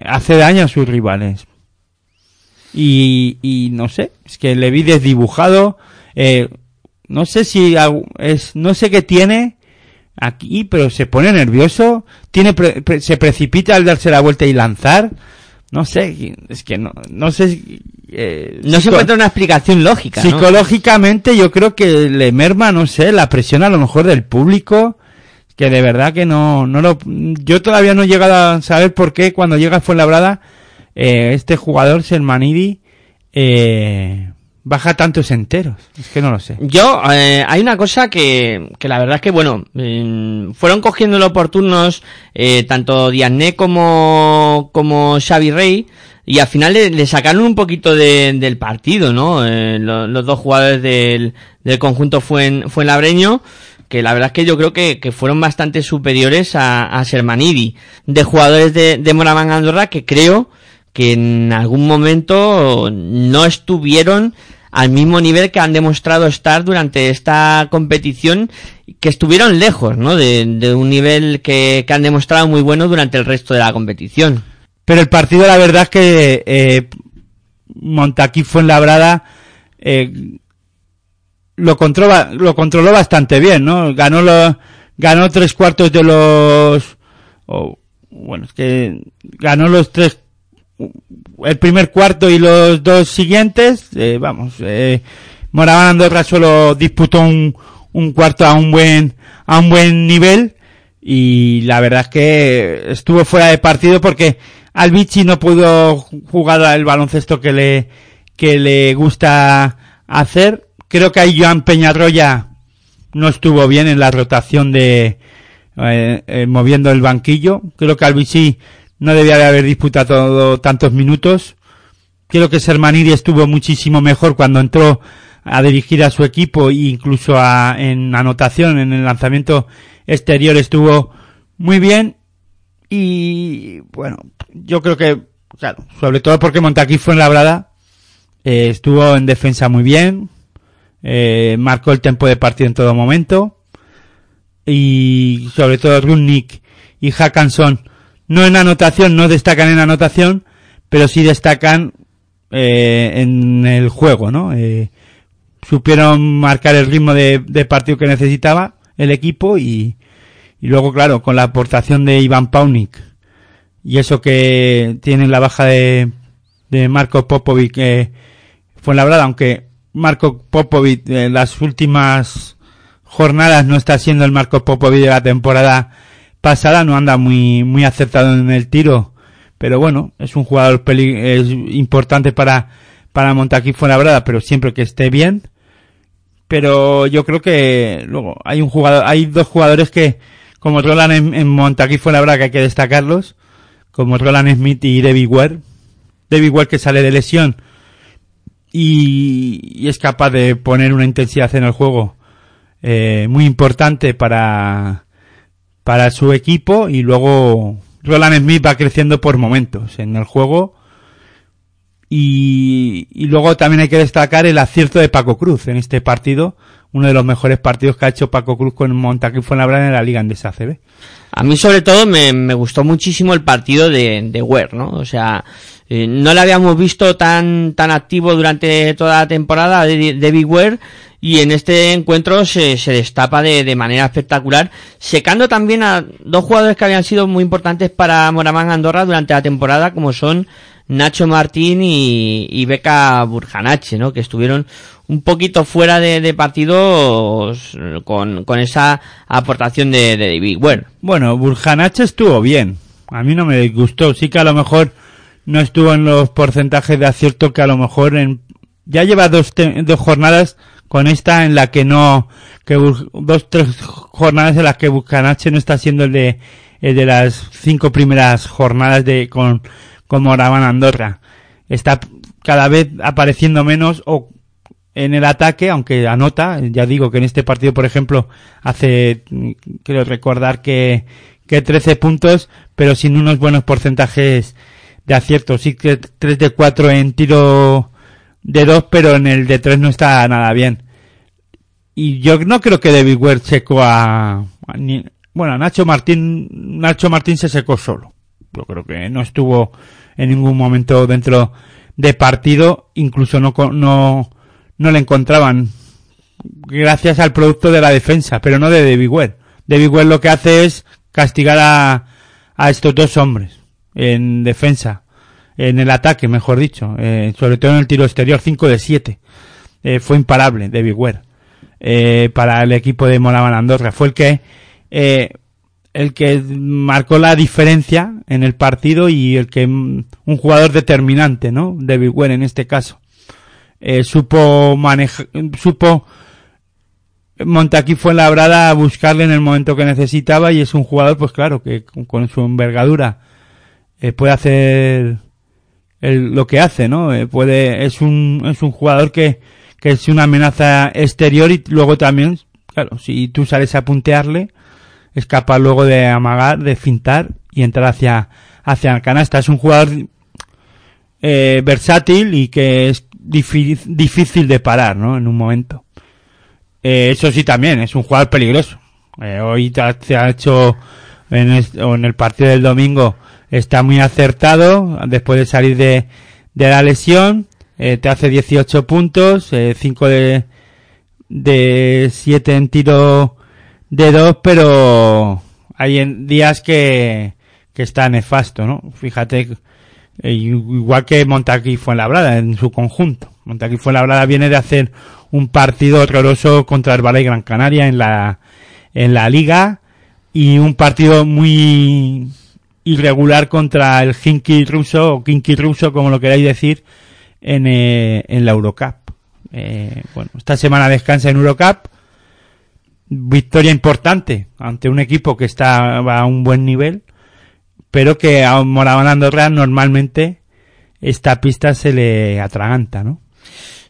hace daño a sus rivales. Y, y no sé, es que le vi desdibujado, eh, no sé si es, no sé qué tiene aquí, pero se pone nervioso, tiene, pre- pre- se precipita al darse la vuelta y lanzar, no sé, es que no, no sé, eh, No se encuentra una explicación lógica, ¿no? psicológicamente yo creo que le merma, no sé, la presión a lo mejor del público, que de verdad que no, no lo, yo todavía no he llegado a saber por qué cuando llega a Fuenlabrada, eh, este jugador, Selmanidi, eh, baja tantos enteros, es que no lo sé. Yo, eh, hay una cosa que, que la verdad es que, bueno, mm, fueron cogiéndolo oportunos eh, tanto Diané como, como Xavi Rey, y al final le, sacaron un poquito de- del partido, ¿no? Eh, lo- los dos jugadores del, del conjunto fuen, Fuenlabreño, que la verdad es que yo creo que, que fueron bastante superiores a, a Sermanidi, de jugadores de, de Moraván Andorra que creo que en algún momento no estuvieron al mismo nivel que han demostrado estar durante esta competición, que estuvieron lejos, ¿no? De, un nivel que, han demostrado muy bueno durante el resto de la competición. Pero el partido, la verdad es que eh, Montaquí Fuenlabrada eh, lo, controla, lo controló bastante bien, ¿no? Ganó, ganó tres cuartos de los... bueno, es que ganó los tres... El primer cuarto y los dos siguientes, eh, vamos, eh, Moraván Andorra solo disputó un, un cuarto a un buen, a un buen nivel y la verdad es que estuvo fuera de partido porque Albici no pudo jugar el baloncesto que le, que le gusta hacer. Creo que ahí Joan Peñarroya no estuvo bien en la rotación de eh, eh, moviendo el banquillo. Creo que Albici no debía de haber disputado tantos minutos. Creo que Sermanidi estuvo muchísimo mejor cuando entró a dirigir a su equipo e incluso a, en anotación, en el lanzamiento exterior estuvo muy bien y bueno, yo creo que, claro, sobre todo porque Montaquí fue en labrada, eh, estuvo en defensa muy bien, eh, marcó el tiempo de partido en todo momento y sobre todo Rudnick y Hackanson no en anotación, no destacan en anotación, pero sí destacan eh, en el juego, ¿no? Eh, supieron marcar el ritmo de, partido que necesitaba el equipo y, y luego, claro, con la aportación de Iván Paunik y eso que tiene la baja de, de Marco Popovic, que fue la verdad, aunque Marco Popovic en las últimas jornadas no está siendo el Marco Popovic de la temporada pasada, no anda muy, muy acertado en el tiro, pero bueno, es un jugador peli es importante para, para Montaquí Fuenlabrada, pero siempre que esté bien. Pero yo creo que luego hay un jugador, hay dos jugadores que, como Roland en, en Montaquí Fuenlabrada que hay que destacarlos, como Roland Smith y David Ware. David Ware que sale de lesión y, y es capaz de poner una intensidad en el juego eh, muy importante para, para su equipo y luego Roland Smith va creciendo por momentos en el juego y, y luego también hay que destacar el acierto de Paco Cruz en este partido, uno de los mejores partidos que ha hecho Paco Cruz con Montaquí Fuenlabrada en la Liga Andesa CB. A mí sobre todo me, gustó muchísimo el partido de, de ¿no? O sea, eh, no le habíamos visto tan, tan activo durante toda la temporada de, de Big y en este encuentro se, se destapa de, de manera espectacular, secando también a dos jugadores que habían sido muy importantes para Moraván Andorra durante la temporada, como son Nacho Martín y, Beca Burjanache, ¿no? Que estuvieron un poquito fuera de, de partidos con, con esa aportación de, de Ware. Bueno, Burjanache estuvo bien. A mí no me gustó. Sí que a lo mejor no estuvo en los porcentajes de acierto que a lo mejor en... Ya lleva dos, dos jornadas con esta en la que no... que dos, tres jornadas en las que Burjanache no está siendo el de, el de las cinco primeras jornadas de con, con Moraván Andorra. Está cada vez apareciendo menos o en el ataque, aunque anota, ya digo que en este partido, por ejemplo, hace, creo recordar que, que 13 puntos, pero sin unos buenos porcentajes de acierto. Sí que 3 de 4 en tiro de 2, pero en el de 3 no está nada bien. Y yo no creo que David Ware secó a, ni- bueno, a Nacho Martín, Nacho Martín se secó solo. Yo creo que no estuvo en ningún momento dentro de partido, incluso no, no, no le encontraban gracias al producto de la defensa, pero no de David Ware. David Ware lo que hace es castigar a, a estos dos hombres en defensa, en el ataque, mejor dicho, eh, sobre todo en el tiro exterior, 5 de 7. Eh, fue imparable David Ware eh, para el equipo de Moraban Andorra. Fue el que el que marcó la diferencia en el partido y el que mm, un jugador determinante, ¿no? David Ware en este caso. Supo manejar, supo Montaquí fue labrada a buscarle en el momento que necesitaba y es un jugador, pues claro, que con su envergadura eh, puede hacer el- lo que hace, ¿no? Eh, puede, es un, es un jugador que, que es una amenaza exterior y luego también Claro, si tú sales a puntearle, es capaz luego de amagar, de fintar y entrar hacia, hacia la canasta. Es un jugador eh, versátil y que es difí- difícil de parar, ¿no? En un momento. Eh, eso sí también, es un jugador peligroso. Hoy te ha, hecho, en el, en el partido del domingo, está muy acertado después de salir de, de la lesión. Eh, te hace 18 puntos, 5 de, de 7 en tiro de 2, pero hay en días que, que está nefasto, ¿no? Fíjate, eh, igual que Montaquí Fuenlabrada en su conjunto. Montaquí Fuenlabrada viene de hacer un partido horroroso contra el Valle Gran Canaria en la, en la liga y un partido muy irregular contra el Hinky ruso o Kinky ruso, como lo queráis decir, en, eh, en la Eurocup. Eh, bueno, esta semana descansa en Eurocup. Victoria importante ante un equipo que está a un buen nivel, pero que a Moraván Andorra normalmente esta pista se le atraganta, ¿no?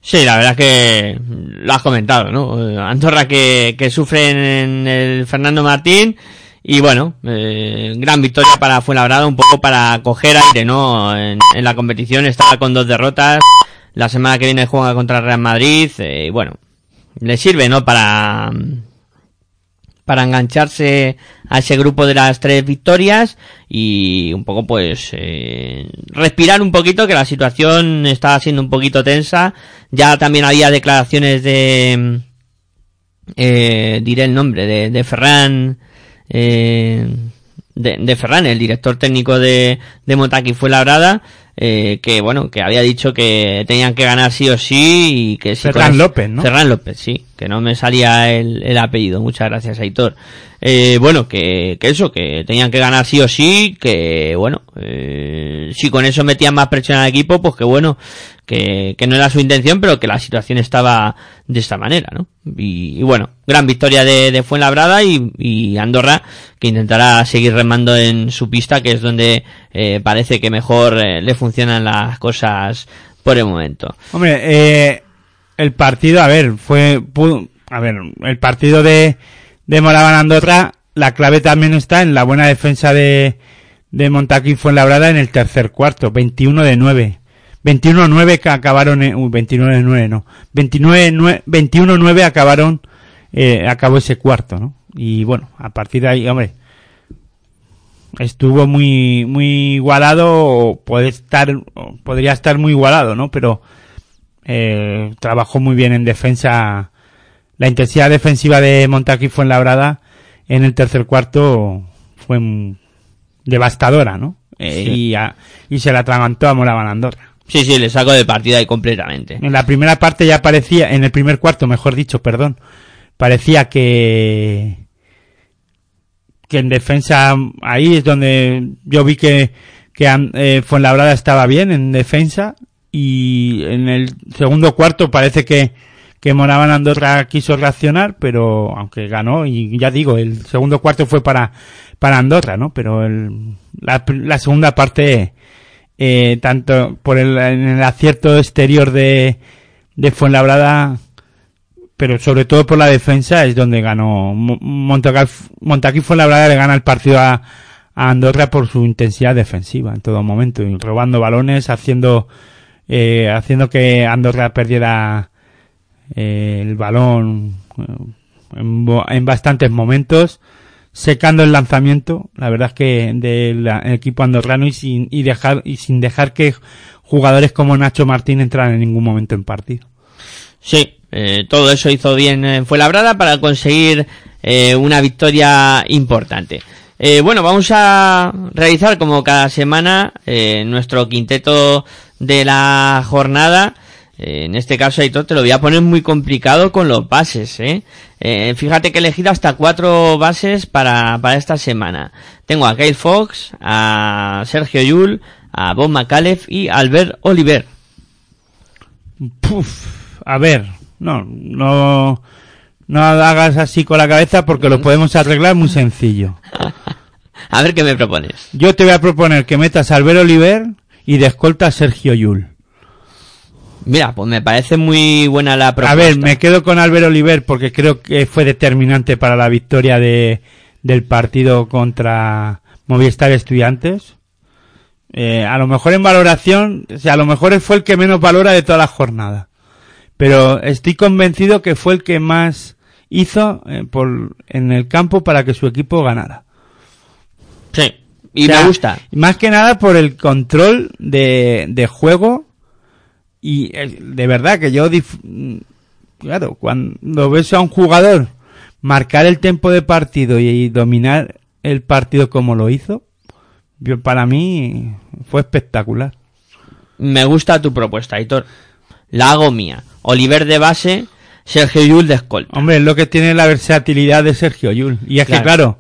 Sí, la verdad que lo has comentado, ¿no? Andorra que, que sufre en el Fernando Martín y bueno, eh, gran victoria para Fuenlabrada, un poco para coger aire, ¿no? En, en la competición estaba con dos derrotas, la semana que viene juega contra Real Madrid eh, y bueno, le sirve, ¿no? Para para engancharse a ese grupo de las tres victorias y un poco pues eh, respirar un poquito que la situación estaba siendo un poquito tensa ya también había declaraciones de eh, diré el nombre de, de Ferran eh, de, de Ferran el director técnico de, de Motaki fue labrada eh, que bueno que había dicho que tenían que ganar sí o sí y que si Ferran López, ¿no? Ferran López, sí, que no me salía el, el apellido. Muchas gracias, Aitor. Eh, bueno, que, que eso, que tenían que ganar sí o sí, que bueno, eh, si con eso metían más presión al equipo, pues que bueno, que, no era su intención, pero que la situación estaba de esta manera, ¿no? Y, bueno, gran victoria de, Fuenlabrada y, Andorra, que intentará seguir remando en su pista, que es donde eh, parece que mejor eh, le funcionan las cosas por el momento. Hombre, eh, el partido, a ver, fue, a ver, el partido de, de Andorra, la clave también está en la buena defensa de, de Montaquín Fuenlabrada en el tercer cuarto, 21 de 9. 21-9 que acabaron, en, uy, 29 de 9 no, 29, 21-9 acabaron, eh, acabó ese cuarto, ¿no? Y bueno, a partir de ahí, hombre, estuvo muy muy igualado o puede estar o podría estar muy igualado no pero eh, trabajó muy bien en defensa. La intensidad defensiva de Montaquí fue en labrada en el tercer cuarto fue devastadora no Eh, Sí. y, a- y se la atragantó a Moraban Andorra Sí, sí, le saco de partida ahí completamente. en la primera parte ya parecía, en el primer cuarto, mejor dicho, perdón, parecía que que en defensa ahí es donde yo vi que que eh, Fuenlabrada estaba bien en defensa y en el segundo cuarto parece que que Moraban Andorra quiso reaccionar, pero aunque ganó y ya digo, el segundo cuarto fue para para Andorra, ¿no? Pero el, la segunda parte eh, tanto por el, en el acierto exterior de, de Fuenlabrada, pero sobre todo por la defensa es donde ganó Montaquí Fuenlabrada le gana el partido a, Andorra por su intensidad defensiva en todo momento, y robando balones, haciendo eh, haciendo que Andorra perdiera eh, el balón eh, en, en bastantes momentos secando el lanzamiento, la verdad es que del equipo andorrano y sin, y dejar, y sin dejar que jugadores como Nacho Martín entraran en ningún momento en partido. Sí, eh, todo eso hizo bien en Fuenlabrada para conseguir eh, una victoria importante. Eh, bueno, vamos a realizar como cada semana eh, nuestro quinteto de la jornada. Eh, en este caso, Aitor, te lo voy a poner muy complicado con los bases, ¿eh? Eh, fíjate que he elegido hasta cuatro bases para, para esta semana. Tengo a Kyle Fox, a Sergio Yul, a Bob McAuliffe y Albert Oliver. Puf, a ver, no, no, no hagas así con la cabeza porque lo podemos arreglar muy sencillo. A ver qué me propones. Yo te voy a proponer que metas a Albert Oliver y de escolta a Sergio Yul. Mira, pues me parece muy buena la propuesta. A ver, me quedo con Álvaro Oliver porque creo que fue determinante para la victoria de, del partido contra Movistar Estudiantes. Eh, a lo mejor en valoración, o sea, a lo mejor fue el que menos valora de toda la jornada. Pero estoy convencido que fue el que más hizo eh, por, en el campo para que su equipo ganara. Sí, y O sea, me gusta. Más que nada por el control de, de juego y eh, de verdad que yo, claro, cuando ves a un jugador marcar el tiempo de partido y, dominar el partido como lo hizo, yo, para mí fue espectacular. Me gusta tu propuesta, Aitor. La hago mía. Oliver de base, Sergio Yul de escolta. Hombre, es lo que tiene la versatilidad de Sergio Yul. Y es Claro. que, claro,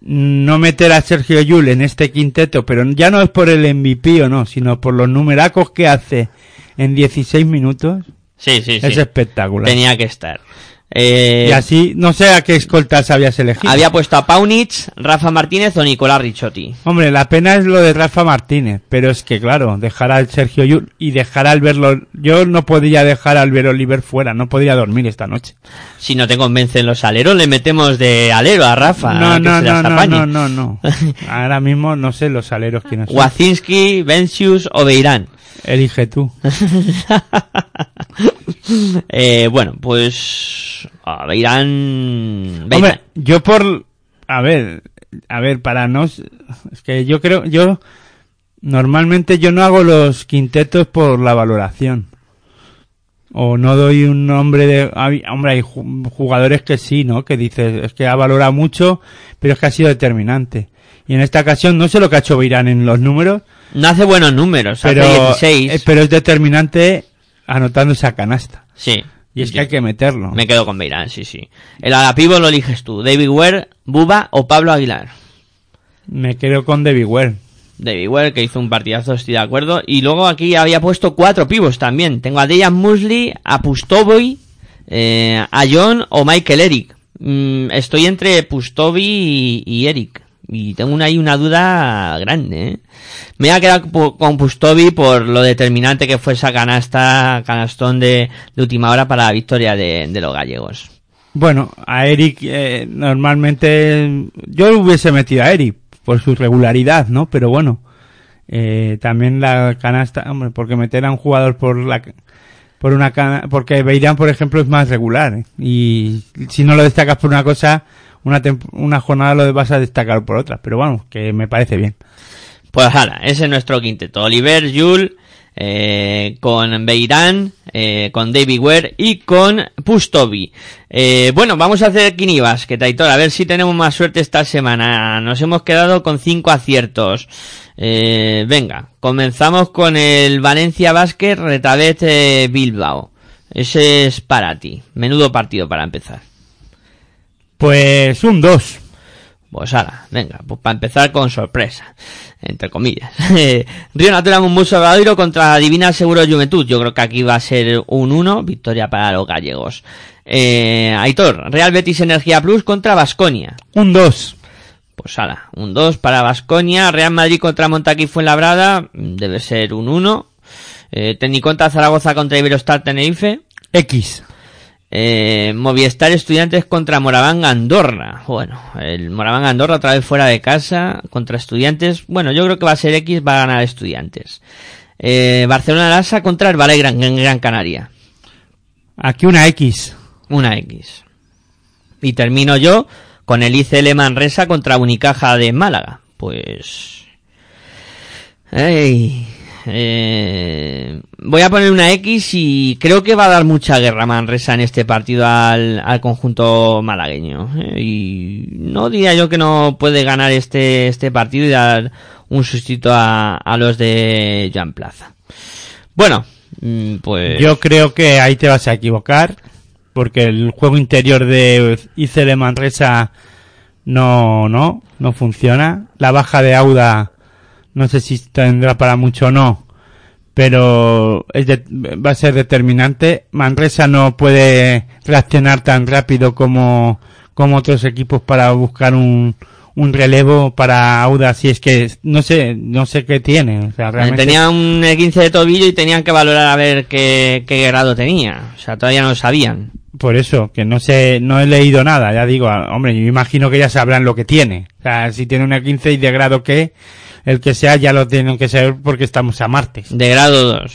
no meter a Sergio Yul en este quinteto, pero ya no es por el MVP o no, sino por los numeracos que hace en 16 minutos, Sí, sí, sí. es espectacular. Tenía que estar. Eh, Y así, no sé a qué escoltas habías elegido. había puesto a Paunich, Rafa Martínez o Nicolás Ricciotti. Hombre, la pena es lo de Rafa Martínez, pero es que claro, dejar al Sergio Yul y dejar al verlo, yo no podría dejar al ver Oliver fuera, no podría dormir esta noche. Si no te convencen los aleros, le metemos de alero a Rafa. no, no, no, no, no, no, no. Ahora mismo no sé los aleros quiénes son. Wazinski, Vencius o Beirán. Elige tú. Eh, bueno, pues. A. Beirán. Hombre, yo por, a ver, a ver, para no, es que yo creo, yo, normalmente yo no hago los quintetos por la valoración. O no doy un nombre de, hay- hombre, hay ju- jugadores que sí, ¿no? Que dices, es que ha valorado mucho, pero es que ha sido determinante. Y en esta ocasión, no sé lo que ha hecho Beirán en los números, No hace buenos números, pero, hace 16. eh, pero es determinante anotando esa canasta. Sí. Y es que hay que meterlo. Me quedo con Beirán, sí, sí. El Agapivo lo eliges tú. David Ware, Buba o Pablo Aguilar. Me quedo con David Ware. David Ware, que hizo un partidazo, estoy de acuerdo. Y luego aquí había puesto cuatro pivos también. Tengo a Dejan Musley, a Pustovoy, eh, a John o Michael Eric. Mm, estoy entre Pustovi y, y Eric. Y tengo ahí una duda grande, ¿eh? Me voy a quedar con Pustovi por lo determinante que fue esa canasta, canastón de, última hora para la victoria de, de los gallegos. Bueno, a Eric eh, normalmente yo hubiese metido a Eric por su regularidad, ¿no? Pero bueno, eh, también la canasta, hombre, porque meter a un jugador por la por una cana, porque Beirán, por ejemplo, es más regular ¿eh? y si no lo destacas por una cosa, una una jornada lo vas a destacar por otra, pero vamos, que me parece bien. Pues ahora, ese es nuestro quinteto. Oliver, Jules, eh, con Beirán, eh, con David Ware y con Pustovi. Eh, bueno, vamos a hacer quinivas, que Taitor, a ver si tenemos más suerte esta semana. Nos hemos quedado con cinco aciertos. Eh, venga, comenzamos con el Valencia Basket Retabet eh, Bilbao. Ese es para ti. Menudo partido para empezar. Pues un 2. Pues ahora, venga, pues para empezar con sorpresa, entre comillas. Río Natura Mumbuso Obradoiro contra Divina Seguro Juventud. Yo creo que aquí va a ser un 1, victoria para los gallegos. Eh, Aitor, Real Betis Energía Plus contra Basconia. Un 2. Pues ahora, un 2 para Basconia. Real Madrid contra Montaquí Fuenlabrada, debe ser un 1. Eh, Tecniconta Zaragoza contra Iberostar Tenerife. X. Eh, Movistar Estudiantes contra Moraván Andorra. Bueno, el Moraván Andorra otra vez fuera de casa contra Estudiantes. Bueno, yo creo que va a ser X, va a ganar Estudiantes. Eh, Barcelona Lasa contra el Valle Gran, Gran Canaria. Aquí una X. Una X. Y termino yo con el ICL Manresa contra Unicaja de Málaga. Pues... Ey, eh, voy a poner una X y creo que va a dar mucha guerra Manresa en este partido al, conjunto malagueño. eh, y no diría yo que no puede ganar este, este partido y dar un sustito a, los de Joan Plaza. Bueno, mm, pues... Yo creo que ahí te vas a equivocar, porque el juego interior de ICL Manresa no, no, no funciona. La baja de Auda, no sé si tendrá para mucho o no, pero es de- va a ser determinante. Manresa no puede reaccionar tan rápido como, como otros equipos para buscar un, un relevo para Auda si es que no sé no sé qué tiene o sea, realmente Tenía un 15 de tobillo y tenían que valorar a ver qué, qué grado tenía. O sea, todavía no lo sabían. por eso que no sé no he leído nada ya digo ah, hombre yo imagino que ya sabrán lo que tiene o sea si tiene una 15 y de grado qué el que sea ya lo tienen que saber porque estamos a martes De grado 2.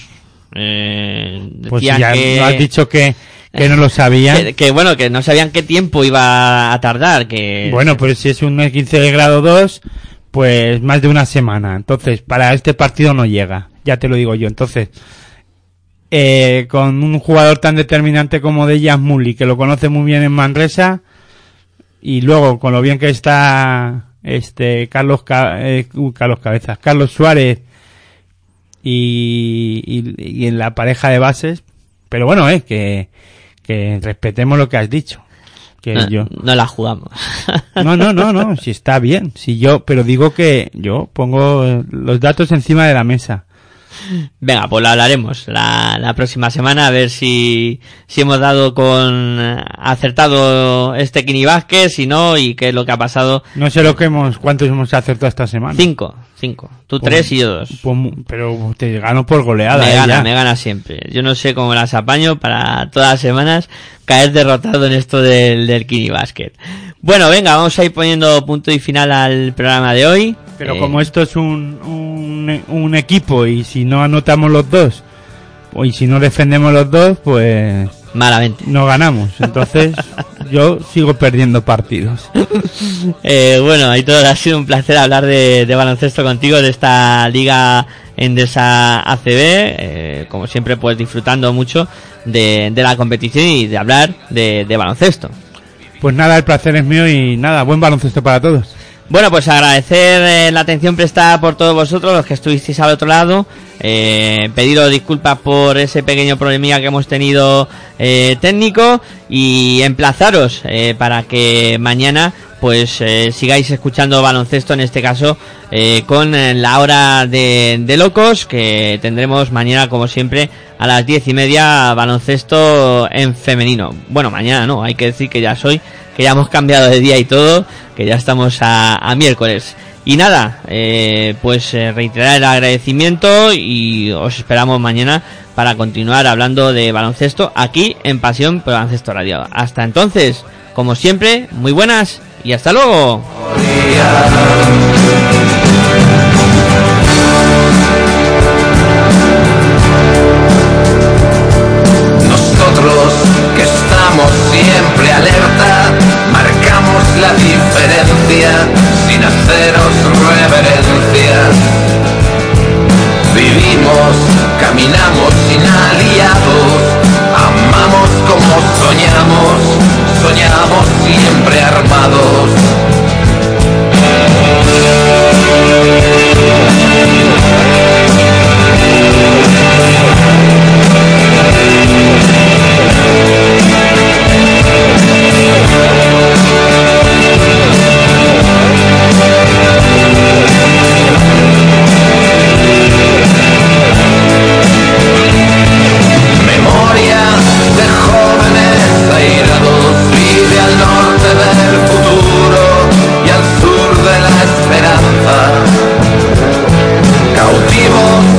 Eh, pues ya que, no has dicho que que no lo sabían que, que, bueno, que no sabían qué tiempo iba a tardar. Que Bueno, pues si es un 15 de grado 2, pues más de una semana. Entonces, para este partido no llega. Ya te lo digo yo. Entonces, eh, con un jugador tan determinante como de Mully, que lo conoce muy bien en Manresa, y luego con lo bien que está este Carlos Ca- eh, uh, Carlos Cabezas, Carlos Suárez y, y, y en la pareja de bases, pero bueno, eh, que, que respetemos lo que has dicho. Que no, yo, no la jugamos. no, no, no, no, si está bien. Si yo, pero digo que yo pongo los datos encima de la mesa. Venga, pues lo hablaremos la, la próxima semana a ver si, si hemos dado con acertado este Kini Vázquez, si no, y qué es lo que ha pasado. No sé lo que hemos, cuántos hemos acertado esta semana. Cinco, cinco. Tú Pues- tres y yo dos. Pues pero te gano por goleada. me eh, gana, ya. me gana siempre. Yo no sé cómo las apaño para todas las semanas caer derrotado en esto del, del Kini Basket. Bueno, venga, vamos a ir poniendo punto y final al programa de hoy. Pero Eh, como esto es un, un, un equipo y si no anotamos los dos, o y si no defendemos los dos, pues Malamente. no ganamos. Entonces yo sigo perdiendo partidos. Eh, bueno, Aitor, ha sido un placer hablar de, de baloncesto contigo, de esta liga Endesa ACB. eh, como siempre, pues disfrutando mucho de, de la competición y de hablar de, de baloncesto. Pues nada, el placer es mío y nada, buen baloncesto para todos. Bueno, pues agradecer eh, la atención prestada por todos vosotros, los que estuvisteis al otro lado. Eh, pediros disculpas por ese pequeño problemilla que hemos tenido eh, técnico y emplazaros eh, para que mañana pues eh, sigáis escuchando baloncesto en este caso con la hora de, de locos que tendremos mañana como siempre a las diez y media baloncesto en femenino bueno mañana no hay que decir que ya soy que ya hemos cambiado de día y todo que ya estamos a, miércoles. Y nada eh, pues eh, reiterar el agradecimiento y os esperamos mañana para continuar hablando de baloncesto aquí en Pasión por Baloncesto Radio. Hasta entonces como siempre muy buenas y hasta luego. Nosotros que estamos siempre alerta, la diferencia sin haceros reverencia. Vivimos, caminamos sin aliados, amamos como soñamos, soñamos siempre armados. Oh.